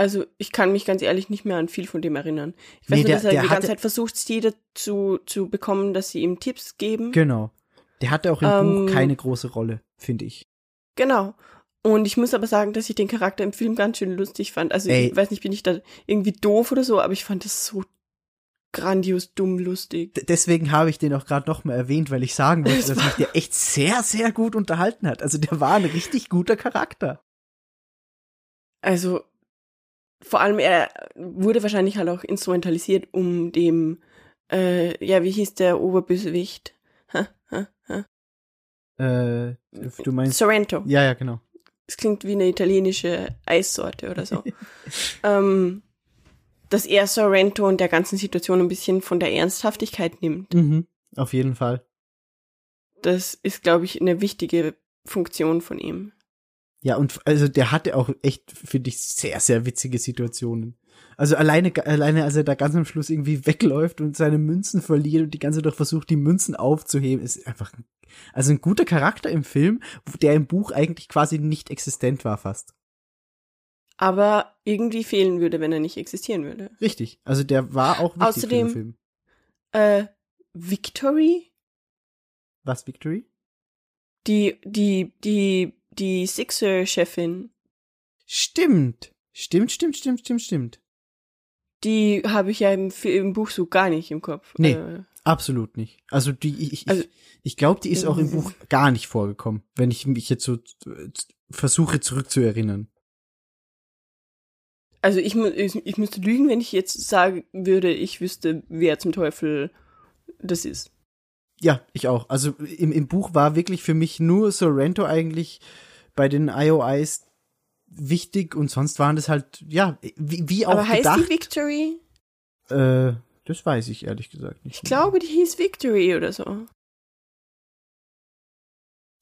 also ich kann mich ganz ehrlich nicht mehr an viel von dem erinnern. Ich weiß Nee, nur, der- dass er der die hatte- ganze Zeit versucht, Steve zu, zu bekommen, dass sie ihm Tipps geben. Genau. Der hatte auch im Ähm, Buch keine große Rolle, finde ich. Genau. Und ich muss aber sagen, dass ich den Charakter im Film ganz schön lustig fand. Also Ey. ich weiß nicht, bin ich da irgendwie doof oder so, aber ich fand das so grandios dumm lustig. D deswegen habe ich den auch gerade noch mal erwähnt, weil ich sagen wollte, dass mich der echt sehr, sehr gut unterhalten hat. Also der war ein richtig guter Charakter. Also vor allem er wurde wahrscheinlich halt auch instrumentalisiert, um dem, äh, ja, wie hieß der Oberbösewicht? Ha, ha, ha. Äh, du meinst. Sorrento. Ja, ja, genau. Es klingt wie eine italienische Eissorte oder so. ähm, dass er Sorrento und der ganzen Situation ein bisschen von der Ernsthaftigkeit nimmt. Mhm. Auf jeden Fall. Das ist, glaube ich, eine wichtige Funktion von ihm. Ja, und also der hatte auch echt, finde ich, sehr, sehr witzige Situationen. Also alleine, alleine, als er da ganz am Schluss irgendwie wegläuft und seine Münzen verliert und die ganze Zeit doch versucht, die Münzen aufzuheben, ist einfach, ein- also ein guter Charakter im Film, der im Buch eigentlich quasi nicht existent war fast. Aber irgendwie fehlen würde, wenn er nicht existieren würde. Richtig. Also der war auch wichtig Außerdem- für den Film. Äh, Victory? Was, Victory? Die, die, die, die Sixer-Chefin, Stimmt. Stimmt, stimmt, stimmt, stimmt, stimmt. die habe ich ja im, im Buch so gar nicht im Kopf. Nee. Äh, Absolut nicht. Also die, ich, ich, Also- ich glaube, die ist auch im Buch gar nicht vorgekommen, wenn ich mich jetzt so äh, versuche zurückzuerinnern. also ich, ich, ich müsste lügen, wenn ich jetzt sagen würde, ich wüsste, wer zum Teufel das ist. Ja, ich auch. Also im, im Buch war wirklich für mich nur Sorrento eigentlich bei den IOIs wichtig und sonst waren das halt, ja, wie, wie auch Aber heißt gedacht. die Victory? äh, das weiß ich ehrlich gesagt nicht. Ich glaube, die hieß Victory oder so.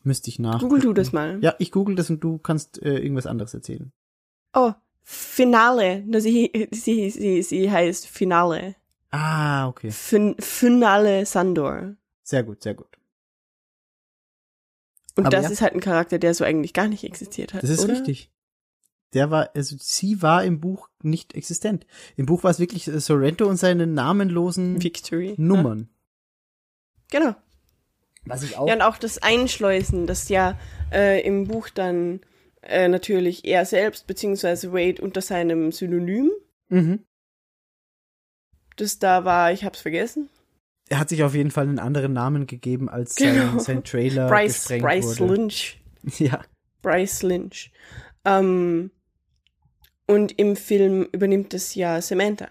Müsste ich nach. Google du das mal. Ja, ich google das und du kannst äh, irgendwas anderes erzählen. Oh, Finale. Na, sie, sie, sie, sie heißt Finale. Ah, okay. Fin Finale Sandor. Sehr gut, sehr gut. Und Aber das ja. ist halt ein Charakter, der so eigentlich gar nicht existiert hat. Das ist oder? richtig. Der war, also sie war im Buch nicht existent. Im Buch war es wirklich äh, Sorrento und seine namenlosen Victory. Nummern. Ja, genau. Was ich auch. Ja, und auch das Einschleusen, das ja äh, im Buch dann äh, natürlich er selbst, beziehungsweise Wade unter seinem Synonym, mhm. das da war, ich hab's vergessen. Er hat sich auf jeden Fall einen anderen Namen gegeben, als Genau. sein, sein Trailer Bryce, gesprengt Bryce wurde. Lynch. Ja. Bryce Lynch. Ähm, und im Film übernimmt es ja Samantha.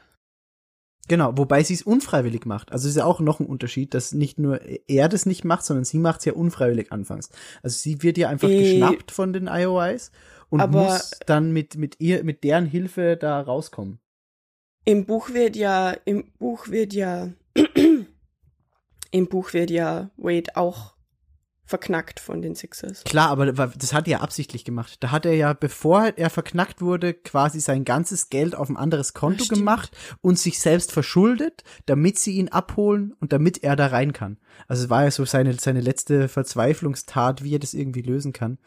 Genau, wobei sie es unfreiwillig macht. Also es ist ja auch noch ein Unterschied, dass nicht nur er das nicht macht, sondern sie macht es ja unfreiwillig anfangs. Also sie wird ja einfach Äh, geschnappt von den IOIs und aber- muss dann mit, mit ihr, mit deren Hilfe da rauskommen. Im Buch wird ja, im Buch wird ja, im Buch wird ja Wade auch verknackt von den Sixers. Klar, aber das hat er ja absichtlich gemacht. Da hat er ja, bevor er verknackt wurde, quasi sein ganzes Geld auf ein anderes Konto Stimmt. gemacht und sich selbst verschuldet, damit sie ihn abholen und damit er da rein kann. Also es war ja so seine, seine letzte Verzweiflungstat, wie er das irgendwie lösen kann.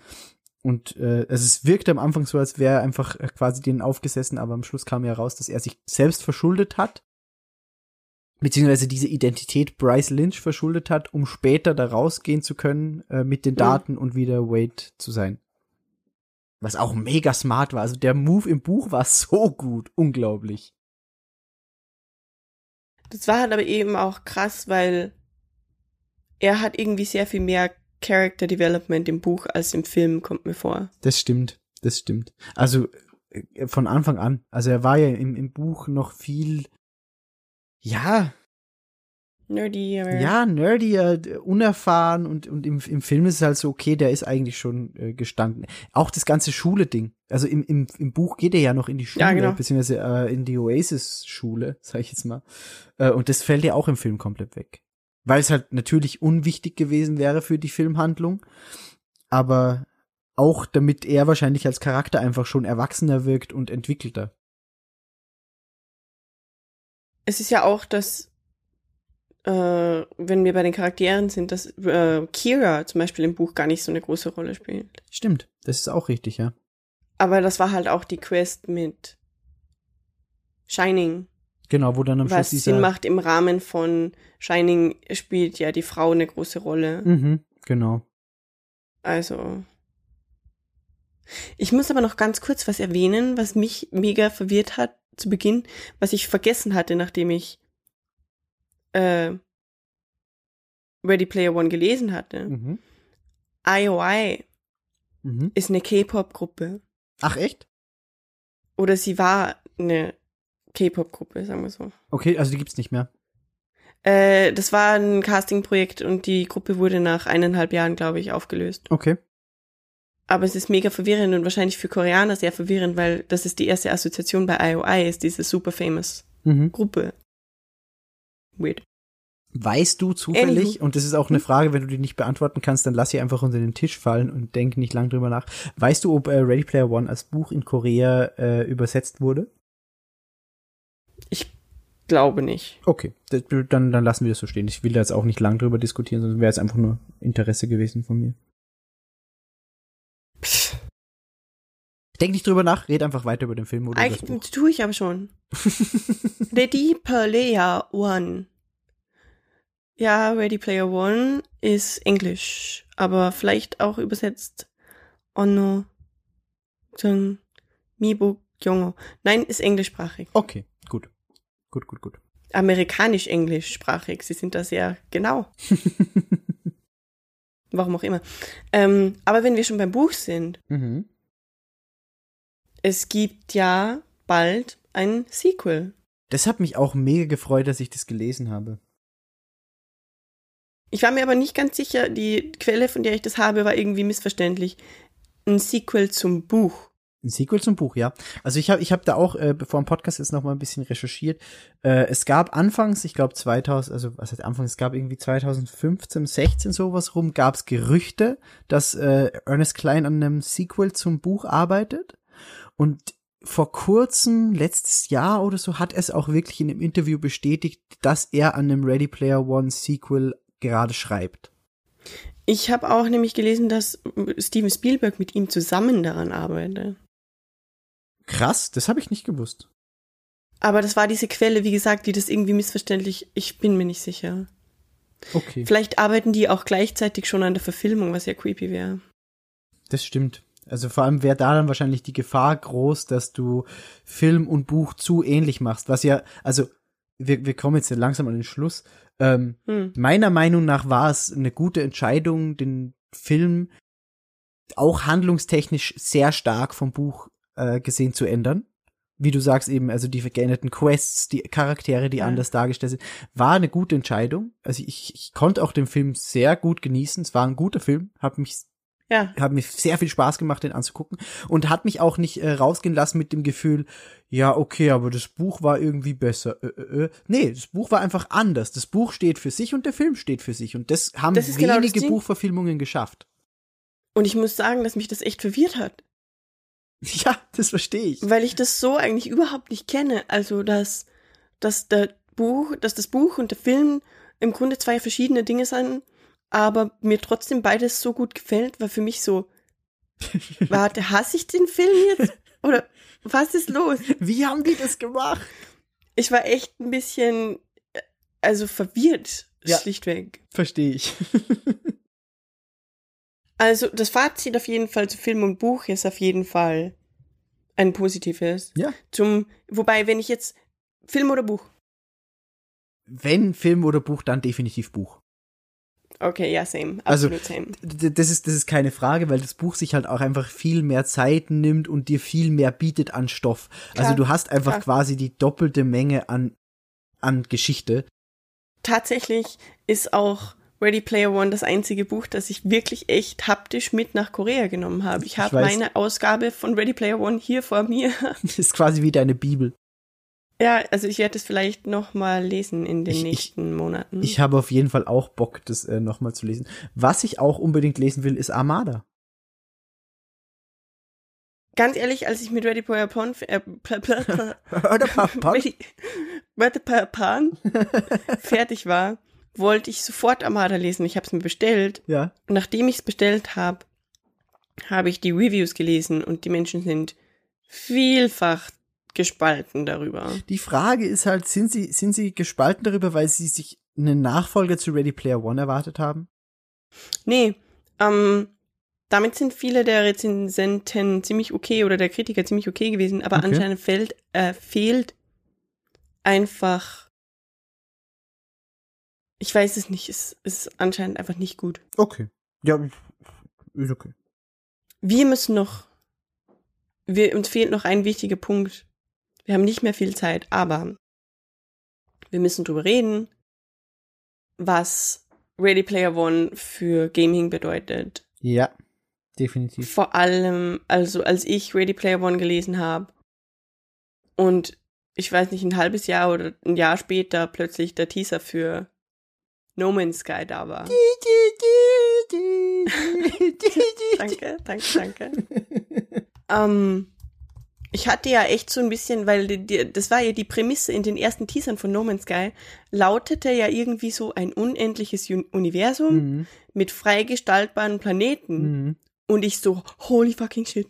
Und äh, also es wirkte am Anfang so, als wäre er einfach äh, quasi denen aufgesessen, aber am Schluss kam ja raus, dass er sich selbst verschuldet hat, beziehungsweise diese Identität Bryce Lynch verschuldet hat, um später da rausgehen zu können äh, mit den Mhm. Daten und wieder Wade zu sein. Was auch mega smart war. Also der Move im Buch war so gut, unglaublich. Das war halt aber eben auch krass, weil er hat irgendwie sehr viel mehr Character Development im Buch als im Film, kommt mir vor. Das stimmt, das stimmt. Also äh, von Anfang an. Also er war ja im, im Buch noch viel, ja, Nerdy, aber ja, nerdier, d- unerfahren und, und im, im Film ist es halt so, okay, der ist eigentlich schon äh, gestanden. Auch das ganze Schule-Ding. Also im, im, im Buch geht er ja noch in die Schule, Ja, genau. beziehungsweise äh, in die Oasis-Schule, sag ich jetzt mal. Äh, und das fällt ja auch im Film komplett weg. Weil es halt natürlich unwichtig gewesen wäre für die Filmhandlung. Aber auch damit er wahrscheinlich als Charakter einfach schon erwachsener wirkt und entwickelter. Es ist ja auch, dass, äh, wenn wir bei den Charakteren sind, dass äh, Kira zum Beispiel im Buch gar nicht so eine große Rolle spielt. Stimmt, das ist auch richtig, ja. Aber das war halt auch die Quest mit Shining, Genau, wo dann am Schluss was dieser... Sinn macht im Rahmen von Shining spielt ja die Frau eine große Rolle. Mhm, genau. Also. Ich muss aber noch ganz kurz was erwähnen, was mich mega verwirrt hat zu Beginn, was ich vergessen hatte, nachdem ich äh, Ready Player One gelesen hatte. Mhm. IOI Mhm. ist eine K-Pop-Gruppe. Ach, echt? Oder sie war eine K-Pop-Gruppe, sagen wir so. Okay, also die gibt's nicht mehr. Äh, das war ein Casting-Projekt und die Gruppe wurde nach eineinhalb Jahren, glaube ich, aufgelöst. Okay. Aber es ist mega verwirrend und wahrscheinlich für Koreaner sehr verwirrend, weil das ist die erste Assoziation bei IOI, ist diese super famous Mhm. Gruppe. Weird. Weißt du zufällig, Anywho. und das ist auch eine Frage, wenn du die nicht beantworten kannst, dann lass sie einfach unter den Tisch fallen und denk nicht lang drüber nach. Weißt du, ob äh, Ready Player One als Buch in Korea äh, übersetzt wurde? Ich glaube nicht. Okay, das, dann, dann lassen wir das so stehen. Ich will da jetzt auch nicht lang drüber diskutieren, sondern wäre jetzt einfach nur Interesse gewesen von mir. Denk nicht drüber nach, red einfach weiter über den Film oder über das Buch. eigentlich tue ich aber schon. Ready Player One. Ja, Ready Player One ist Englisch, aber vielleicht auch übersetzt Onno Mibo Jongo. Nein, ist englischsprachig. Okay, gut. Gut, gut, gut. Amerikanisch-englischsprachig. Sie sind da sehr genau. Warum auch immer. Ähm, aber wenn wir schon beim Buch sind, mhm. Es gibt ja bald ein Sequel. Das hat mich auch mega gefreut, dass ich das gelesen habe. Ich war mir aber nicht ganz sicher, die Quelle, von der ich das habe, war irgendwie missverständlich. Ein Sequel zum Buch. Ein Sequel zum Buch, ja. Also ich habe ich hab da auch, äh, bevor dem Podcast jetzt noch mal ein bisschen recherchiert. Äh, es gab anfangs, ich glaube 2000, also was heißt anfangs, es gab irgendwie 2015, 16 sowas rum, gab es Gerüchte, dass äh, Ernest Klein an einem Sequel zum Buch arbeitet. Und vor kurzem, letztes Jahr oder so, hat er es auch wirklich in einem Interview bestätigt, dass er an einem Ready Player One Sequel gerade schreibt. Ich habe auch nämlich gelesen, dass Steven Spielberg mit ihm zusammen daran arbeitet. Krass, das habe ich nicht gewusst. Aber das war diese Quelle, wie gesagt, die das irgendwie missverständlich, ich bin mir nicht sicher. Okay. Vielleicht arbeiten die auch gleichzeitig schon an der Verfilmung, was ja creepy wäre. Das stimmt. Also vor allem wäre da dann wahrscheinlich die Gefahr groß, dass du Film und Buch zu ähnlich machst. Was ja, also wir, wir kommen jetzt langsam an den Schluss. Ähm, Hm. Meiner Meinung nach war es eine gute Entscheidung, den Film auch handlungstechnisch sehr stark vom Buch äh, gesehen zu ändern. Wie du sagst eben, also die geänderten Quests, die Charaktere, die Ja. anders dargestellt sind, war eine gute Entscheidung. Also ich, ich konnte auch den Film sehr gut genießen. Es war ein guter Film, hat mich Ja, hat mir sehr viel Spaß gemacht, den anzugucken und hat mich auch nicht äh, rausgehen lassen mit dem Gefühl, ja, okay, aber das Buch war irgendwie besser. Äh, äh, äh. Nee, das Buch war einfach anders. Das Buch steht für sich und der Film steht für sich und das haben Das ist genau das wenige. Buchverfilmungen geschafft. und ich muss sagen, dass mich das echt verwirrt hat. Ja, das verstehe ich. weil ich das so eigentlich überhaupt nicht kenne. Also, dass, dass der Buch, dass das Buch und der Film im Grunde zwei verschiedene Dinge sind, aber mir trotzdem beides so gut gefällt, war für mich so, warte, hasse ich den Film jetzt? Oder was ist los? Wie haben die das gemacht? Ich war echt ein bisschen, äh, also verwirrt, Ja. schlichtweg. Verstehe ich. Also, das Fazit auf jeden Fall zu Film und Buch ist auf jeden Fall ein positives. Ja. Zum, wobei, wenn ich jetzt Film oder Buch? Wenn Film oder Buch, dann definitiv Buch. Okay, ja, same. Also, Absolut same. D- Das ist, das ist keine Frage, weil das Buch sich halt auch einfach viel mehr Zeit nimmt und dir viel mehr bietet an Stoff. Also Klar, du hast einfach klar. quasi die doppelte Menge an, an Geschichte. Tatsächlich ist auch Ready Player One das einzige Buch, das ich wirklich echt haptisch mit nach Korea genommen habe. Ich habe meine Ausgabe von Ready Player One hier vor mir. Das ist quasi wie deine Bibel. Ja, also ich werde es vielleicht noch mal lesen in den Ich- ich- nächsten Monaten. Ich habe auf jeden Fall auch Bock, das äh, nochmal zu lesen. Was ich auch unbedingt lesen will, ist Armada. Ganz ehrlich, als ich mit Ready Player One äh, pl- pl- pl- Oder Papa? Ready, Ready Player One fertig war, wollte ich sofort Armada lesen. Ich habe es mir bestellt ja. Und nachdem ich es bestellt habe, habe ich die Reviews gelesen und die Menschen sind vielfach gespalten darüber. Die Frage ist halt, sind sie, sind sie gespalten darüber, weil sie sich einen Nachfolger zu Ready Player One erwartet haben? Nee, ähm, damit sind viele der Rezensenten ziemlich okay oder der Kritiker ziemlich okay gewesen, aber Okay. anscheinend fehlt, äh, fehlt einfach. Ich weiß es nicht, es ist anscheinend einfach nicht gut. Okay. Ja, ist okay. Wir müssen noch, wir, uns fehlt noch ein wichtiger Punkt. Wir haben nicht mehr viel Zeit, aber wir müssen drüber reden, was Ready Player One für Gaming bedeutet. Ja, definitiv. Vor allem, also als ich Ready Player One gelesen habe und ich weiß nicht, ein halbes Jahr oder ein Jahr später plötzlich der Teaser für No Man's Sky da war. Danke, danke, danke. ähm, ich hatte ja echt so ein bisschen, weil die, die, das war ja die Prämisse in den ersten Teasern von No Man's Sky, lautete ja irgendwie so ein unendliches Un Universum Mhm. mit frei gestaltbaren Planeten. Mhm. Und ich so, holy fucking shit.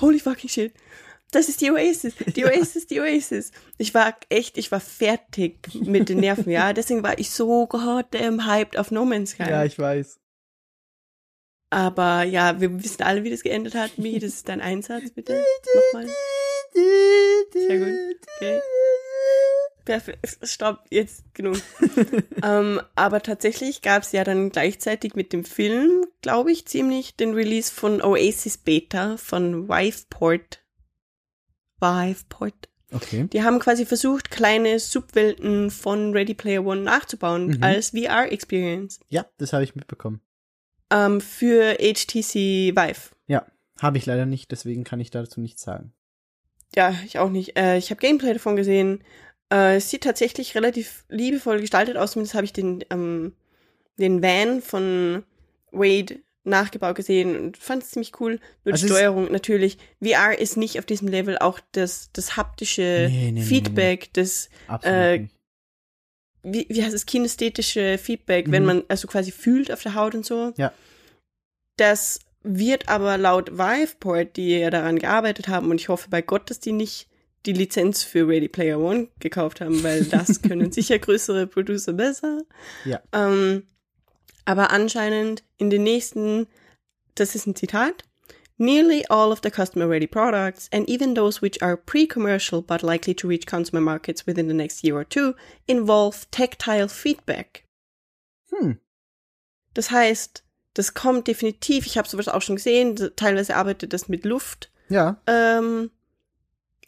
Holy fucking shit. Das ist die Oasis. Die Oasis, die Oasis. Ich war echt, ich war fertig mit den Nerven, ja. Deswegen war ich so goddamn hyped auf No Man's Sky. Ja, ich weiß. Aber ja, wir wissen alle, wie das geendet hat. Migi, das ist dein Einsatz, bitte. Nochmal. Sehr gut. Okay. Perfekt. Stopp, jetzt genug. ähm, aber tatsächlich gab es ja dann gleichzeitig mit dem Film, glaube ich, ziemlich den Release von Oasis Beta von Viveport. Viveport. Okay. Die haben quasi versucht, kleine Subwelten von Ready Player One nachzubauen Mhm. als VR-Experience Ja, das habe ich mitbekommen. Ähm, für HTC Vive. Habe ich leider nicht, deswegen kann ich dazu nichts sagen. Ja, ich auch nicht. Äh, ich habe Gameplay davon gesehen. Äh, es sieht tatsächlich relativ liebevoll gestaltet aus. Zumindest habe ich den, ähm, den Van von Wade nachgebaut gesehen und fand es ziemlich cool. Nur Also die Steuerung natürlich. VR ist nicht auf diesem Level. Auch das, das haptische Nee, nee, nee, Feedback, das, Absolut Äh. Wie, wie heißt es, kinästhetische Feedback, wenn Mhm. man also quasi fühlt auf der Haut und so. Ja. Das wird aber laut Viveport, die ja daran gearbeitet haben, und ich hoffe bei Gott, dass die nicht die Lizenz für Ready Player One gekauft haben, weil das können sicher größere Producer besser. Ja. Ähm, aber anscheinend in den nächsten, das ist ein Zitat, Nearly all of the customer ready products, and even those which are pre commercial but likely to reach consumer markets within the next year or two, involve tactile feedback. Hm. Das heißt, das kommt definitiv, ich habe sowas auch schon gesehen, teilweise arbeitet das mit Luft Ja. ähm,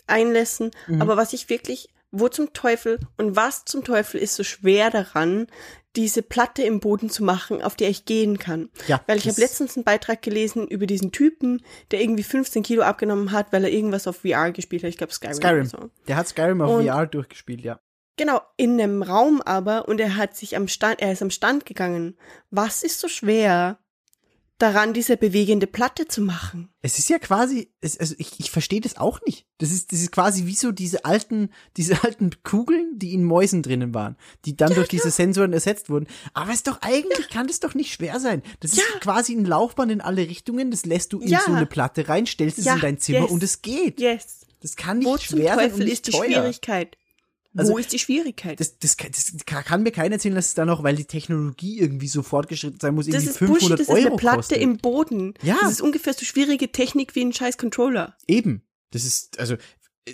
Einlässen, Mhm. aber was ich wirklich, wo zum Teufel und was zum Teufel ist so schwer daran, diese Platte im Boden zu machen, auf der ich gehen kann. Ja. Weil ich habe letztens einen Beitrag gelesen über diesen Typen, der irgendwie 15 Kilo abgenommen hat, weil er irgendwas auf VR gespielt hat. Ich glaube Skyrim. Skyrim. Oder so. Der hat Skyrim auf Und- VR durchgespielt, ja. Genau, in einem Raum aber und er hat sich am Stand, er ist am Stand gegangen. Was ist so schwer daran, diese bewegende Platte zu machen? Es ist ja quasi, es, also ich, ich verstehe das auch nicht. Das ist, das ist quasi wie so diese alten, diese alten Kugeln, die in Mäusen drinnen waren, die dann durch diese Sensoren ersetzt wurden. Aber es ist doch eigentlich, kann das doch nicht schwer sein. Das ist Ja. quasi ein Laufbahn in alle Richtungen, das lässt du in Ja. so eine Platte rein, stellst es Ja, in dein Zimmer yes. und es geht. Yes. Das kann nicht Wo schwer sein und nicht ist die teuer. Schwierigkeit? Also, Wo ist die Schwierigkeit? Das, das, kann- das kann mir keiner erzählen, dass es dann noch, weil die Technologie irgendwie so fortgeschritten sein muss, Das irgendwie ist 500 Bullshit, das ist Euro eine Platte kostet. im Boden. Ja. Das ist ungefähr so schwierige Technik wie ein scheiß Controller. Eben. Das ist, also,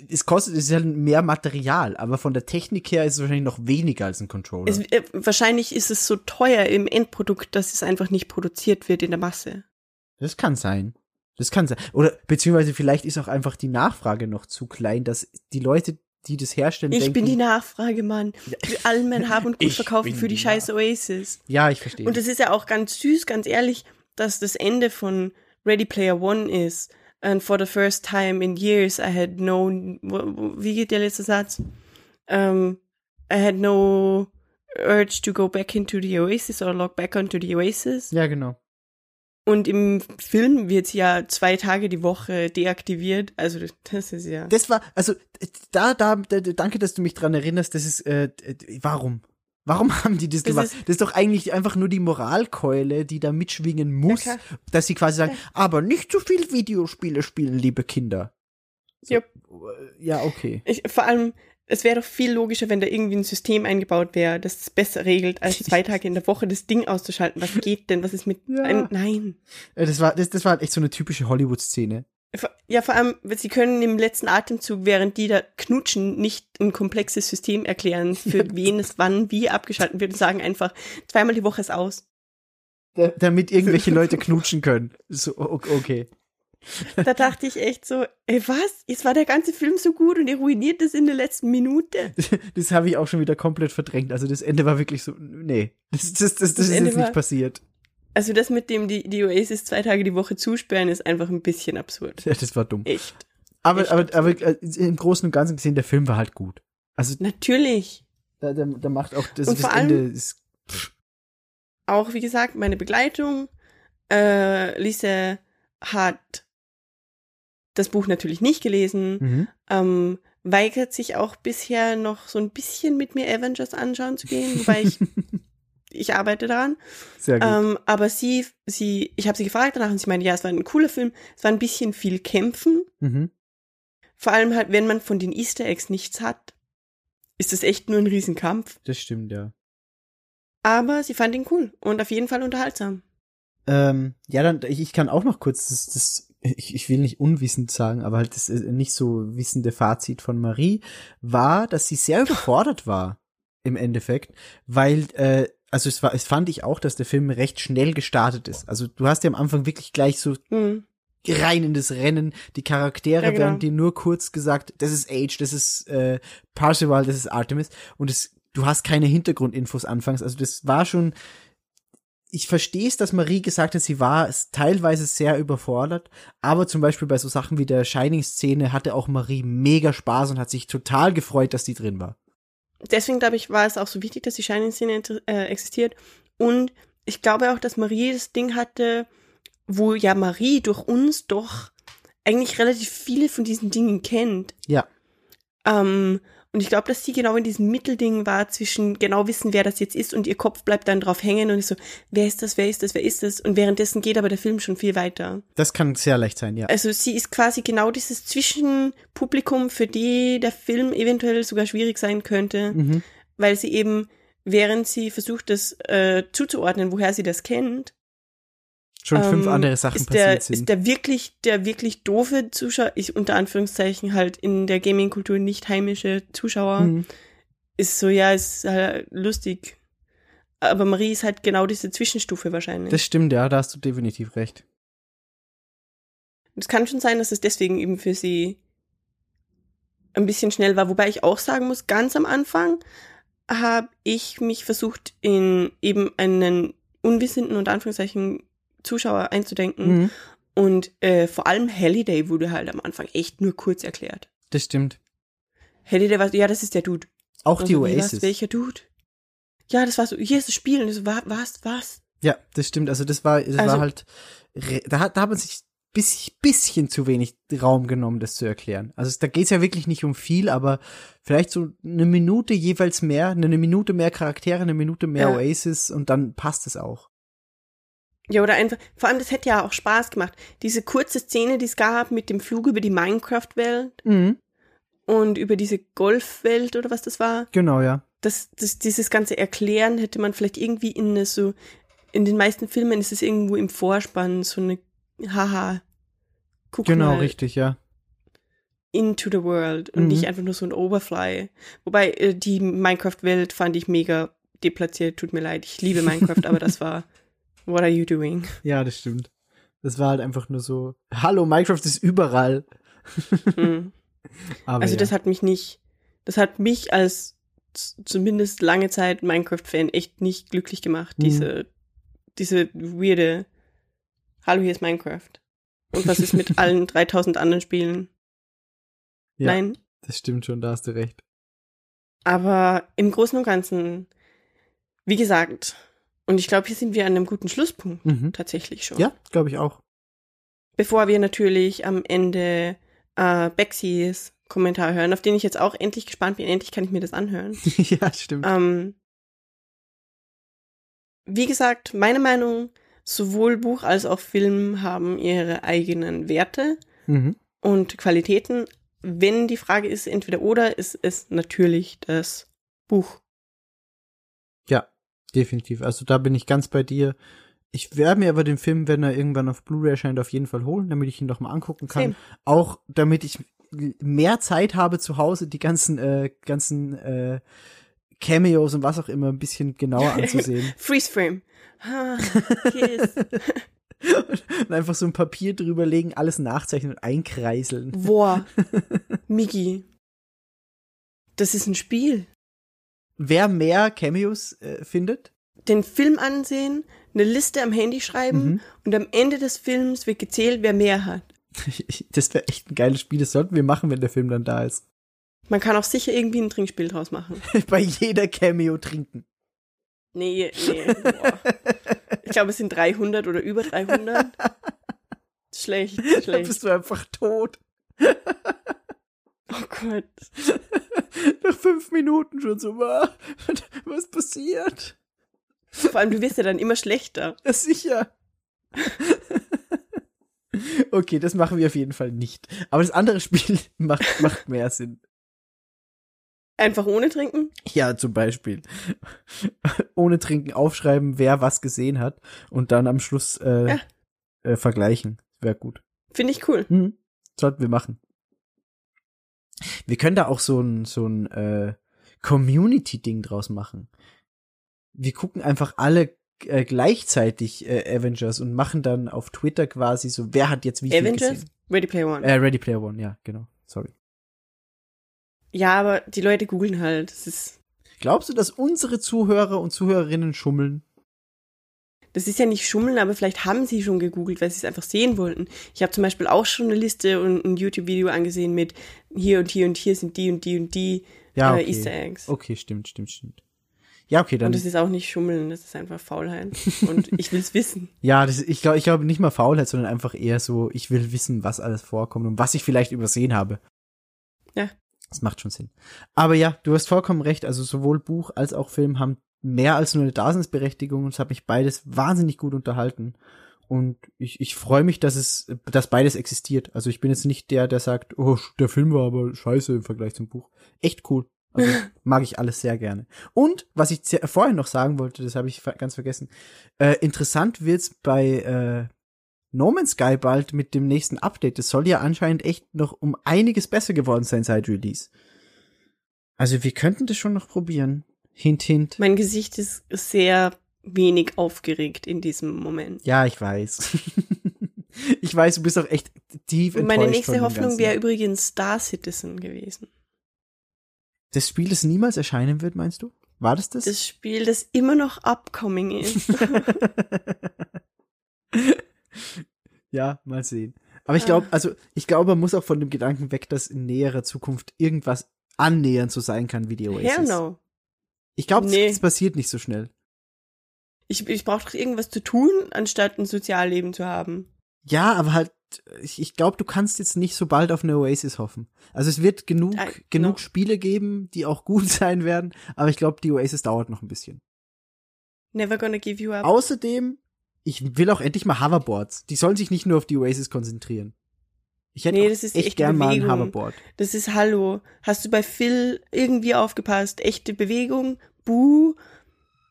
es kostet, es ist halt mehr Material, aber von der Technik her ist es wahrscheinlich noch weniger als ein Controller. Es, äh, wahrscheinlich ist es so teuer im Endprodukt, dass es einfach nicht produziert wird in der Masse. das kann sein. Das kann sein. Oder, beziehungsweise vielleicht ist auch einfach die Nachfrage noch zu klein, dass die Leute, die das herstellen, Ich denken, bin die Nachfrage, Mann. Für allen mein Hab und Gut verkaufen für die die scheiß Oasis. Ja, ich verstehe. Und es ist ja auch ganz süß, ganz ehrlich, dass das Ende von Ready Player One ist. And for the first time in years I had no, wie geht der letzte Satz? Um, I had no urge to go back into the Oasis or log back onto the Oasis. ja, genau. Und im Film wird ja zwei Tage die Woche deaktiviert. Also das ist ja. Das war, also, da, da, da danke, dass du mich dran erinnerst, das ist, äh, warum? Warum haben die das, Das gemacht? ist- das ist doch eigentlich einfach nur die Moralkeule, die da mitschwingen muss, Ja, dass sie quasi sagen, aber nicht zu viel Videospiele spielen, liebe Kinder. So, Jupp. äh, Ja, okay. Ich, vor allem, es wäre doch viel logischer, wenn da irgendwie ein System eingebaut wäre, das es besser regelt, als zwei Tage in der Woche das Ding auszuschalten. Was geht denn? Was ist mit. Ja. Ein, nein. Äh, Das war, das, das war halt echt so eine typische Hollywood-Szene. Ja, vor allem, sie können im letzten Atemzug, während die da knutschen, nicht ein komplexes System erklären, für wen es wann wie abgeschaltet wird und sagen einfach, zweimal die Woche ist aus. Da, damit irgendwelche Leute knutschen können. So, okay. Da dachte ich echt so, ey, was? Jetzt war der ganze Film so gut und ihr ruiniert es in der letzten Minute. Das habe ich auch schon wieder komplett verdrängt. Also das Ende war wirklich so, nee, das, das, das, das, Das ist Ende jetzt nicht war- passiert. Also das mit dem die, die Oasis zwei Tage die Woche zusperren, ist einfach ein bisschen absurd. Ja, das war dumm. Echt. Aber, echt aber, aber äh, im Großen und Ganzen gesehen, der Film war halt gut. Also Natürlich. da, da, da macht auch das, Und das Ende ist, Auch, wie gesagt, meine Begleitung. Äh, Lise hat das Buch natürlich nicht gelesen. mhm. Ähm, weigert sich auch bisher noch so ein bisschen mit mir Avengers anschauen zu gehen, wobei ich, ich arbeite daran. sehr gut. Ähm, aber sie, sie, ich habe sie gefragt danach und sie meinte, ja, es war ein cooler Film, es war ein bisschen viel Kämpfen. mhm. Vor allem halt, wenn man von den Easter Eggs nichts hat, ist das echt nur ein Riesenkampf. Das stimmt, ja. Aber sie fand ihn cool und auf jeden Fall unterhaltsam. Ähm, ja, dann, ich, ich kann auch noch kurz das, das ich, ich will nicht unwissend sagen, aber halt das äh, nicht so wissende Fazit von Marie war, dass sie sehr überfordert war im Endeffekt, weil äh, also es war, es fand ich auch, dass der Film recht schnell gestartet ist. Also du hast ja am Anfang wirklich gleich so Hm. rein in das Rennen. Die Charaktere Ja, genau. werden dir nur kurz gesagt, das ist Age, das ist äh, Parzival, das ist Artemis und es, du hast keine Hintergrundinfos anfangs. Also das war schon, ich verstehe es, dass Marie gesagt hat, sie war teilweise sehr überfordert, aber zum Beispiel bei so Sachen wie der Shining-Szene hatte auch Marie mega Spaß und hat sich total gefreut, dass die drin war. Deswegen, glaube ich, war es auch so wichtig, dass die Shining-Szene äh, existiert. Und ich glaube auch, dass Marie das Ding hatte, wo ja Marie durch uns doch eigentlich relativ viele von diesen Dingen kennt. Ja. Ähm, und ich glaube, dass sie genau in diesem Mittelding war zwischen genau wissen, wer das jetzt ist und ihr Kopf bleibt dann drauf hängen und ist so, wer ist das, wer ist das, wer ist das? Und währenddessen geht aber der Film schon viel weiter. Das kann sehr leicht sein, ja. Also sie ist quasi genau dieses Zwischenpublikum, für die der Film eventuell sogar schwierig sein könnte, Mhm. weil sie eben, während sie versucht, das äh, zuzuordnen, woher sie das kennt, Schon fünf ähm, andere Sachen ist der, passiert sind. Ist der wirklich, der wirklich doofe Zuschauer, ich unter Anführungszeichen halt in der Gaming-Kultur nicht heimische Zuschauer, Mhm. ist so, ja, ist halt lustig. Aber Marie ist halt genau diese Zwischenstufe wahrscheinlich. Das stimmt, ja, da hast du definitiv recht. Es kann schon sein, dass es deswegen eben für sie ein bisschen schnell war. Wobei ich auch sagen muss, ganz am Anfang habe ich mich versucht, in eben einen unwissenden und Anführungszeichen Zuschauer einzudenken. Mhm. Und äh, vor allem Halliday wurde halt am Anfang echt nur kurz erklärt. Das stimmt. Halliday war, ja, das ist der Dude. Auch die Also, was, Oasis. welcher Dude? Ja, das war so, hier ist das Spiel. Und so, wa- was, was? Ja, das stimmt. Also das war, das Also- war halt, da hat, da hat man sich bis, bisschen zu wenig Raum genommen, das zu erklären. Also da geht's ja wirklich nicht um viel, aber vielleicht so eine Minute jeweils mehr, eine Minute mehr Charaktere, eine Minute mehr Ja. Oasis und dann passt es auch. Ja, oder einfach, vor allem, das hätte ja auch Spaß gemacht. Diese kurze Szene, die es gab mit dem Flug über die Minecraft-Welt Mhm. und über diese Golfwelt oder was das war, Genau, ja. das, das, dieses ganze Erklären hätte man vielleicht irgendwie in eine so, in den meisten Filmen ist es irgendwo im Vorspann so eine, haha, guck Genau, mal, richtig, ja. into the world und Mhm. nicht einfach nur so ein Overfly. Wobei, äh, die Minecraft-Welt fand ich mega deplatziert, tut mir leid. Ich liebe Minecraft, aber das war, what are you doing? Ja, das stimmt. Das war halt einfach nur so, hallo, Minecraft ist überall. Mhm. Also ja. das hat mich nicht, das hat mich als zumindest lange Zeit Minecraft-Fan echt nicht glücklich gemacht. Mhm. Diese, diese weirde, hallo, hier ist Minecraft. Und was ist mit allen 3000 anderen Spielen? ja, Nein. Das stimmt schon, da hast du recht. Aber im Großen und Ganzen, wie gesagt, und ich glaube, hier sind wir an einem guten Schlusspunkt Mhm. tatsächlich schon. Ja, glaube ich auch. Bevor wir natürlich am Ende äh, Bexys Kommentar hören, auf den ich jetzt auch endlich gespannt bin. Endlich kann ich mir das anhören. ja, stimmt. Ähm, wie gesagt, meine Meinung, sowohl Buch als auch Film haben ihre eigenen Werte Mhm. und Qualitäten. Wenn die Frage ist, entweder oder, ist es natürlich das Buch. Definitiv. Also da bin ich ganz bei dir. Ich werde mir aber den Film, wenn er irgendwann auf Blu-ray erscheint, auf jeden Fall holen, damit ich ihn noch mal angucken kann. Same. Auch damit ich mehr Zeit habe zu Hause, die ganzen äh, ganzen äh, Cameos und was auch immer ein bisschen genauer anzusehen. Freeze Frame. Ah, Kiss. und einfach so ein Papier drüberlegen, alles nachzeichnen und einkreiseln. Boah, Migi. Das ist ein Spiel. Wer mehr Cameos äh, findet, Den Film ansehen, eine Liste am Handy schreiben Mhm. und am Ende des Films wird gezählt, wer mehr hat. das wäre echt ein geiles Spiel. Das sollten wir machen, wenn der Film dann da ist. Man kann auch sicher irgendwie ein Trinkspiel draus machen. Bei jeder Cameo trinken. Nee, nee. Boah. Ich glaube, es sind 300 oder über 300. Schlecht, schlecht. bist du einfach tot. Oh Gott. Nach fünf Minuten schon so, "Ah, was passiert? Vor allem, du wirst ja dann immer schlechter. Ja, sicher. okay, das machen wir auf jeden Fall nicht. Aber das andere Spiel macht, macht mehr Sinn. Einfach ohne trinken? Ja, zum Beispiel. Ohne Trinken aufschreiben, wer was gesehen hat und dann am Schluss äh, Ja. äh, vergleichen. Wäre gut. Finde ich cool. Hm, sollten wir machen. Wir können da auch so ein, so ein äh, Community-Ding draus machen. Wir gucken einfach alle äh, gleichzeitig äh, Avengers und machen dann auf Twitter quasi so, wer hat jetzt wie viel Avengers? gesehen. Ready Player One. Äh, Ready Player One, ja, genau. Sorry. Ja, aber die Leute googeln halt. Das ist, Glaubst du, dass unsere Zuhörer und Zuhörerinnen schummeln? Das ist ja nicht Schummeln, aber vielleicht haben sie schon gegoogelt, weil sie es einfach sehen wollten. Ich habe zum Beispiel auch schon eine Liste und ein YouTube-Video angesehen mit hier und hier und hier sind die und die und die Ja, äh, okay. Easter Eggs. Okay, stimmt, stimmt, stimmt. Ja, okay, dann. Und das ist auch nicht Schummeln, das ist einfach Faulheit. Und ich will's wissen. Ja, das, ich glaube, ich glaube nicht mal Faulheit, sondern einfach eher so, ich will wissen, was alles vorkommt und was ich vielleicht übersehen habe. Ja. Das macht schon Sinn. Aber ja, du hast vollkommen recht. Also sowohl Buch als auch Film haben mehr als nur eine Daseinsberechtigung und es hat mich beides wahnsinnig gut unterhalten. Und ich, ich freue mich, dass es, dass beides existiert. Also ich bin jetzt nicht der, der sagt, oh, der Film war aber scheiße im Vergleich zum Buch. Echt cool. Also mag ich alles sehr gerne. Und was ich vorhin noch sagen wollte, das habe ich ganz vergessen. Äh, interessant wird's bei äh, No Man's Sky bald mit dem nächsten Update. Das soll ja anscheinend echt noch um einiges besser geworden sein seit Release. Also wir könnten das schon noch probieren. Hint, hint. Mein Gesicht ist sehr wenig aufgeregt in diesem Moment. Ja, ich weiß. ich weiß, du bist auch echt tief Und meine nächste Hoffnung wäre übrigens Star Citizen gewesen. Das Spiel, das niemals erscheinen wird, meinst du? War das das? Das Spiel, das immer noch upcoming ist. ja, mal sehen. Aber ich glaube, also ich glaube, man muss auch von dem Gedanken weg, dass in näherer Zukunft irgendwas annähernd so sein kann wie die Oasis. Hell no. Ich glaube, Nee. das passiert nicht so schnell. Ich, ich brauche doch irgendwas zu tun, anstatt ein Sozialleben zu haben. Ja, aber halt, ich, ich glaube, du kannst jetzt nicht so bald auf eine Oasis hoffen. Also es wird genug, genau. genug Spiele geben, die auch gut sein werden, aber ich glaube, die Oasis dauert noch ein bisschen. Never gonna give you up. Außerdem, ich will auch endlich mal Hoverboards. Die sollen sich nicht nur auf die Oasis konzentrieren. Ich hätte Nee, das ist echt echte gern mal ein. Hoverboard. Das ist Hallo. Hast du bei Phil irgendwie aufgepasst? Echte Bewegung, Buh,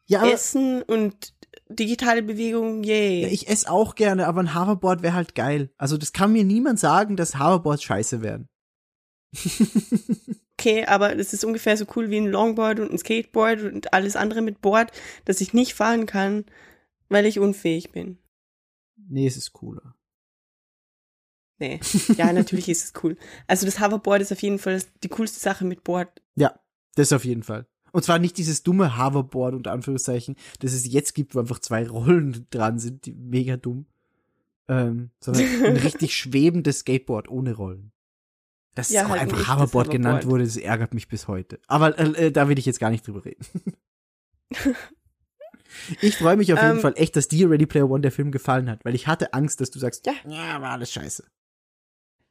Ja, Essen und digitale Bewegung, yay. ja, ich esse auch gerne, aber ein Hoverboard wäre halt geil. Also das kann mir niemand sagen, dass Hoverboards scheiße wären. okay, aber das ist ungefähr so cool wie ein Longboard und ein Skateboard und alles andere mit Board, das ich nicht fahren kann, weil ich unfähig bin. Nee, es ist cooler. Nee. Ja, natürlich ist es cool. Also das Hoverboard ist auf jeden Fall die coolste Sache mit Board. Ja, das auf jeden Fall. Und zwar nicht dieses dumme Hoverboard unter Anführungszeichen, das es jetzt gibt, wo einfach zwei Rollen dran sind, die mega dumm. Ähm, sondern ein richtig schwebendes Skateboard ohne Rollen. Dass Ja, es auch halt ein einfach echtes Hoverboard genannt Hoverboard. wurde, das ärgert mich bis heute. Aber äh, äh, da will ich jetzt gar nicht drüber reden. ich freue mich auf jeden Ähm, Fall echt, dass dir Ready Player One der Film gefallen hat, weil ich hatte Angst, dass du sagst, Ja. ja war alles scheiße.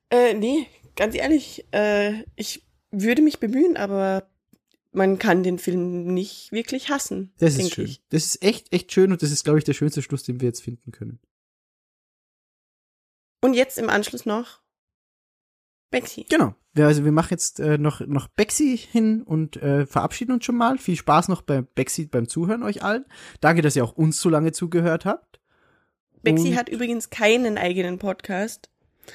Äh, nee, ganz ehrlich, äh, ich würde mich bemühen, aber man kann den Film nicht wirklich hassen. Das ist schön. Ich. Das ist echt, echt schön und das ist, glaube ich, der schönste Schluss, den wir jetzt finden können. Und jetzt im Anschluss noch Bexy. Genau. Wir, also wir machen jetzt äh, noch, noch Bexy hin und äh, verabschieden uns schon mal. Viel Spaß noch bei Bexy beim Zuhören euch allen. Danke, dass ihr auch uns so lange zugehört habt. Bexy Und- hat übrigens keinen eigenen Podcast,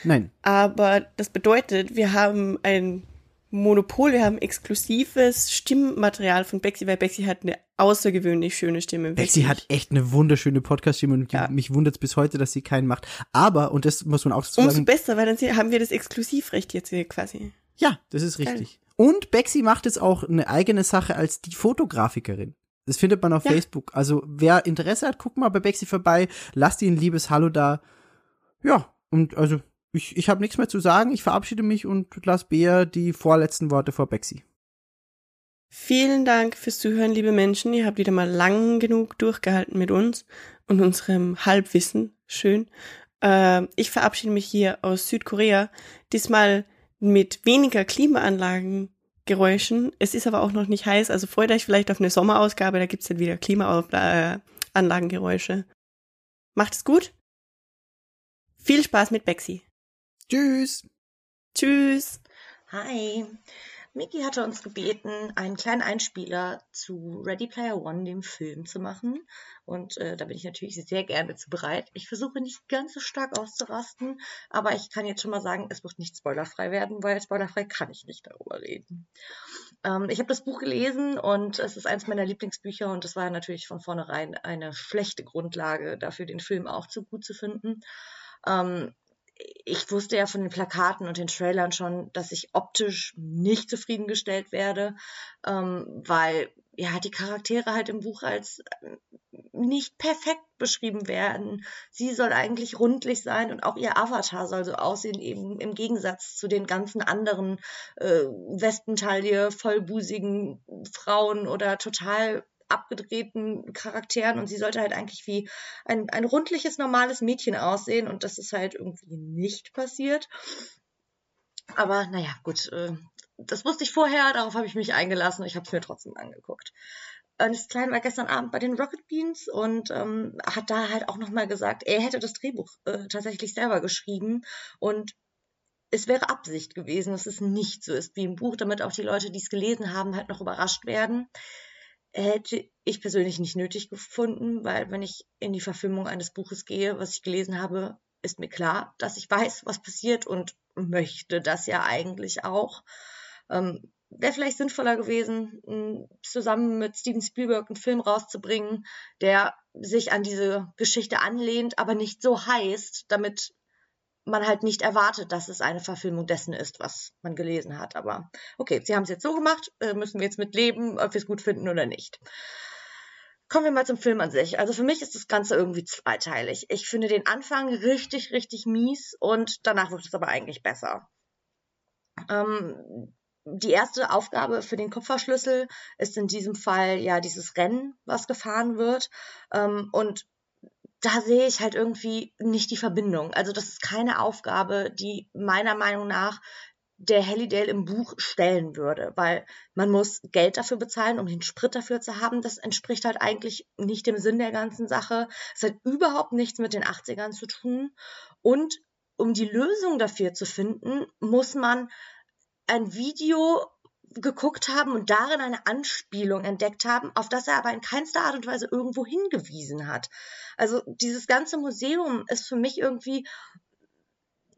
Nein. aber das bedeutet, wir haben ein Monopol, wir haben exklusives Stimmmaterial von Bexy, weil Bexy hat eine außergewöhnlich schöne Stimme. Bexy wirklich. hat echt eine wunderschöne Podcast-Stimme und Ja. mich wundert es bis heute, dass sie keinen macht. Aber, und das muss man auch dazu Umso sagen, besser, weil dann haben wir das Exklusivrecht jetzt hier quasi. ja, das ist Geil. richtig. Und Bexy macht jetzt auch eine eigene Sache als die Fotografikerin. Das findet man auf Ja. Facebook. Also, wer Interesse hat, guckt mal bei Bexy vorbei, lasst ihr ein liebes Hallo da. Ja, und also, ich, ich habe nichts mehr zu sagen. Ich verabschiede mich und lass Bea die vorletzten Worte vor Bexy. Vielen Dank fürs Zuhören, liebe Menschen. Ihr habt wieder mal lang genug durchgehalten mit uns und unserem Halbwissen. Schön. Äh, ich verabschiede mich hier aus Südkorea. Diesmal mit weniger Klimaanlagengeräuschen. Es ist aber auch noch nicht heiß, also freut euch vielleicht auf eine Sommerausgabe. Da gibt's dann wieder Klimaanlagengeräusche. Macht es gut. Viel Spaß mit Bexy. Tschüss. Tschüss. Hi. Miki hatte uns gebeten, einen kleinen Einspieler zu Ready Player One, dem Film, zu machen. Und äh, da bin ich natürlich sehr gerne zu bereit. Ich versuche nicht ganz so stark auszurasten, aber ich kann jetzt schon mal sagen, es wird nicht spoilerfrei werden, weil spoilerfrei kann ich nicht darüber reden. Ähm, ich habe das Buch gelesen und es ist eins meiner Lieblingsbücher und es war natürlich von vornherein eine schlechte Grundlage dafür, den Film auch zu gut zu finden. Ähm, ich wusste ja von den Plakaten und den Trailern schon, dass ich optisch nicht zufriedengestellt werde, ähm, weil ja, die Charaktere halt im Buch als äh, nicht perfekt beschrieben werden. Sie soll eigentlich rundlich sein und auch ihr Avatar soll so aussehen, eben im Gegensatz zu den ganzen anderen äh, Westentaille, vollbusigen Frauen oder total abgedrehten Charakteren und sie sollte halt eigentlich wie ein, ein rundliches, normales Mädchen aussehen und das ist halt irgendwie nicht passiert. Aber naja, gut, äh, das wusste ich vorher, darauf habe ich mich eingelassen, ich habe es mir trotzdem angeguckt. Das Klein war gestern Abend bei den Rocket Beans und ähm, hat da halt auch nochmal gesagt, er hätte das Drehbuch äh, tatsächlich selber geschrieben und es wäre Absicht gewesen, dass es nicht so ist wie im Buch, damit auch die Leute, die es gelesen haben, halt noch überrascht werden. Hätte ich persönlich nicht nötig gefunden, weil wenn ich in die Verfilmung eines Buches gehe, was ich gelesen habe, ist mir klar, dass ich weiß, was passiert und möchte das ja eigentlich auch. Ähm, Wäre vielleicht sinnvoller gewesen, zusammen mit Steven Spielberg einen Film rauszubringen, der sich an diese Geschichte anlehnt, aber nicht so heißt, damit man halt nicht erwartet, dass es eine Verfilmung dessen ist, was man gelesen hat. Aber okay, sie haben es jetzt so gemacht, äh, müssen wir jetzt mit leben, ob wir es gut finden oder nicht. Kommen wir mal zum Film an sich. Also für mich ist das Ganze irgendwie zweiteilig. Ich finde den Anfang richtig, richtig mies und danach wird es aber eigentlich besser. Ähm, die erste Aufgabe für den Kupferschlüssel ist in diesem Fall ja dieses Rennen, was gefahren wird. Ähm, und da sehe ich halt irgendwie nicht die Verbindung. Also das ist keine Aufgabe, die meiner Meinung nach der Hallidale im Buch stellen würde, weil man muss Geld dafür bezahlen, um den Sprit dafür zu haben. Das entspricht halt eigentlich nicht dem Sinn der ganzen Sache. Es hat überhaupt nichts mit den 80ern zu tun. Und um die Lösung dafür zu finden, muss man ein Video geguckt haben und darin eine Anspielung entdeckt haben, auf das er aber in keinster Art und Weise irgendwo hingewiesen hat. Also dieses ganze Museum ist für mich irgendwie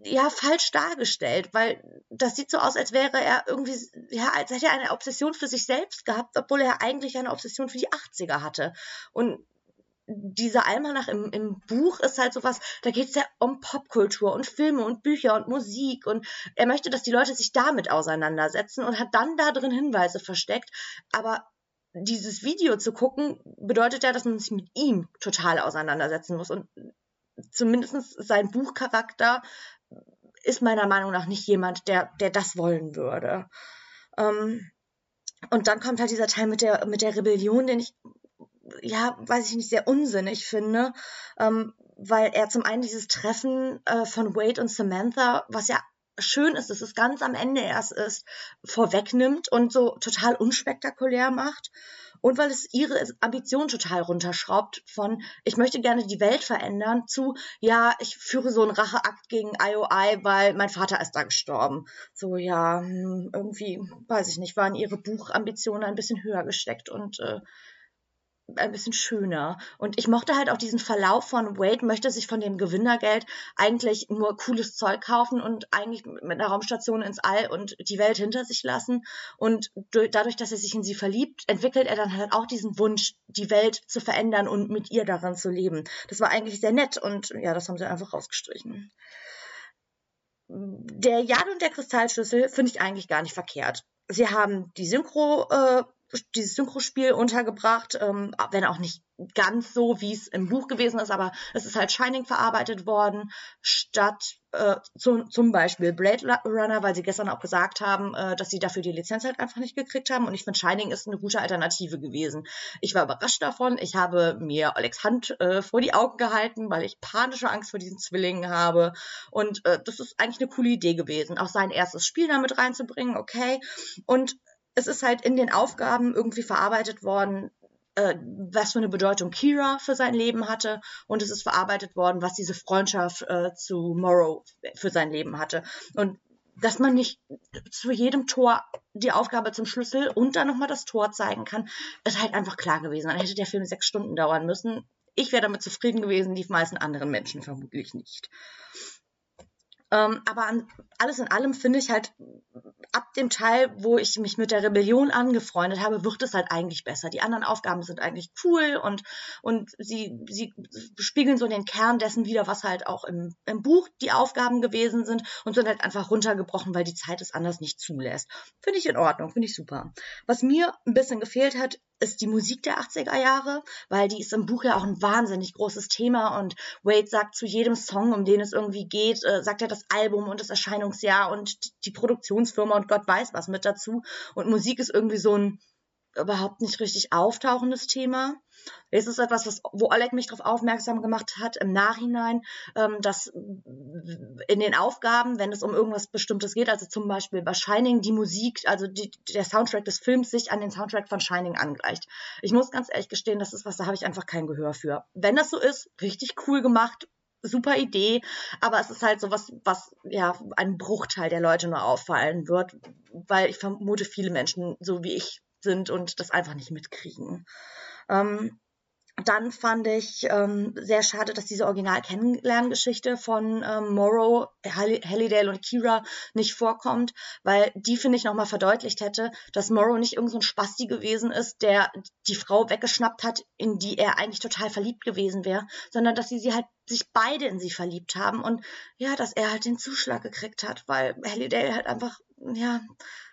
ja falsch dargestellt, weil das sieht so aus, als wäre er irgendwie, ja, als hätte er eine Obsession für sich selbst gehabt, obwohl er eigentlich eine Obsession für die 80er hatte. Und dieser Almanach im, im Buch ist halt sowas, da geht es ja um Popkultur und Filme und Bücher und Musik und er möchte, dass die Leute sich damit auseinandersetzen und hat dann da drin Hinweise versteckt. Aber dieses Video zu gucken, bedeutet ja, dass man sich mit ihm total auseinandersetzen muss. Und zumindest sein Buchcharakter ist meiner Meinung nach nicht jemand, der, der das wollen würde. Ähm, und dann kommt halt dieser Teil mit der, mit der Rebellion, den ich ja, weiß ich nicht, sehr unsinnig finde, ähm, weil er zum einen dieses Treffen äh, von Wade und Samantha, was ja schön ist, dass es ganz am Ende erst ist, vorwegnimmt und so total unspektakulär macht. Und weil es ihre Ambition total runterschraubt von, ich möchte gerne die Welt verändern, zu, ja, ich führe so einen Racheakt gegen IOI, weil mein Vater ist da gestorben. So, ja, hm, irgendwie, weiß ich nicht, waren ihre Buchambitionen ein bisschen höher gesteckt und äh, ein bisschen schöner. Und ich mochte halt auch diesen Verlauf von Wade möchte sich von dem Gewinnergeld eigentlich nur cooles Zeug kaufen und eigentlich mit einer Raumstation ins All und die Welt hinter sich lassen. Und dadurch, dass er sich in sie verliebt, entwickelt er dann halt auch diesen Wunsch, die Welt zu verändern und mit ihr daran zu leben. Das war eigentlich sehr nett und ja, das haben sie einfach rausgestrichen. Der Jan und der Kristallschlüssel finde ich eigentlich gar nicht verkehrt. Sie haben die Synchro äh, dieses Synchrospiel untergebracht, ähm, wenn auch nicht ganz so, wie es im Buch gewesen ist, aber es ist halt Shining verarbeitet worden, statt äh, zu, zum Beispiel Blade Runner, weil sie gestern auch gesagt haben, äh, dass sie dafür die Lizenz halt einfach nicht gekriegt haben. Und ich finde, Shining ist eine gute Alternative gewesen. Ich war überrascht davon. Ich habe mir Alex Hand äh, vor die Augen gehalten, weil ich panische Angst vor diesen Zwillingen habe. Und äh, das ist eigentlich eine coole Idee gewesen, auch sein erstes Spiel damit reinzubringen, okay. Und es ist halt in den Aufgaben irgendwie verarbeitet worden, äh, was für eine Bedeutung Kira für sein Leben hatte und es ist verarbeitet worden, was diese Freundschaft äh, zu Morrow für sein Leben hatte. Und dass man nicht zu jedem Tor die Aufgabe zum Schlüssel und dann nochmal das Tor zeigen kann, ist halt einfach klar gewesen. Dann hätte der Film sechs Stunden dauern müssen. Ich wäre damit zufrieden gewesen, die meisten anderen Menschen vermutlich nicht. Ähm, aber an, alles in allem finde ich halt, ab dem Teil, wo ich mich mit der Rebellion angefreundet habe, wird es halt eigentlich besser. Die anderen Aufgaben sind eigentlich cool und, und sie, sie spiegeln so den Kern dessen wieder, was halt auch im, im Buch die Aufgaben gewesen sind und sind halt einfach runtergebrochen, weil die Zeit es anders nicht zulässt. Finde ich in Ordnung, finde ich super. Was mir ein bisschen gefehlt hat, ist die Musik der 80er Jahre, weil die ist im Buch ja auch ein wahnsinnig großes Thema und Wade sagt zu jedem Song, um den es irgendwie geht, äh, sagt er das Album und das Erscheinungsjahr und die Produktionsfirma und Gott weiß was mit dazu. Und Musik ist irgendwie so ein überhaupt nicht richtig auftauchendes Thema. Es ist etwas, was, wo Oleg mich darauf aufmerksam gemacht hat im Nachhinein, ähm, dass in den Aufgaben, wenn es um irgendwas Bestimmtes geht, also zum Beispiel bei Shining, die Musik, also die, der Soundtrack des Films sich an den Soundtrack von Shining angleicht. Ich muss ganz ehrlich gestehen, das ist was, da habe ich einfach kein Gehör für. Wenn das so ist, richtig cool gemacht, super Idee, aber es ist halt so was, was ja ein Bruchteil der Leute nur auffallen wird, weil ich vermute, viele Menschen, so wie ich, sind und das einfach nicht mitkriegen. Ähm, dann fand ich ähm, sehr schade, dass diese Original-Kennenlerngeschichte von ähm, Morrow, Hallidale und Kira nicht vorkommt, weil die, finde ich, nochmal verdeutlicht hätte, dass Morrow nicht irgendein so Spasti gewesen ist, der die Frau weggeschnappt hat, in die er eigentlich total verliebt gewesen wäre, sondern dass sie sie halt sich beide in sie verliebt haben und ja, dass er halt den Zuschlag gekriegt hat, weil Hallidale halt einfach ja,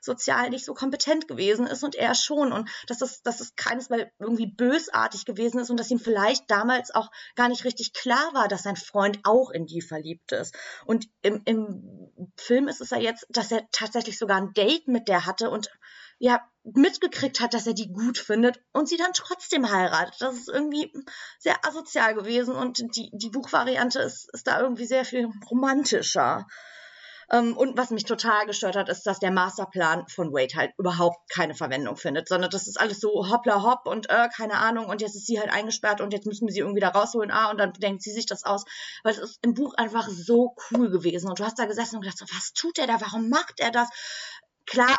sozial nicht so kompetent gewesen ist und er schon und dass es, dass es keinesmal irgendwie bösartig gewesen ist und dass ihm vielleicht damals auch gar nicht richtig klar war, dass sein Freund auch in die verliebt ist. Und im, im Film ist es ja jetzt, dass er tatsächlich sogar ein Date mit der hatte und ja, mitgekriegt hat, dass er die gut findet und sie dann trotzdem heiratet. Das ist irgendwie sehr asozial gewesen und die, die Buchvariante ist, ist da irgendwie sehr viel romantischer. Ähm, und was mich total gestört hat, ist, dass der Masterplan von Wade halt überhaupt keine Verwendung findet, sondern das ist alles so hoppla hopp und äh, keine Ahnung und jetzt ist sie halt eingesperrt und jetzt müssen wir sie irgendwie da rausholen, ah, und dann denkt sie sich das aus, weil es ist im Buch einfach so cool gewesen und du hast da gesessen und gedacht, so, was tut er da, warum macht er das? Klar,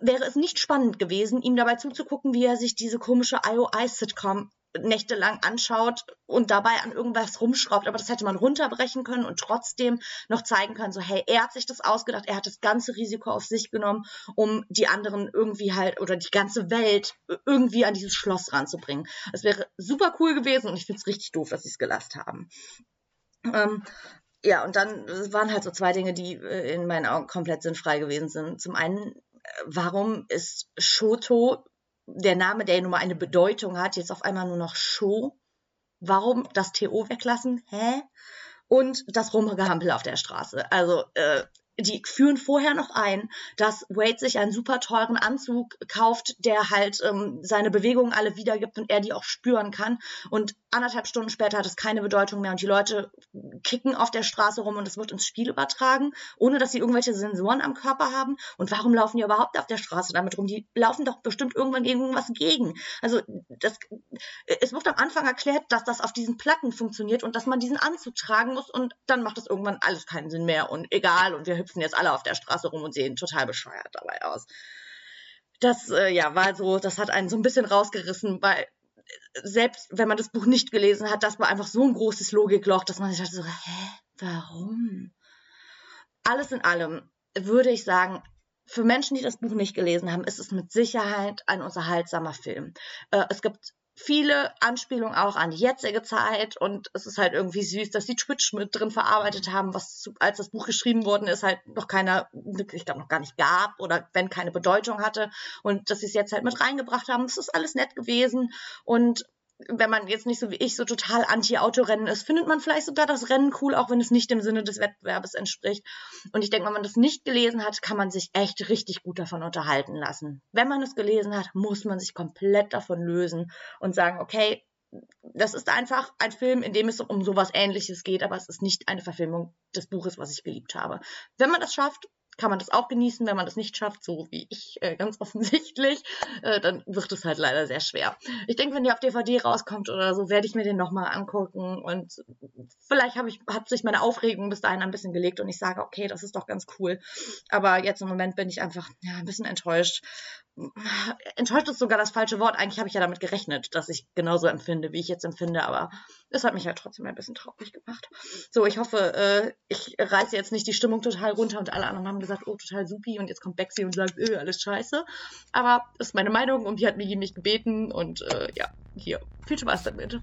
wäre es nicht spannend gewesen, ihm dabei zuzugucken, wie er sich diese komische IOI-Sitcom nächtelang anschaut und dabei an irgendwas rumschraubt. Aber das hätte man runterbrechen können und trotzdem noch zeigen können, so hey, er hat sich das ausgedacht, er hat das ganze Risiko auf sich genommen, um die anderen irgendwie halt oder die ganze Welt irgendwie an dieses Schloss ranzubringen. Es wäre super cool gewesen und ich finde es richtig doof, dass sie es gelassen haben. Ähm, ja, und dann waren halt so zwei Dinge, die äh, in meinen Augen komplett sinnfrei gewesen sind. Zum einen, äh, warum ist Shoto der Name, der nun mal eine Bedeutung hat, jetzt auf einmal nur noch Show. Warum das TO weglassen? Hä? Und das Rumgehampel auf der Straße. Also äh, die führen vorher noch ein, dass Wade sich einen super teuren Anzug kauft, der halt ähm, seine Bewegungen alle wiedergibt und er die auch spüren kann. Und anderthalb Stunden später hat es keine Bedeutung mehr und die Leute kicken auf der Straße rum und es wird ins Spiel übertragen, ohne dass sie irgendwelche Sensoren am Körper haben. Und warum laufen die überhaupt auf der Straße damit rum? Die laufen doch bestimmt irgendwann gegen irgendwas gegen. Also das, es wird am Anfang erklärt, dass das auf diesen Platten funktioniert und dass man diesen Anzug tragen muss und dann macht das irgendwann alles keinen Sinn mehr und egal und wir hüpfen jetzt alle auf der Straße rum und sehen total bescheuert dabei aus. Das äh, ja war so, das hat einen so ein bisschen rausgerissen, weil selbst wenn man das Buch nicht gelesen hat, das war einfach so ein großes Logikloch, dass man sich dachte so, hä, warum? Alles in allem würde ich sagen, für Menschen, die das Buch nicht gelesen haben, ist es mit Sicherheit ein unterhaltsamer Film. Äh, es gibt viele Anspielungen auch an die jetzige Zeit und es ist halt irgendwie süß, dass die Twitch mit drin verarbeitet haben, was zu, als das Buch geschrieben worden ist, halt noch keiner, ich glaube noch gar nicht gab oder wenn keine Bedeutung hatte und dass sie es jetzt halt mit reingebracht haben. Das ist alles nett gewesen und wenn man jetzt nicht so wie ich so total anti-Autorennen ist, findet man vielleicht sogar das Rennen cool, auch wenn es nicht dem Sinne des Wettbewerbes entspricht. Und ich denke, wenn man das nicht gelesen hat, kann man sich echt richtig gut davon unterhalten lassen. Wenn man es gelesen hat, muss man sich komplett davon lösen und sagen, okay, das ist einfach ein Film, in dem es um sowas ähnliches geht, aber es ist nicht eine Verfilmung des Buches, was ich geliebt habe. Wenn man das schafft, kann man das auch genießen. Wenn man das nicht schafft, so wie ich äh, ganz offensichtlich, äh, dann wird es halt leider sehr schwer. Ich denke, wenn die auf DVD rauskommt oder so, werde ich mir den nochmal angucken und vielleicht habe ich, hat sich meine Aufregung bis dahin ein bisschen gelegt und ich sage, okay, das ist doch ganz cool. Aber jetzt im Moment bin ich einfach ja, ein bisschen enttäuscht, enttäuscht ist sogar das falsche Wort. Eigentlich habe ich ja damit gerechnet, dass ich genauso empfinde, wie ich jetzt empfinde, aber es hat mich halt trotzdem ein bisschen traurig gemacht. So, ich hoffe, äh, ich reiße jetzt nicht die Stimmung total runter und alle anderen haben gesagt, oh, total supi und jetzt kommt Bexy und sagt, öh, alles scheiße. Aber das ist meine Meinung und die hat Migi mich gebeten und äh, ja, hier, viel Spaß damit.